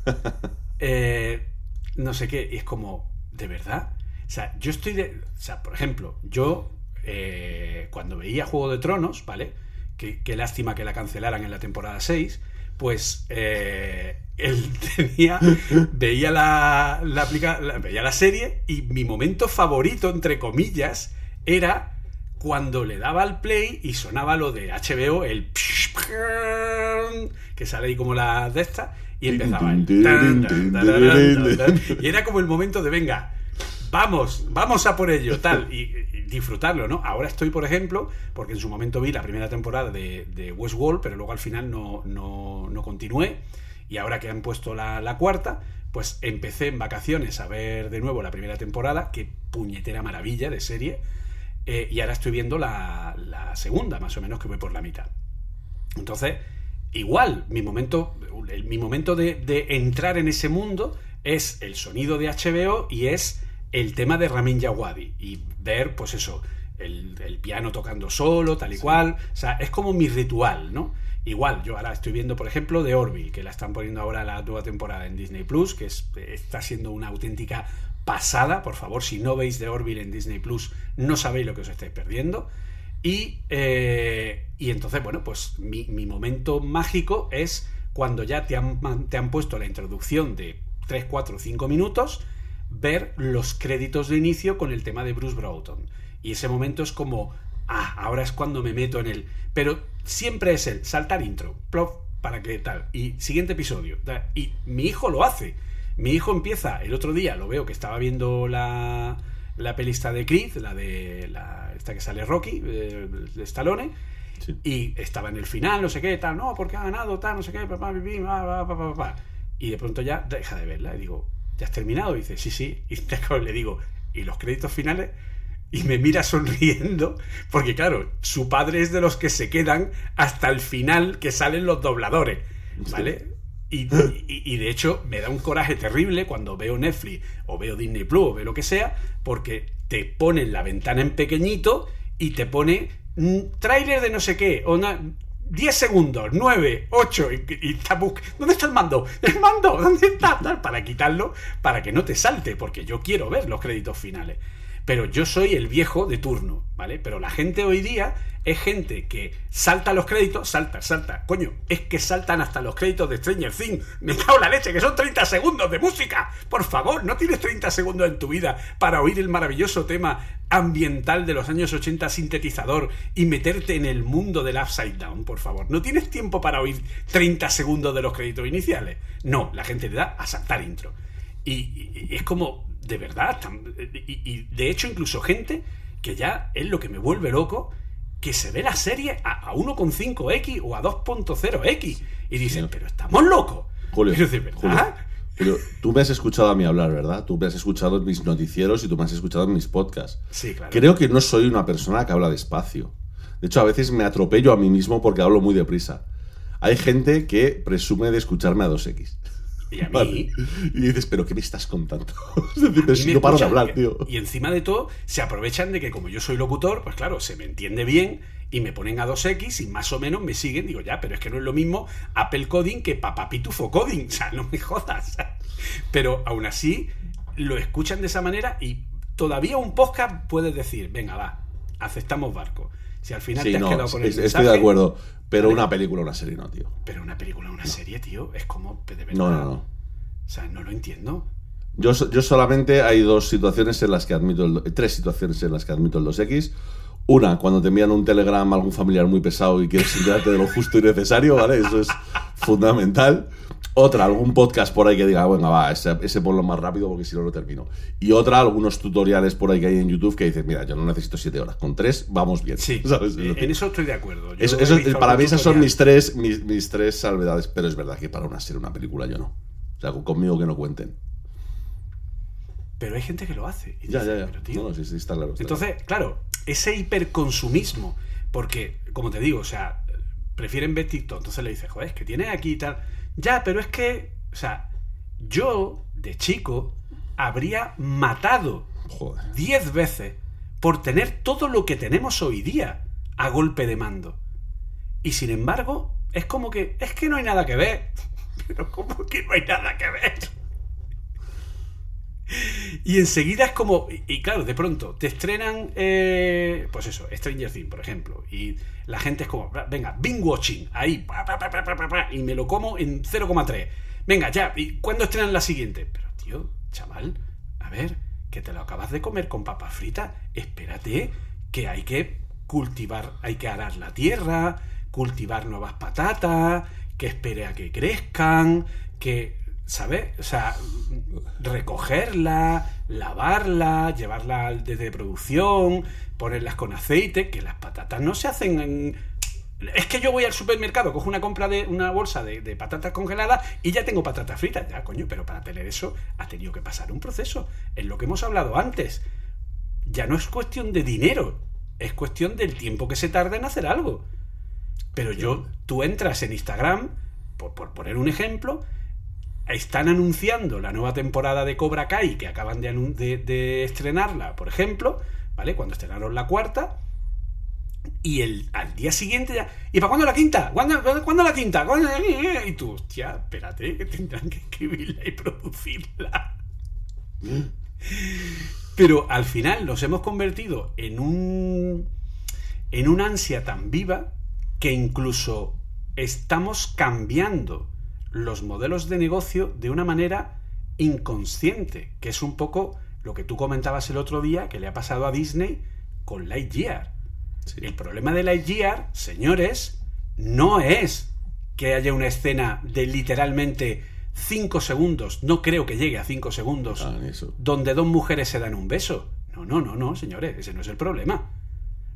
Eh, no sé qué, y es como, ¿de verdad? O sea, yo estoy de. O sea, por ejemplo, yo eh, cuando veía Juego de Tronos, ¿vale? Qué, qué lástima que la cancelaran en la temporada 6. Pues eh, él tenía. Veía la, la, aplica- la- veía la serie y mi momento favorito, entre comillas, era cuando le daba al play y sonaba lo de HBO, el que sale ahí como la de esta, y empezaba el y era como el momento de venga, vamos, vamos a por ello, tal, y, disfrutarlo, ¿no? Ahora estoy, por ejemplo, porque en su momento vi la primera temporada de, Westworld, pero luego al final no, no, no continué, y ahora que han puesto la, la cuarta, pues empecé en vacaciones a ver de nuevo la primera temporada, qué puñetera maravilla de serie, eh, y ahora estoy viendo la, la segunda, más o menos, que voy por la mitad. Entonces, igual, mi momento, mi momento de entrar en ese mundo es el sonido de HBO y es el tema de Ramin Djawadi. Y ver, pues eso, el, el piano tocando solo, tal y cual. O sea, es como mi ritual, ¿no? Igual, yo ahora estoy viendo, por ejemplo, The Orville, que la están poniendo ahora la nueva temporada en Disney Plus, que es- está siendo una auténtica pasada. Por favor, si no veis The Orville en Disney Plus, no sabéis lo que os estáis perdiendo. Y, eh, y entonces, bueno, pues mi, mi momento mágico es cuando ya te han, te han puesto la introducción de 3, 4, 5 minutos, ver los créditos de inicio con el tema de Bruce Broughton. Y ese momento es como, ah, ahora es cuando me meto en el... Pero siempre es el saltar intro, plop, para que tal. Y siguiente episodio. Y mi hijo lo hace. Mi hijo empieza, el otro día lo veo que estaba viendo la, la pelista de Creed, la de la, esta que sale Rocky, eh, de Stallone, Sí. y estaba en el final, no sé qué, tal, no, porque ha ganado, tal, no sé qué, papá, pipí, pa, pa, pa, pa, pa. y de pronto ya deja de verla, y digo, ¿ya has terminado? Y dice, sí, sí, y le digo, ¿y los créditos finales? Y me mira sonriendo, porque claro, su padre es de los que se quedan hasta el final que salen los dobladores, ¿vale? Y, y- y de hecho me da un coraje terrible cuando veo Netflix o veo Disney Plus o veo lo que sea, porque te ponen la ventana en pequeñito y te pone mm, tráiler de no sé qué, o na- 10 segundos, 9, 8, y, y está bus- ¿Dónde está el mando? ¿El mando? ¿Dónde está? Para quitarlo, para que no te salte, porque yo quiero ver los créditos finales. Pero yo soy el viejo de turno, ¿vale? Pero la gente hoy día es gente que salta los créditos, salta, salta. Coño, es que saltan hasta los créditos de Stranger Things. Me cago en la leche, que son 30 segundos de música. Por favor, no tienes 30 segundos en tu vida para oír el maravilloso tema ambiental de los años 80 sintetizador y meterte en el mundo del Upside Down, por favor. No tienes tiempo para oír 30 segundos de los créditos iniciales. No, la gente le da a saltar intro. Y, es como, de verdad, y, y de hecho incluso gente que ya es lo que me vuelve loco, que se ve la serie a, a 1,5x o a 2.0x y dicen, Sí. pero estamos locos. Julio, Pero de verdad. Julio, Julio, tú me has escuchado a mí hablar, ¿verdad? Tú me has escuchado en mis noticieros y tú me has escuchado en mis podcasts. Sí, claro. Creo que no soy una persona que habla despacio. De hecho, a veces me atropello a mí mismo porque hablo muy deprisa. Hay gente que presume de escucharme a 2x. Y a mí, Vale. Y dices, ¿pero qué me estás contando? es decir, no paro de hablar, tío. Y encima de todo, se aprovechan de que como yo soy locutor, pues claro, se me entiende bien y me ponen a 2X y más o menos me siguen. Digo, ya, pero es que no es lo mismo Apple Coding que Papá Pitufo Coding. O sea, no me jodas. Pero aún así, lo escuchan de esa manera y todavía un podcast puedes decir, venga, va, aceptamos barco. Si al final Sí, te has no, quedado con el es- estoy mensaje, de acuerdo. Pero una película, una serie, no, tío. Pero una película, una serie, tío, es como de verdad. No, no, no. O sea, no lo entiendo. Yo, yo solamente hay dos situaciones en las que admito el, do- tres situaciones en las que admito el 2X. Una, cuando te envían un telegrama a algún familiar muy pesado y quieres enterarte de lo justo y necesario, ¿vale? Eso es fundamental. Otra, algún podcast por ahí que diga, venga, va, ese, ese ponlo más rápido porque si no, no termino. Y otra, algunos tutoriales por ahí que hay en YouTube que dices, mira, yo no necesito siete horas, con tres vamos bien. Sí, eh, en eso estoy de acuerdo. Yo eso- he eso- visto para mí esas son mis tres, mis, mis tres salvedades, pero es verdad que para una serie, una película, yo no. O sea, conmigo que no cuenten. Pero hay gente que lo hace. Y Ya, ya, ya. "Pero, tío". No, no, sí, sí, está claro. está claro. Entonces, claro, ese hiperconsumismo, porque, como te digo, o sea, prefieren ver TikTok, entonces le dices, joder, es que tienes aquí y tal. Ya, pero es que, o sea, yo, de chico, habría matado Joder. 10 veces por tener todo lo que tenemos hoy día a golpe de mando. Y sin embargo, es como que, es que no hay nada que ver. Pero ¿cómo que no hay nada que ver? Y enseguida es como. Y, claro, de pronto te estrenan. eh, pues eso, Stranger Things, por ejemplo. Y la gente es como. Venga, binge watching. Ahí. y me lo como en 0,3. Venga, ya. ¿Y cuándo estrenan la siguiente? Pero, tío, chaval. A ver, que te lo acabas de comer con papas fritas. Espérate, que hay que cultivar. Hay que arar la tierra. Cultivar nuevas patatas. Que espere a que crezcan. Que. ¿Sabes? O sea, recogerla, lavarla, llevarla desde producción, ponerlas con aceite, que las patatas no se hacen en... Es que yo voy al supermercado, cojo una compra de una bolsa de, de patatas congeladas y ya tengo patatas fritas. Ya, coño, pero para tener eso ha tenido que pasar un proceso. Es lo que hemos hablado antes. Ya no es cuestión de dinero, es cuestión del tiempo que se tarda en hacer algo. Pero yo, tú entras en Instagram, por, por poner un ejemplo, están anunciando la nueva temporada de Cobra Kai, que acaban de, estrenarla, por ejemplo, ¿vale? Cuando estrenaron la cuarta. Y el, al día siguiente ya. ¿Y para cuándo la quinta? ¿Cuándo, la quinta? ¿Cuándo- Y tú, hostia, espérate, que tendrán que escribirla y producirla. Pero al final nos hemos convertido en un. en una ansia tan viva que incluso estamos cambiando los modelos de negocio de una manera inconsciente, que es un poco lo que tú comentabas el otro día que le ha pasado a Disney con Lightyear. Sí. El problema de Lightyear, señores, no es que haya una escena de literalmente 5 segundos, no creo que llegue a 5 segundos, Ah, donde dos mujeres se dan un beso. No, no, no, no, señores, ese no es el problema.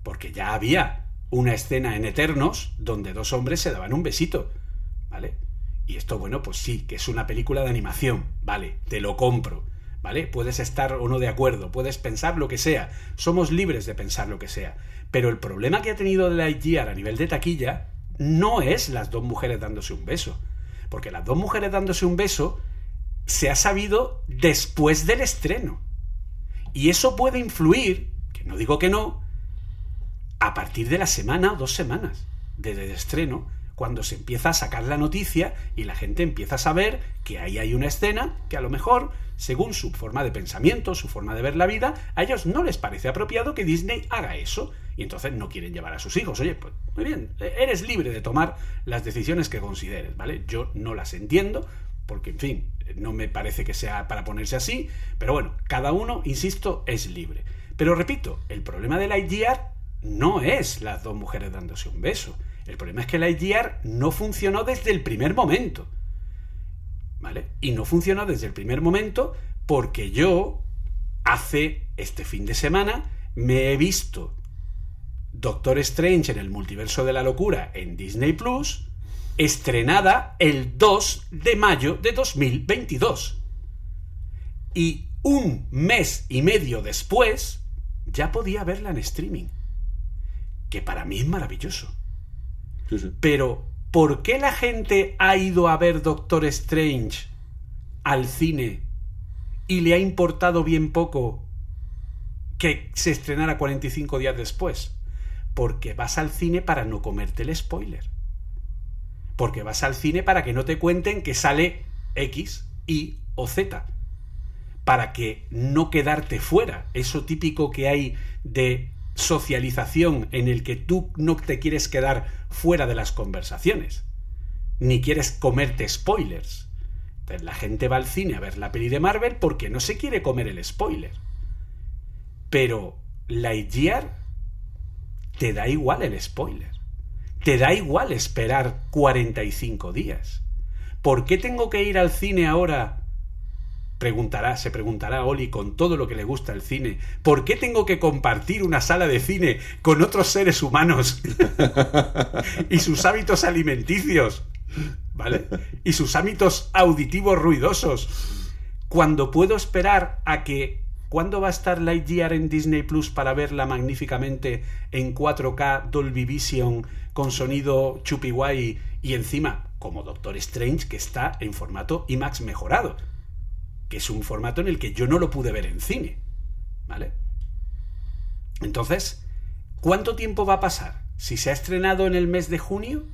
Porque ya había una escena en Eternos donde dos hombres se daban un besito. ¿Vale? Y esto, bueno, pues sí, que es una película de animación. Vale, te lo compro. ¿Vale? Puedes estar o no de acuerdo, puedes pensar lo que sea. Somos libres de pensar lo que sea. Pero el problema que ha tenido Lightyear a nivel de taquilla no es las dos mujeres dándose un beso. Porque las dos mujeres dándose un beso se ha sabido después del estreno. Y eso puede influir, que no digo que no, a partir de la semana o dos semanas desde el estreno, cuando se empieza a sacar la noticia y la gente empieza a saber que ahí hay una escena que a lo mejor, según su forma de pensamiento, su forma de ver la vida, a ellos no les parece apropiado que Disney haga eso. Y entonces no quieren llevar a sus hijos. Oye, pues muy bien, eres libre de tomar las decisiones que consideres, ¿vale? Yo no las entiendo, porque, en fin, no me parece que sea para ponerse así, pero bueno, cada uno, insisto, es libre. Pero repito, el problema de la IGR no es las dos mujeres dándose un beso. El problema es que la IGR no funcionó desde el primer momento. ¿Vale? Y no funcionó desde el primer momento porque yo, hace este fin de semana, me he visto Doctor Strange en el multiverso de la locura en Disney Plus, estrenada el 2 de mayo de 2022. Y un mes y medio después, ya podía verla en streaming. Que para mí es maravilloso. Pero, ¿por qué la gente ha ido a ver Doctor Strange al cine y le ha importado bien poco que se estrenara 45 días después? Porque vas al cine para no comerte el spoiler. Porque vas al cine para que no te cuenten que sale X, Y o Z. Para que no quedarte fuera. Eso típico que hay de socialización en el que tú no te quieres quedar fuera de las conversaciones, ni quieres comerte spoilers. Entonces, la gente va al cine a ver la peli de Marvel porque no se quiere comer el spoiler. Pero Lightyear te da igual el spoiler. Te da igual esperar 45 días. ¿Por qué tengo que ir al cine ahora preguntará, se preguntará Oli con todo lo que le gusta el cine, ¿por qué tengo que compartir una sala de cine con otros seres humanos y sus hábitos alimenticios? ¿Vale? Y sus hábitos auditivos ruidosos. Cuando puedo esperar a que ¿Cuándo va a estar Lightyear en Disney Plus para verla magníficamente en 4K Dolby Vision con sonido chupi guay y encima como Doctor Strange que está en formato IMAX mejorado? Que es un formato en el que yo no lo pude ver en cine. ¿Vale? Entonces, ¿cuánto tiempo va a pasar? Si se ha estrenado en el mes de junio,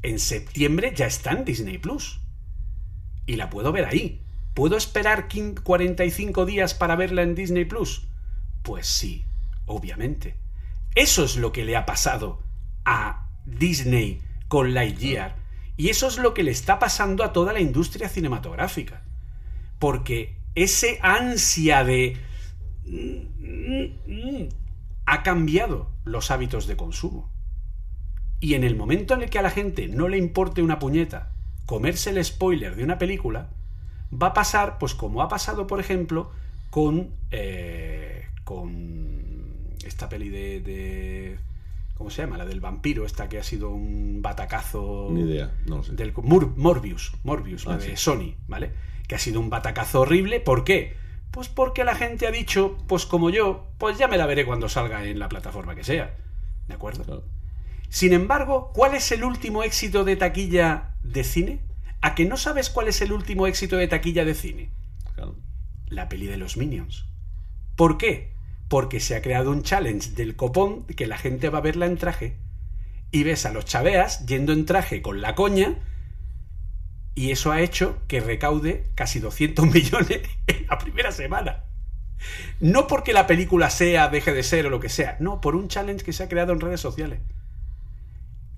en septiembre ya está en Disney Plus. Y la puedo ver ahí. ¿Puedo esperar 45 días para verla en Disney Plus? Pues sí, obviamente. Eso es lo que le ha pasado a Disney con Lightyear. Y eso es lo que le está pasando a toda la industria cinematográfica porque ese ansia de... ha cambiado los hábitos de consumo. Y en el momento en el que a la gente no le importe una puñeta comerse el spoiler de una película, va a pasar, pues como ha pasado, por ejemplo, con, eh, con esta peli de, ¿Cómo se llama? La del vampiro, esta que ha sido un batacazo. Ni idea, no lo sé. Del, Morbius, Morbius, la ah, de Sony, ¿vale? Que ha sido un batacazo horrible. ¿Por qué? Pues porque la gente ha dicho, pues como yo, pues ya me la veré cuando salga en la plataforma que sea. ¿De acuerdo? Sin embargo, ¿cuál es el último éxito de taquilla de cine? ¿A que no sabes cuál es el último éxito de taquilla de cine? La peli de los Minions. ¿Por qué? Porque se ha creado un challenge del copón que la gente va a verla en traje. Y ves a los chaveas yendo en traje con la coña y eso ha hecho que recaude casi 200 millones en la primera semana. No porque la película sea, deje de ser o lo que sea, no, por un challenge que se ha creado en redes sociales.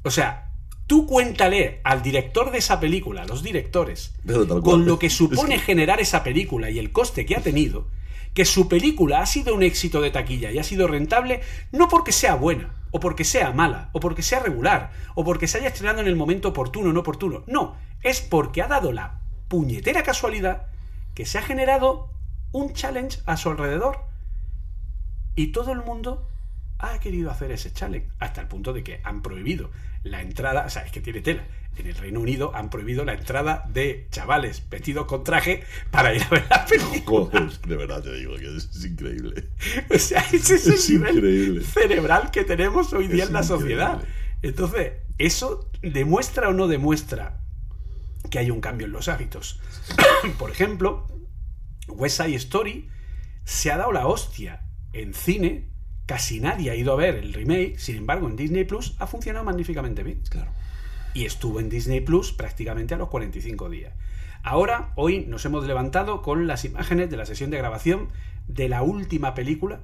O sea, tú cuéntale al director de esa película, a los directores, con lo que supone generar esa película y el coste que ha tenido, que su película ha sido un éxito de taquilla y ha sido rentable no porque sea buena, o porque sea mala, o porque sea regular, o porque se haya estrenado en el momento oportuno o no oportuno. No, es porque ha dado la puñetera casualidad que se ha generado un challenge a su alrededor. Y todo el mundo ha querido hacer ese challenge, hasta el punto de que han prohibido la entrada, o sea, es que tiene tela. En el Reino Unido han prohibido la entrada de chavales vestidos con traje para ir a ver la película. de verdad te digo que es, increíble. O sea, ese es, el nivel cerebral que tenemos hoy día en la sociedad. Entonces, ¿eso demuestra o no demuestra que hay un cambio en los hábitos. Por ejemplo, West Side Story se ha dado la hostia en cine, casi nadie ha ido a ver el remake, sin embargo en Disney Plus ha funcionado magníficamente bien. Claro. Y estuvo en Disney Plus prácticamente a los 45 días. Ahora, hoy nos hemos levantado con las imágenes de la sesión de grabación de la última película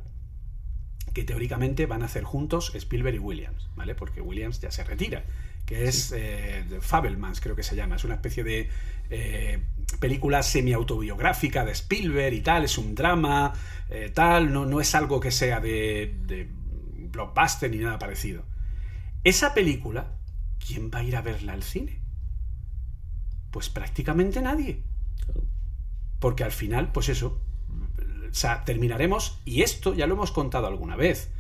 que teóricamente van a hacer juntos Spielberg y Williams, ¿vale? Porque Williams ya se retira, que es eh, Fabelmans, creo que se llama. Es una especie de eh, película semi-autobiográfica de Spielberg y tal, es un drama, eh, tal, no, no es algo que sea de, de blockbuster ni nada parecido. Esa película, ¿quién va a ir a verla al cine? Pues prácticamente nadie. Porque al final, pues eso, o sea, terminaremos, y esto ya lo hemos contado alguna vez.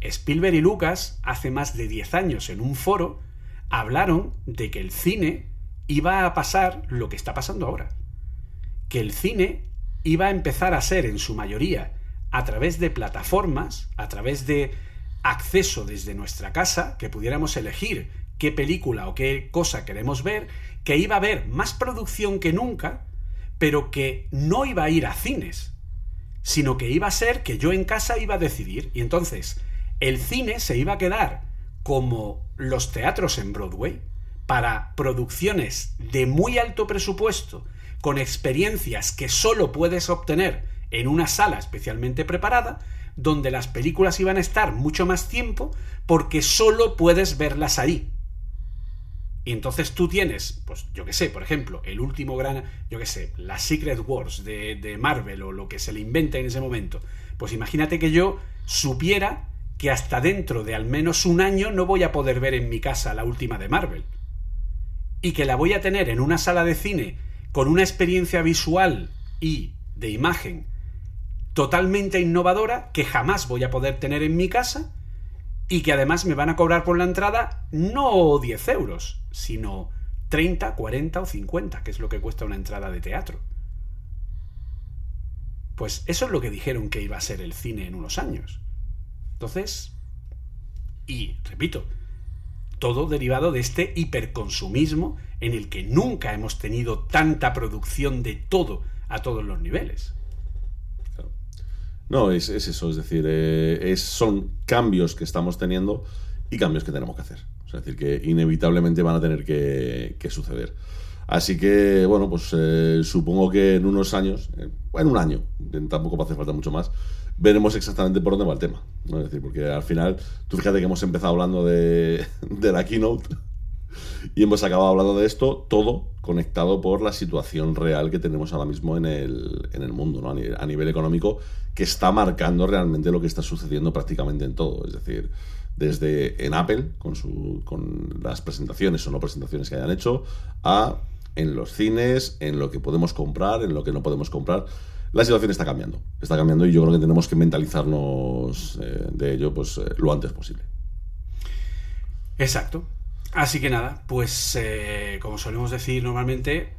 Spielberg y Lucas, hace más de 10 años en un foro, hablaron de que el cine iba a pasar lo que está pasando ahora. Que el cine iba a empezar a ser, en su mayoría, a través de plataformas, a través de acceso desde nuestra casa, que pudiéramos elegir qué película o qué cosa queremos ver, que iba a haber más producción que nunca, pero que no iba a ir a cines, sino que iba a ser que yo en casa iba a decidir. Y entonces el cine se iba a quedar como los teatros en Broadway para producciones de muy alto presupuesto, con experiencias que solo puedes obtener en una sala especialmente preparada, donde las películas iban a estar mucho más tiempo porque solo puedes verlas ahí. Y entonces tú tienes, pues yo que sé, por ejemplo, el último gran, yo que sé, la Secret Wars de, de, Marvel o lo que se le invente en ese momento. Pues imagínate que yo supiera que hasta dentro de al menos un año no voy a poder ver en mi casa la última de Marvel. Y que la voy a tener en una sala de cine con una experiencia visual y de imagen totalmente innovadora que jamás voy a poder tener en mi casa y que además me van a cobrar por la entrada no 10 euros, sino 30, 40 o 50, que es lo que cuesta una entrada de teatro. Pues eso es lo que dijeron que iba a ser el cine en unos años. Entonces, y repito, todo derivado de este hiperconsumismo en el que nunca hemos tenido tanta producción de todo a todos los niveles. No, es, es, eso, es decir, eh, es, son cambios que estamos teniendo y cambios que tenemos que hacer. Es decir, que inevitablemente van a tener que, suceder. Así que, bueno, pues eh, supongo que en unos años, eh, en un año, tampoco va a hacer falta mucho más, veremos exactamente por dónde va el tema. Es decir, porque al final, tú fíjate que hemos empezado hablando de, la keynote y hemos acabado hablando de esto, todo conectado por la situación real que tenemos ahora mismo en el, en el mundo, ¿no? a, nivel, a nivel económico, que está marcando realmente lo que está sucediendo prácticamente en todo. Es decir, desde en Apple, con, su, con las presentaciones o no presentaciones que hayan hecho, a en los cines, en lo que podemos comprar, en lo que no podemos comprar. La situación está cambiando, está cambiando y yo creo que tenemos que mentalizarnos eh, de ello pues, eh, lo antes posible. Exacto. Así que nada, pues eh, como solemos decir normalmente,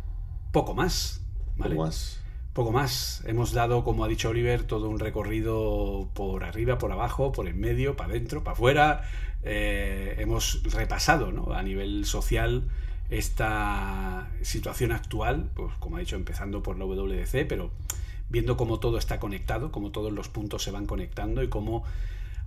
poco más. ¿vale? Poco más. Poco más. Hemos dado, como ha dicho Oliver, todo un recorrido por arriba, por abajo, por en medio, para adentro, para afuera. Hemos repasado ¿no? a nivel social esta situación actual, pues como ha dicho, empezando por la WDC, pero viendo cómo todo está conectado, cómo todos los puntos se van conectando y cómo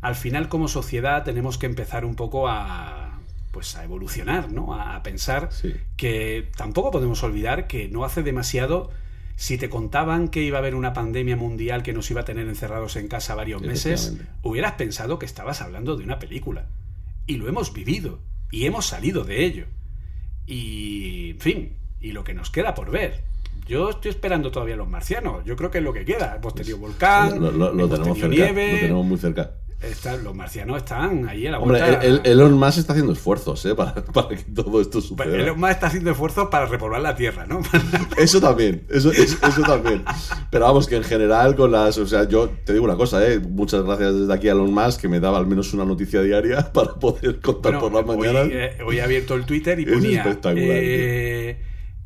al final como sociedad tenemos que empezar un poco a pues a evolucionar, ¿no? A, pensar Sí. que tampoco podemos olvidar que no hace demasiado si te contaban que iba a haber una pandemia mundial que nos iba a tener encerrados en casa varios meses, hubieras pensado que estabas hablando de una película. Y lo hemos vivido. Y hemos salido de ello. Y, en fin, y lo que nos queda por ver. Yo estoy esperando todavía a los marcianos. Yo creo que es lo que queda. Hemos tenido volcán, Lo, lo- lo hemos tenemos tenido cerca, nieve. lo tenemos muy cerca. Están- los marcianos están ahí a la Hombre, vuelta. el, el- Elon Musk está haciendo esfuerzos ¿eh? para, para que todo esto Pues suceda. Elon Musk está haciendo esfuerzos para repoblar la Tierra, ¿no? Eso también, eso, eso, eso también. Pero vamos, que en general con las... O sea, yo te digo una cosa, ¿eh? Muchas gracias desde aquí a Elon Musk que me daba al menos una noticia diaria para poder contar Bueno, por las hoy, mañanas. eh, hoy he abierto el Twitter y Es ponía espectacular, eh,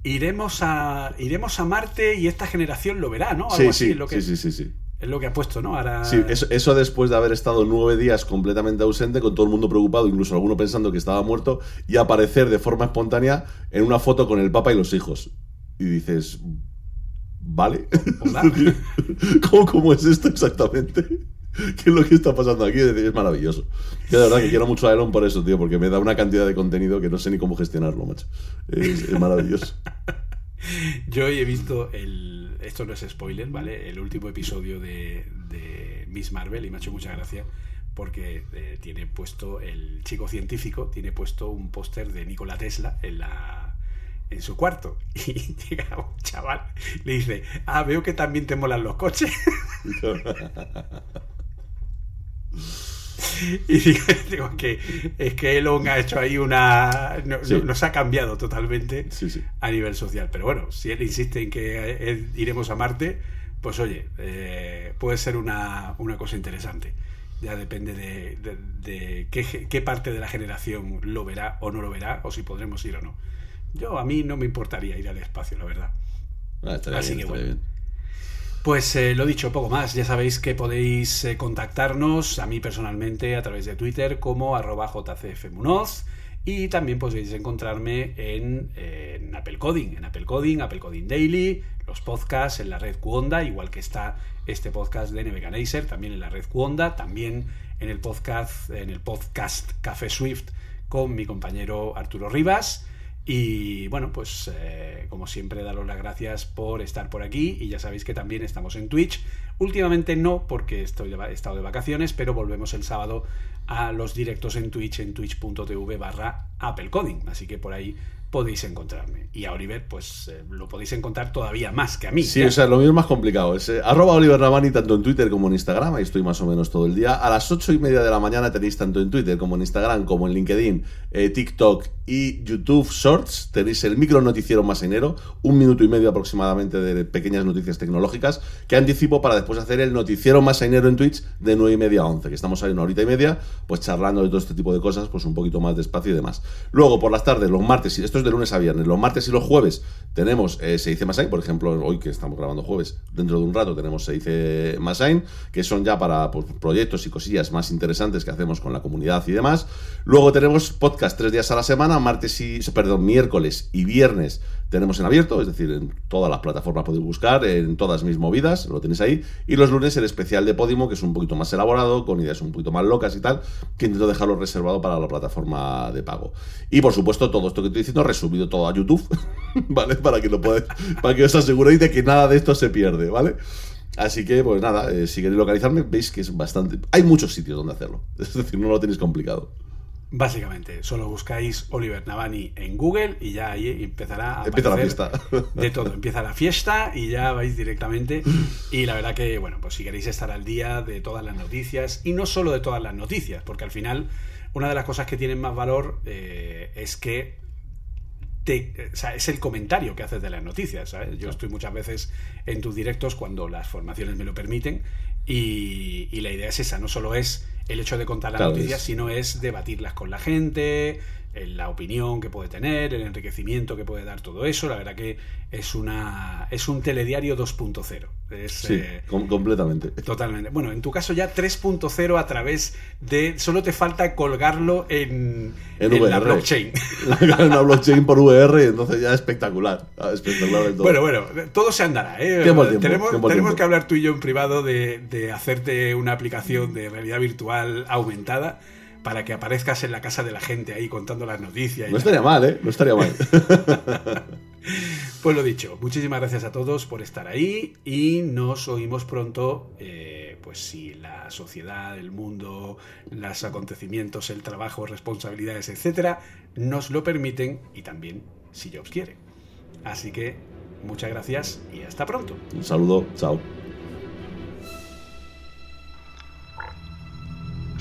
iremos a iremos a Marte y esta generación lo verá, ¿no? Algo Sí, así, sí, es lo que- sí, sí. Es lo que ha puesto, ¿no? Ahora... Sí, eso, eso después de haber estado nueve días completamente ausente, con todo el mundo preocupado, incluso alguno pensando que estaba muerto, y aparecer de forma espontánea en una foto con el Papa y los hijos. Y dices, ¿vale? Hola. ¿Cómo, cómo es esto exactamente? ¿Qué es lo que está pasando aquí? Es maravilloso. Yo de verdad que quiero mucho a Elon por eso, tío, porque me da una cantidad de contenido que no sé ni cómo gestionarlo, macho. Es, es maravilloso. Yo hoy he visto el. Esto no es spoiler, ¿vale? El último episodio de, de Miss Marvel y me ha hecho mucha gracia porque eh, tiene puesto el chico científico, tiene puesto un póster de Nikola Tesla en la en su cuarto y llega un chaval le dice ah veo que también te molan los coches y digo, que es que Elon ha hecho ahí una no- Sí. nos ha cambiado totalmente Sí, sí. a nivel social. Pero bueno, si él insiste en que eh, iremos a Marte, pues oye, eh, puede ser una, una cosa interesante. Ya depende de, de- de qué, parte de la generación lo verá o no lo verá, o si podremos ir o no. Yo, a mí no me importaría ir al espacio, la verdad. Ah, Así bien, que bueno. bien. Pues eh, lo dicho, poco más. Ya sabéis que podéis eh, contactarnos a mí personalmente a través de Twitter como arroba jcfmunoz y también podéis encontrarme en, Apple Coding, en Apple Coding, Apple Coding Daily, los podcasts en la red Cuonda, igual que está este podcast de Neveganizer, también en la red Cuonda, también en el podcast, en el podcast Café Swift con mi compañero Arturo Rivas. Y bueno, pues eh, como siempre, daros las gracias por estar por aquí y ya sabéis que también estamos en Twitch. Últimamente no, porque estoy he estado de vacaciones, pero volvemos el sábado a los directos en Twitch, en twitch.tv barra Apple Coding. Así que por ahí podéis encontrarme. Y a Oliver, pues eh, lo podéis encontrar todavía más que a mí. Sí, o sea, lo mío es más complicado. Es eh, arroba Oliver Navani tanto en Twitter como en Instagram. Ahí estoy más o menos todo el día. A las ocho y media de la mañana tenéis tanto en Twitter como en Instagram, como en LinkedIn, eh, TikTok y YouTube Shorts. Tenéis el micro noticiero más enero, un minuto y medio aproximadamente de pequeñas noticias tecnológicas que anticipo para después hacer el noticiero más enero en Twitch de nueve y media a 11, que estamos ahí una horita y media, pues charlando de todo este tipo de cosas, pues un poquito más despacio y demás. Luego, por las tardes, los martes, y es de lunes a viernes, los martes y los jueves tenemos eh, Se dice Masain, por ejemplo, hoy que estamos grabando jueves, dentro de un rato tenemos Se dice Masain, que son ya para pues, proyectos y cosillas más interesantes que hacemos con la comunidad y demás. Luego tenemos podcast tres días a la semana, martes y, perdón, miércoles y viernes tenemos en abierto, es decir, en todas las plataformas podéis buscar, en todas mis movidas, lo tenéis ahí. Y los lunes el especial de Podimo, que es un poquito más elaborado, con ideas un poquito más locas y tal, que intento dejarlo reservado para la plataforma de pago. Y por supuesto, todo esto que estoy diciendo resubido todo a YouTube, ¿vale? Para que lo podáis, para que os aseguréis de que nada de esto se pierde, ¿vale? Así que, pues nada, eh, si queréis localizarme, veis que es bastante. Hay muchos sitios donde hacerlo. Es decir, no lo tenéis complicado. Básicamente, solo buscáis Oliver Navani en Google y ya ahí empezará a Empieza la aparecer fiesta. De todo, empieza la fiesta y ya vais directamente. Y la verdad que, bueno, pues si queréis estar al día de todas las noticias, y no solo de todas las noticias, porque al final una de las cosas que tienen más valor eh, es que te- o sea, es el comentario que haces de las noticias. ¿sabes? Yo estoy muchas veces en tus directos cuando las formaciones me lo permiten y, y la idea es esa, no solo es el hecho de contar las Claro, noticias, es- sino es debatirlas con la gente, la opinión que puede tener, el enriquecimiento que puede dar todo eso. La verdad que es una es un telediario 2.0. Es, Sí, eh, com- completamente. Totalmente. Bueno, en tu caso ya 3.0 a través de... Solo te falta colgarlo en, En en la blockchain. Una blockchain por VR, entonces ya espectacular. Espectacular todo. Bueno, bueno, todo se andará. ¿eh? Tiempo al tiempo, tenemos tiempo tenemos que hablar tú y yo en privado de, de hacerte una aplicación de realidad virtual aumentada para que aparezcas en la casa de la gente ahí contando las noticias. y No estaría mal, ¿eh? No estaría mal. Pues lo dicho, muchísimas gracias a todos por estar ahí y nos oímos pronto, eh, pues si la sociedad, el mundo, los acontecimientos, el trabajo, responsabilidades, etcétera, nos lo permiten y también si Jobs quiere. Así que muchas gracias y hasta pronto. Un saludo, chao.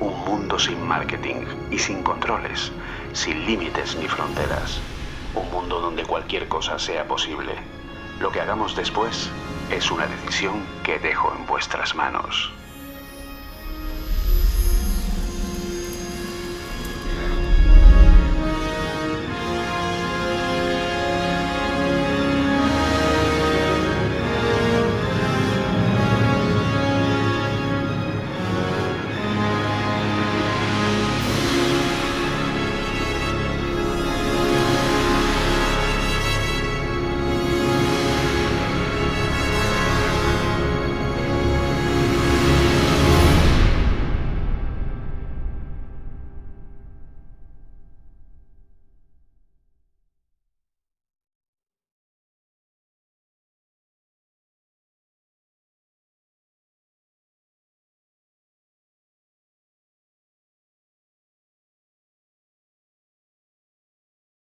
Un mundo sin marketing y sin controles, sin límites ni fronteras. Un mundo donde cualquier cosa sea posible. Lo que hagamos después es una decisión que dejo en vuestras manos.